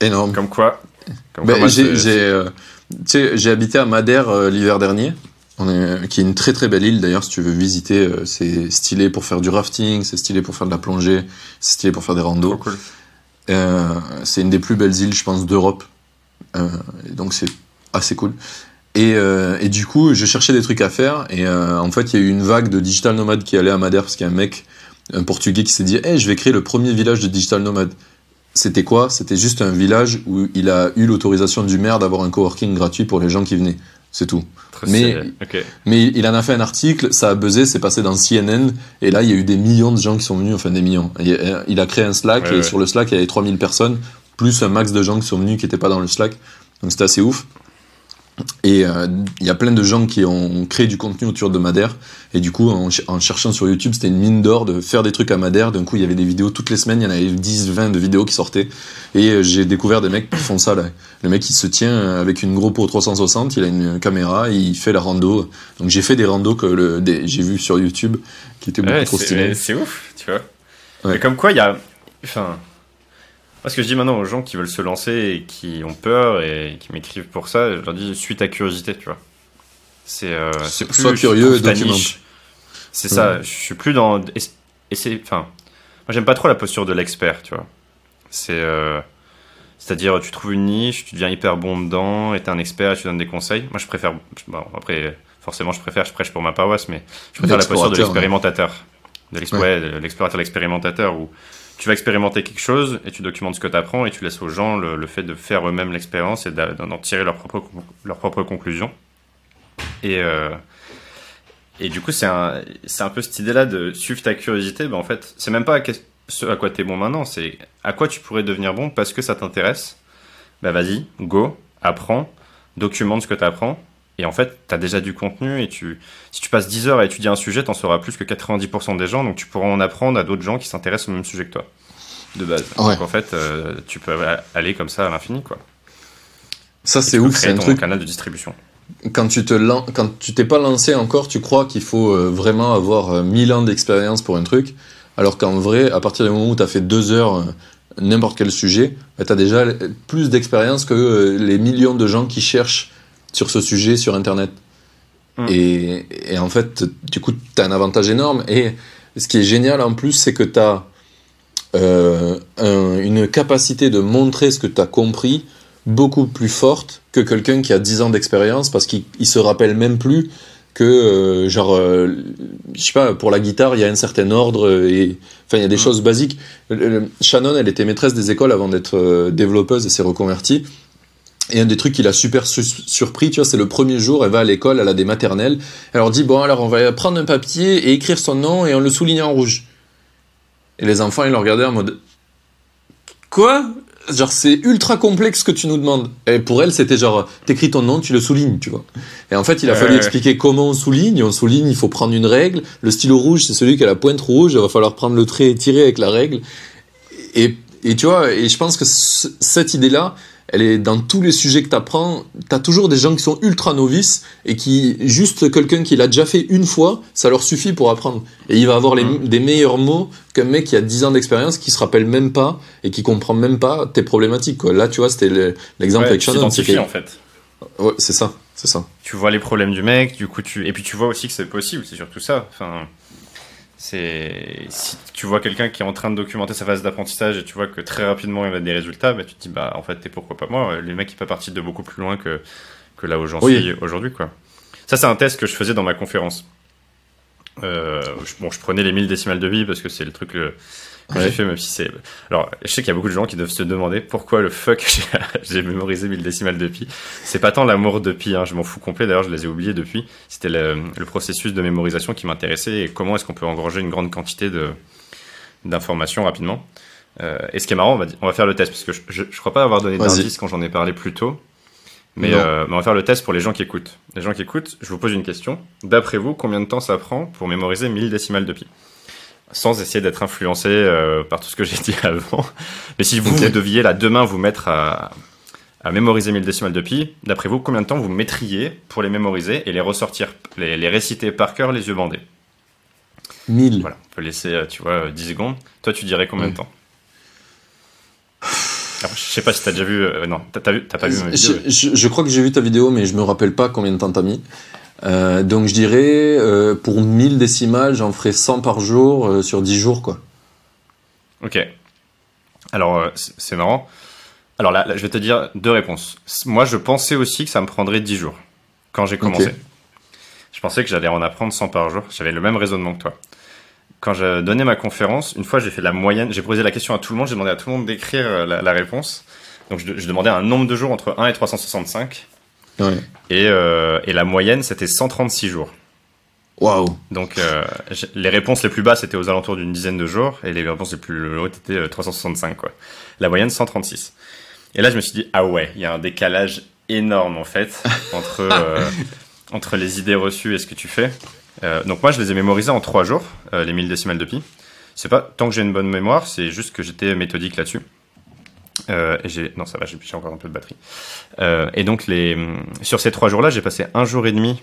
Énorme. Comme quoi. Comme Ben, quoi, moi, j'ai c'est- j'ai, euh, j'ai habité à Madère euh, l'hiver dernier, on est, qui est une très très belle île d'ailleurs si tu veux visiter. euh, c'est stylé pour faire du rafting, c'est stylé pour faire de la plongée, c'est stylé pour faire des cool. Euh, c'est une des plus belles îles, je pense, d'Europe. Donc c'est assez cool. Et, euh, et du coup, je cherchais des trucs à faire. Et euh, en fait, il y a eu une vague de digital nomades qui allait à Madère parce qu'il y a un mec, un Portugais, qui s'est dit hey, je vais créer le premier village de digital nomades. C'était quoi? C'était juste un village où il a eu l'autorisation du maire d'avoir un coworking gratuit pour les gens qui venaient. C'est tout. Trop Mais-. Mais il en a fait un article, ça a buzzé, c'est passé dans CNN, et là il y a eu des millions de gens qui sont venus, enfin des millions. Il a, il a créé un Slack, Ouais, et ouais. sur le Slack il y avait 3000 personnes, plus un max de gens qui sont venus qui n'étaient pas dans le Slack. Donc c'était assez ouf. Et euh, il y a plein de gens qui ont créé du contenu autour de Madère, et du coup en, ch- en cherchant sur YouTube, c'était une mine d'or de faire des trucs à Madère. D'un coup il y avait des vidéos toutes les semaines, il y en avait 10, 20 de vidéos qui sortaient, et euh, j'ai découvert des mecs qui font ça là. Le mec il se tient euh, avec une GoPro 360, il a une caméra, et il fait la rando. Donc j'ai fait des randos que j'ai vu sur YouTube qui étaient beaucoup Ouais, trop c'est stylés. c'est ouf, tu vois. Ouais. Mais comme quoi, il y a. Enfin. Moi, ce que je dis maintenant aux gens qui veulent se lancer et qui ont peur et qui m'écrivent pour ça, je leur dis suis ta curiosité, tu vois. C'est euh, plus. Sois curieux et documente. niche. C'est ça, je suis plus dans. C'est. Enfin. Moi, j'aime pas trop la posture de l'expert, tu vois. C'est. euh, C'est-à-dire, tu trouves une niche, tu deviens hyper bon dedans, et t'es un expert et tu donnes des conseils. Moi, je préfère. Bon, après, forcément, je préfère, je prêche pour ma paroisse, mais je préfère la posture de l'expérimentateur. De l'ex- Ouais. ouais, de l'explorateur, l'expérimentateur, où tu vas expérimenter quelque chose et tu documentes ce que tu apprends et tu laisses aux gens le, fait de faire eux-mêmes l'expérience et d'en tirer leurs propres, leurs propres conclusions. Et, euh, et du coup, c'est un, un peu cette idée-là de suivre ta curiosité. Ben, en fait, c'est même pas ce à quoi tu es bon maintenant, c'est à quoi tu pourrais devenir bon parce que ça t'intéresse. Bah vas-y, go, apprends, documente ce que tu apprends. Et en fait, tu as déjà du contenu et tu, si tu passes 10 heures à étudier un sujet, t'en sauras plus que 90% des gens, donc tu pourras en apprendre à d'autres gens qui s'intéressent au même sujet que toi, de base. Ouais. Donc en fait, euh, tu peux aller comme ça à l'infini, quoi. Ça c'est tu ouf, c'est un ton truc. canal de distribution. quand tu te lan- quand tu t'es pas lancé encore, tu crois qu'il faut euh, vraiment avoir euh, 1000 ans d'expérience pour un truc, alors qu'en vrai, à partir du moment où tu as fait deux heures euh, n'importe quel sujet, bah, tu as déjà euh, plus d'expérience que euh, les millions de gens qui cherchent sur ce sujet sur Internet. Mm. Et, et en fait, du coup, tu as un avantage énorme. Et ce qui est génial en plus, c'est que tu as une capacité de montrer ce que tu as compris beaucoup plus forte que quelqu'un qui a 10 ans d'expérience parce qu'il il se rappelle même plus que euh, genre euh, je sais pas pour la guitare il y a un certain ordre euh, et enfin il y a des Mhm. choses basiques Shannon elle était maîtresse des écoles avant d'être euh, développeuse et s'est reconvertie et un des trucs qui l'a super su- surpris, tu vois, c'est le premier jour, elle va à l'école, elle a des maternelles, elle leur dit, bon, alors on va prendre un papier et écrire son nom et on le souligne en rouge. Et les enfants, ils le regardaient en mode, quoi? Genre, c'est ultra complexe ce que tu nous demandes. Et pour elle, c'était genre, t'écris ton nom, tu le soulignes, tu vois. Et en fait, il a fallu expliquer comment on souligne. On souligne, il faut prendre une règle. Le stylo rouge, c'est celui qui a la pointe rouge. Il va falloir prendre le trait et tirer avec la règle. Et, et tu vois, et je pense que ce- cette idée-là, elle est dans tous les sujets que tu apprends. Tu as toujours des gens qui sont ultra novices et qui, juste quelqu'un qui l'a déjà fait une fois, ça leur suffit pour apprendre. Et il va avoir les, Mhm. des meilleurs mots qu'un mec qui a 10 ans d'expérience, qui se rappelle même pas et qui comprend même pas tes problématiques. Quoi. Là, tu vois, c'était le- l'exemple Ouais, avec tu Shannon. que- en fait. Ouais, c'est ça, c'est ça. tu vois les problèmes du mec, du coup tu et puis tu vois aussi que c'est possible, c'est surtout ça. Enfin, c'est si tu vois quelqu'un qui est en train de documenter sa phase d'apprentissage et tu vois que très rapidement il a des résultats, bah, tu te dis bah en fait t'es pourquoi pas moi? Les mecs ils peuvent partir de beaucoup plus loin que que là où j'en Oui. suis aujourd'hui quoi. Ça c'est un test que je faisais dans ma conférence. Euh, je- bon, je prenais les 1000 décimales de vie parce que c'est le truc le, Ouais. j'ai fait, c'est. Alors, je sais qu'il y a beaucoup de gens qui doivent se demander pourquoi le fuck j'ai- mémorisé 1000 décimales de pi. C'est pas tant l'amour de pi, hein, je m'en fous complet, d'ailleurs je les ai oubliés depuis. C'était le, le processus de mémorisation qui m'intéressait et comment est-ce qu'on peut engranger une grande quantité de d'informations rapidement. Euh, et ce qui est marrant, on va, on va faire le test parce que je, je, je crois pas avoir donné d'indice quand j'en ai parlé plus tôt. Mais, euh, mais on va faire le test pour les gens qui écoutent. Les gens qui écoutent, je vous pose une question. D'après vous, combien de temps ça prend pour mémoriser 1000 décimales de pi? Sans essayer d'être influencé euh, par tout ce que j'ai dit avant. Mais si vous, deviez là demain vous mettre à, à mémoriser 1000 décimales de pi, d'après vous, combien de temps vous mettriez pour les mémoriser et les ressortir, les, les réciter par cœur les yeux bandés? 1000 Voilà, on peut laisser, euh, tu vois, 10 secondes. Toi, tu dirais combien de temps? Alors, Je sais pas si t'as déjà vu. euh, non, t'as pas vu ma vidéo. je, je- je crois que j'ai vu ta vidéo, mais je me rappelle pas combien de temps t'as mis. Euh, donc je dirais, euh, pour 1000 décimales, j'en ferai 100 par jour euh, sur 10 jours, quoi. Ok. Alors, c'est marrant. Alors là, là, je vais te dire deux réponses. Moi, je pensais aussi que ça me prendrait 10 jours quand j'ai commencé. Je pensais que j'allais en apprendre 100 par jour. J'avais le même raisonnement que toi. Quand j'ai donné ma conférence, une fois, j'ai fait la moyenne. J'ai posé la question à tout le monde. J'ai demandé à tout le monde d'écrire la, la réponse. Donc, je, je demandais un nombre de jours entre 1 et 365. Ouais. Et, euh, et la moyenne, c'était 136 jours. Waouh. Donc, euh, les réponses les plus basses étaient aux alentours d'une dizaine de jours, et les réponses les plus hautes étaient euh, 365, quoi. La moyenne, 136. Et là, je me suis dit, ah ouais, il y a un décalage énorme, en fait, entre, euh, entre les idées reçues et ce que tu fais. Euh, donc, moi, je les ai mémorisées en trois jours, les 1000 décimales de pi. C'est pas tant que j'ai une bonne mémoire, c'est juste que j'étais méthodique là-dessus. Euh, et non, ça va, j'ai encore un peu de batterie. Euh, et donc, les, sur ces trois jours-là, j'ai passé un jour et demi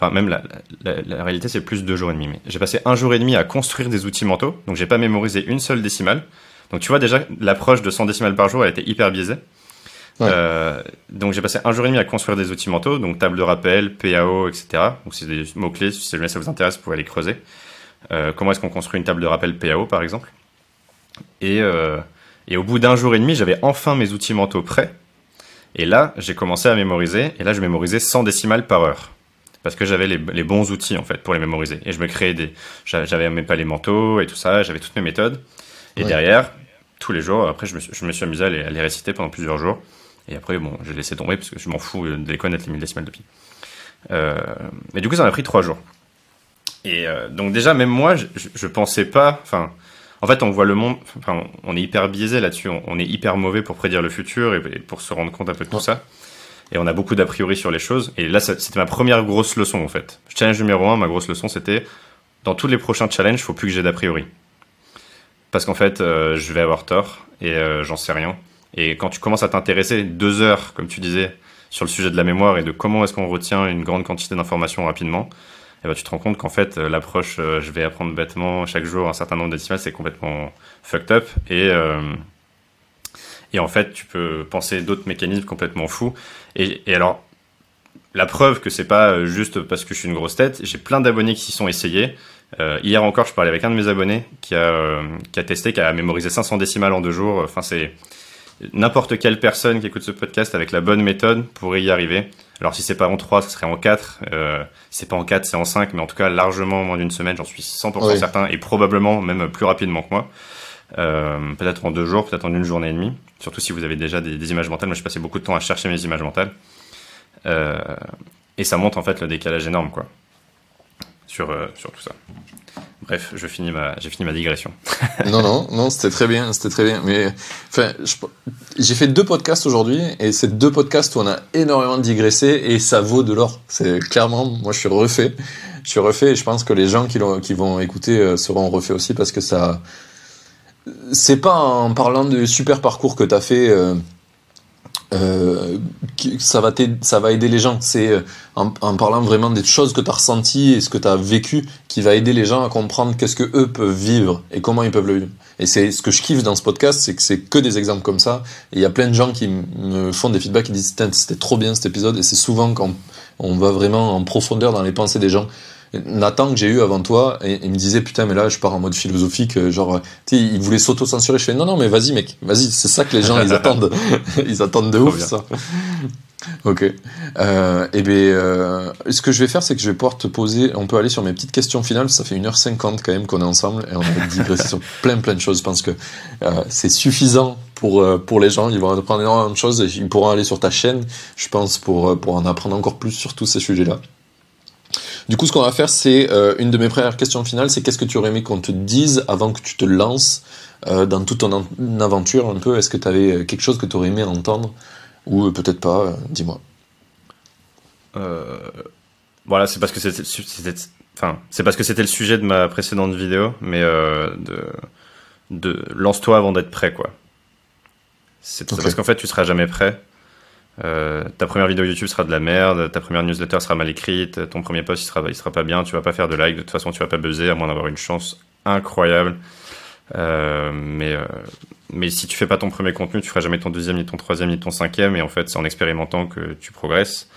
Enfin, même la, la, la réalité, c'est plus deux jours et demi. Mais j'ai passé un jour et demi à construire des outils mentaux. Donc, j'ai pas mémorisé une seule décimale. Donc, tu vois, déjà, l'approche de 100 décimales par jour, elle était hyper biaisée. Ouais. Euh, donc, j'ai passé un jour et demi à construire des outils mentaux. Donc, table de rappel, PAO, etc. Donc, c'est des mots-clés. Si jamais ça vous intéresse, vous pouvez les creuser. Comment est-ce qu'on construit une table de rappel PAO, par exemple? Et, euh, et au bout d'un jour et demi, j'avais enfin mes outils mentaux prêts. Et là, j'ai commencé à mémoriser. Et là, je mémorisais 100 décimales par heure parce que j'avais les, les bons outils en fait pour les mémoriser et je me créais des j'a- j'avais mes palais mentaux et tout ça j'avais toutes mes méthodes et Ouais. derrière tous les jours après je me suis, je me suis amusé à les, à les réciter pendant plusieurs jours et après bon j'ai laissé tomber parce que je m'en fous de les connaître les mille décimales de pi euh, mais du coup ça m'a pris trois jours et euh, donc déjà même moi je, je, je pensais pas enfin en fait on voit le monde enfin on est hyper biaisé là-dessus on, est hyper mauvais pour prédire le futur et, pour se rendre compte un peu de tout ça et on a beaucoup d'a priori sur les choses. Et là, c'était ma première grosse leçon en fait. Challenge numéro un, ma grosse leçon, c'était dans tous les prochains challenges, faut plus que j'ai d'a priori. Parce qu'en fait, euh, je vais avoir tort et euh, j'en sais rien. Et quand tu commences à t'intéresser deux heures, comme tu disais, sur le sujet de la mémoire et de comment est-ce qu'on retient une grande quantité d'informations rapidement, eh ben, tu te rends compte qu'en fait, euh, l'approche, euh, je vais apprendre bêtement chaque jour un certain nombre de décimales, c'est complètement fucked up. Et, euh, et en fait, tu peux penser d'autres mécanismes complètement fous. Et, et alors, la preuve que c'est pas juste parce que je suis une grosse tête, j'ai plein d'abonnés qui s'y sont essayés. Euh, hier encore, je parlais avec un de mes abonnés qui a, euh, qui a testé, qui a mémorisé 500 décimales en deux jours. Enfin, c'est n'importe quelle personne qui écoute ce podcast avec la bonne méthode pourrait y arriver. Alors, si c'est pas en 3, ce serait en 4. Euh, si c'est pas en 4, c'est en 5, mais en tout cas, largement en moins d'une semaine, j'en suis 100% Oui. certain, et probablement même plus rapidement que moi. Euh, peut-être en deux jours, peut-être en une journée et demie. Surtout si vous avez déjà des, des images mentales. Moi, je passais beaucoup de temps à chercher mes images mentales. Euh, et ça montre en fait le décalage énorme, quoi, sur, euh, sur tout ça. Bref, je finis ma, j'ai fini ma digression. non, non, non, c'était très bien, c'était très bien. Mais enfin, j'ai fait deux podcasts aujourd'hui et c'est deux podcasts où on a énormément digressé et ça vaut de l'or. C'est clairement, moi, je suis refait, je suis refait et je pense que les gens qui vont écouter euh, seront refaits aussi parce que ça, c'est pas en parlant du super parcours que t'as fait. Euh, euh, ça va va aider les gens. C'est euh, en, en parlant vraiment des choses que tu as ressenties et ce que tu as vécu qui va aider les gens à comprendre qu'est-ce que eux peuvent vivre et comment ils peuvent le vivre. Et c'est ce que je kiffe dans ce podcast, c'est que c'est que des exemples comme ça. Et il y a plein de gens qui me font des feedbacks qui disent c'était trop bien cet épisode. Et c'est souvent quand on va vraiment en profondeur dans les pensées des gens. Nathan que j'ai eu avant toi, et, il me disait putain mais là je pars en mode philosophique, euh, genre tu sais, il voulait s'auto-censurer. Je fais non non mais vas-y mec, vas-y, c'est ça que les gens ils attendent, ils attendent de ouf ça. Ok. Euh, et bien, euh, ce que je vais faire, c'est que je vais pouvoir te poser. On peut aller sur mes petites questions finales. Ça fait 1h50 quand même qu'on est ensemble et on a digressé sur plein plein de choses. Je pense que euh, c'est suffisant pour pour les gens. Ils vont apprendre énormément de choses et ils pourront aller sur ta chaîne, je pense, pour pour en apprendre encore plus sur tous ces sujets-là. Du coup, ce qu'on va faire, c'est euh, une de mes premières questions finales. C'est qu'est-ce que tu aurais aimé qu'on te dise avant que tu te lances euh, dans toute ton en- aventure un peu? Est-ce que tu avais quelque chose que tu aurais aimé entendre? Ou euh, peut-être pas euh, Dis-moi. Euh, voilà, c'est parce que c'était, enfin, c'est parce que c'était le sujet de ma précédente vidéo, mais euh, de, de lance-toi avant d'être prêt, quoi. C'est parce qu'en fait, tu seras jamais prêt. Ta première vidéo YouTube sera de la merde, ta première newsletter sera mal écrite, ton premier post il sera, il sera pas bien, tu vas pas faire de like, de toute façon tu vas pas buzzer à moins d'avoir une chance incroyable. mais, mais si tu fais pas ton premier contenu, tu feras jamais ton deuxième, ni ton troisième, ni ton cinquième, et en fait c'est en expérimentant que tu progresses.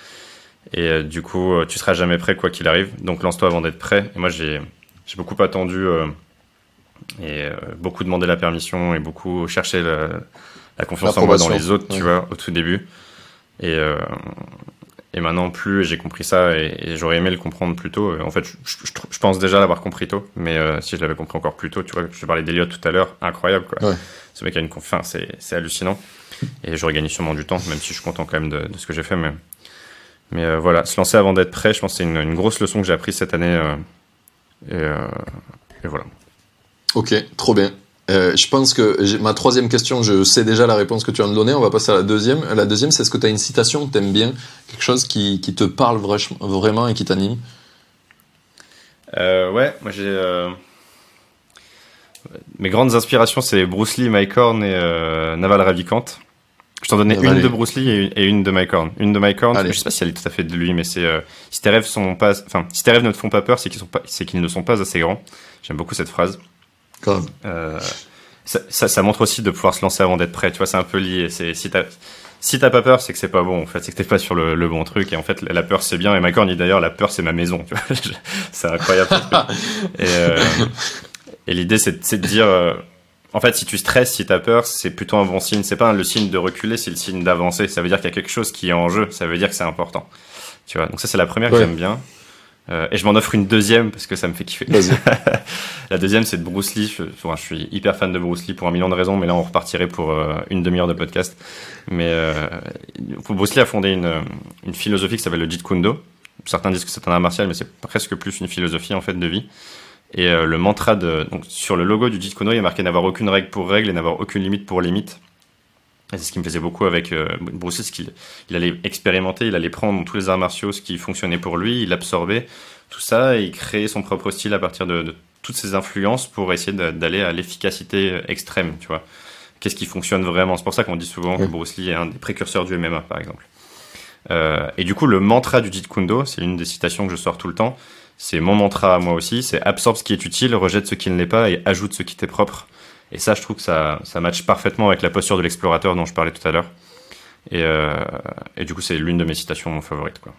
Et du coup, tu seras jamais prêt quoi qu'il arrive. Donc lance-toi avant d'être prêt. Et moi j'ai beaucoup attendu et euh, beaucoup demander la permission et beaucoup chercher la, confiance en moi dans les autres, tu vois, au tout début. Et, euh, et maintenant, plus j'ai compris ça et, j'aurais aimé le comprendre plus tôt. En fait, je, pense déjà l'avoir compris tôt, mais euh, si je l'avais compris encore plus tôt, tu vois, je parlais d'Eliott tout à l'heure, incroyable, quoi. Ce mec a une confiance, c'est hallucinant. Et j'aurais gagné sûrement du temps, même si je suis content quand même de, ce que j'ai fait. Mais, mais voilà, se lancer avant d'être prêt, je pense que c'est une, une, grosse leçon que j'ai apprise cette année. et, et voilà. Ok, trop bien. Euh, je pense que ma troisième question, je sais déjà la réponse que tu vas me donner. On va passer à la deuxième. La deuxième, c'est est-ce que tu as une citation que tu aimes bien Quelque chose qui, qui te parle vraiment et qui t'anime? Euh, Ouais, moi j'ai. Euh, mes grandes inspirations, c'est Bruce Lee, Mike Horn et Naval Ravikant. Je t'en donnais une de Bruce Lee et une de Mike Horn. Une de Mike Horn, je sais pas si elle est tout à fait de lui, mais c'est si tes rêves sont pas, enfin, si tes rêves ne te font pas peur, c'est qu'ils sont pas, c'est qu'ils ne sont pas assez grands. J'aime beaucoup cette phrase. Euh, ça, ça, montre aussi de pouvoir se lancer avant d'être prêt. Tu vois, c'est un peu lié. C'est si t'as si t'as pas peur, c'est que c'est pas bon. En fait, c'est que t'es pas sur le, bon truc. Et en fait, la peur c'est bien. Et Macron dit d'ailleurs, la peur c'est ma maison. c'est incroyable. et, euh, et l'idée c'est de dire, euh, en fait, si tu stresses, si t'as peur, c'est plutôt un bon signe. C'est pas le signe de reculer, c'est le signe d'avancer. Ça veut dire qu'il y a quelque chose qui est en jeu. Ça veut dire que c'est important. Tu vois. Donc ça c'est la première que j'aime bien. Euh, et je m'en offre une deuxième parce que ça me fait kiffer. la deuxième, c'est de Bruce Lee. Je, je, suis hyper fan de Bruce Lee pour un million de raisons, mais là, on repartirait pour euh, une demi-heure de podcast. Mais euh, Bruce Lee a fondé une, une philosophie qui s'appelle le Jeet Kune Do. Certains disent que c'est un art martial, mais c'est presque plus une philosophie en fait de vie. Et le mantra de donc sur le logo du Jeet Kune Do, il y a marqué n'avoir aucune règle pour règle et n'avoir aucune limite pour limite. Et c'est ce qui me plaisait beaucoup avec euh, Bruce Lee, c'est qu'il il allait expérimenter, il allait prendre tous les arts martiaux, ce qui fonctionnait pour lui, il absorbait tout ça et il créait son propre style à partir de, toutes ces influences pour essayer d'aller à l'efficacité extrême, tu vois. Qu'est-ce qui fonctionne vraiment? C'est pour ça qu'on dit souvent que Bruce Lee est un des précurseurs du MMA, par exemple. Euh, et du coup, le mantra du Jeet Kune Do, c'est une des citations que je sors tout le temps. C'est mon mantra à moi aussi. C'est absorbe ce qui est utile, rejette ce qui ne l'est pas et ajoute ce qui t'est propre. Et ça, je trouve que ça, ça matche parfaitement avec la posture de l'explorateur dont je parlais tout à l'heure. Et, euh, et, du coup, c'est l'une de mes citations favorites. Quoi.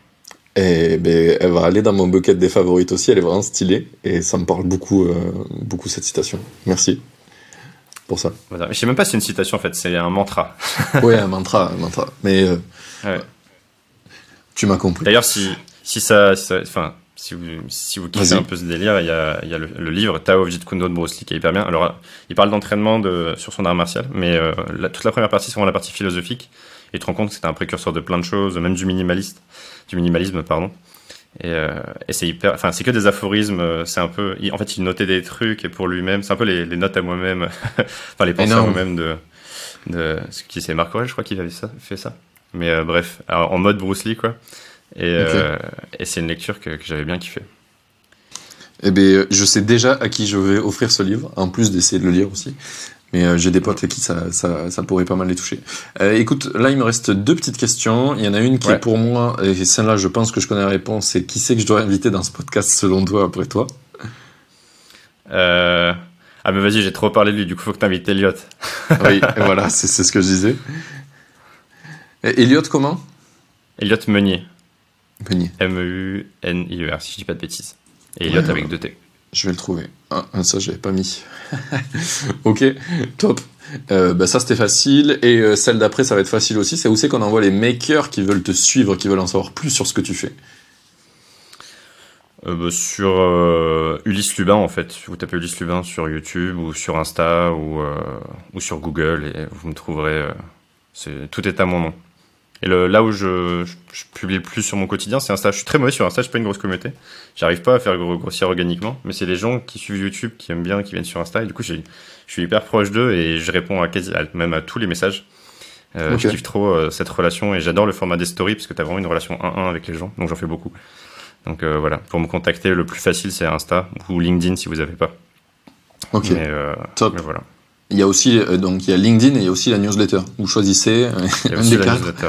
Et ben, elle va aller dans mon bucket des favorites aussi, elle est vraiment stylée. Et ça me parle beaucoup, euh, beaucoup cette citation. Merci pour ça. Voilà. Je sais même pas si c'est une citation en fait, c'est un mantra. oui, un mantra, un mantra. Mais euh, ouais. tu m'as compris. D'ailleurs, si, si ça. Enfin, si vous, si vous kiffez un peu ce délire, il y a, il y a le, livre Tao of Jeet Kune Do de Bruce Lee qui est hyper bien. Alors, il parle d'entraînement de, sur son art martial, mais euh, toute la première partie, c'est vraiment la partie philosophique. Et tu te rends compte que c'était un précurseur de plein de choses, même du minimaliste, du minimalisme, pardon. Et, euh, et c'est hyper, enfin, c'est que des aphorismes. Euh, c'est un peu, en fait, il notait des trucs et pour lui-même, c'est un peu les, les notes à moi-même, enfin les pensées à moi-même de, de, ce qui c'est Marc Aurel, je crois qu'il avait ça, fait ça. Mais euh, bref, en mode Bruce Lee, quoi. Et, euh, et c'est une lecture que, que j'avais bien kiffé. Eh bien, je sais déjà à qui je vais offrir ce livre, en plus d'essayer de le lire aussi. Mais euh, j'ai des potes à qui ça, ça, ça, pourrait pas mal les toucher. Euh, écoute, là, il me reste deux petites questions. Il y en a une qui est pour moi, et celle-là, je pense que je connais la réponse, c'est qui c'est que je dois inviter dans ce podcast selon toi, après toi? Euh... Ah, mais vas-y, j'ai trop parlé de lui, du coup, faut que t'invites Elliot. oui, voilà, c'est ce que je disais. Et Elliot, comment? Elliot Meunier. Meunier. Si je dis pas de bêtises. Et Elliot avec deux T. Je vais le trouver. Ah, ça, j'avais pas mis. ok, top. Euh, bah ça, c'était facile. Et euh, celle d'après, ça va être facile aussi. C'est où c'est qu'on envoie les makers qui veulent te suivre, qui veulent en savoir plus sur ce que tu fais? Euh, bah, Sur Ulysse Lubin, en fait. Vous tapez Ulysse Lubin sur YouTube ou sur Insta ou, ou sur Google et vous me trouverez. tout est à mon nom. Et le, là où je, je, publie le plus sur mon quotidien, c'est Insta. Je suis très mauvais sur Insta, je suis pas une grosse communauté. J'arrive pas à faire grossir organiquement, mais c'est les gens qui suivent YouTube, qui aiment bien, qui viennent sur Insta. Et du coup, je suis hyper proche d'eux et je réponds à, quasi, même à tous les messages. Euh, Je kiffe trop euh, cette relation et j'adore le format des stories parce que tu as vraiment une relation 1-1 avec les gens, donc j'en fais beaucoup. Donc euh, voilà, pour me contacter, le plus facile c'est Insta ou LinkedIn si vous avez pas. Ok. Mais, euh, Top. voilà. Il y a aussi donc il y a LinkedIn et il y a aussi la newsletter. Vous choisissez il y a aussi la newsletter.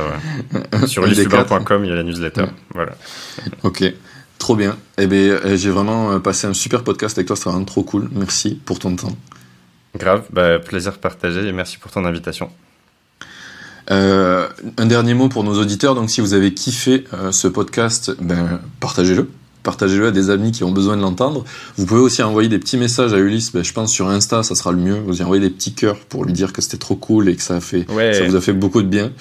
Ouais. Sur youtubeur.com, il y a la newsletter. Voilà. Ok. Trop bien. Eh bien, j'ai vraiment passé un super podcast avec toi. C'était vraiment trop cool. Merci pour ton temps. Grave. Bah, plaisir partagé et merci pour ton invitation. Euh, un dernier mot pour nos auditeurs. Donc, si vous avez kiffé euh, ce podcast, ben, partagez-le. Partagez-le à des amis qui ont besoin de l'entendre. Vous pouvez aussi envoyer des petits messages à Ulysse. Ben, je pense sur Insta, ça sera le mieux. Vous envoyez des petits cœurs pour lui dire que c'était trop cool et que ça a fait, ça vous a fait beaucoup de bien.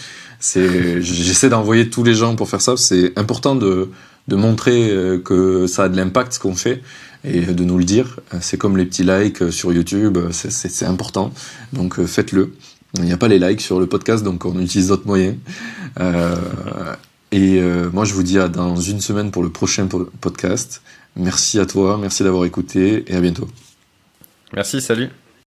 C'est, j'essaie d'envoyer tous les gens pour faire ça. C'est important de, de montrer euh, que ça a de l'impact ce qu'on fait et de nous le dire. C'est comme les petits likes sur YouTube, c'est important. Donc faites-le. Il n'y a pas les likes sur le podcast, donc on utilise d'autres moyens. Euh, et euh, moi, je vous dis à dans une semaine pour le prochain podcast. Merci à toi, merci d'avoir écouté et à bientôt. Merci, salut.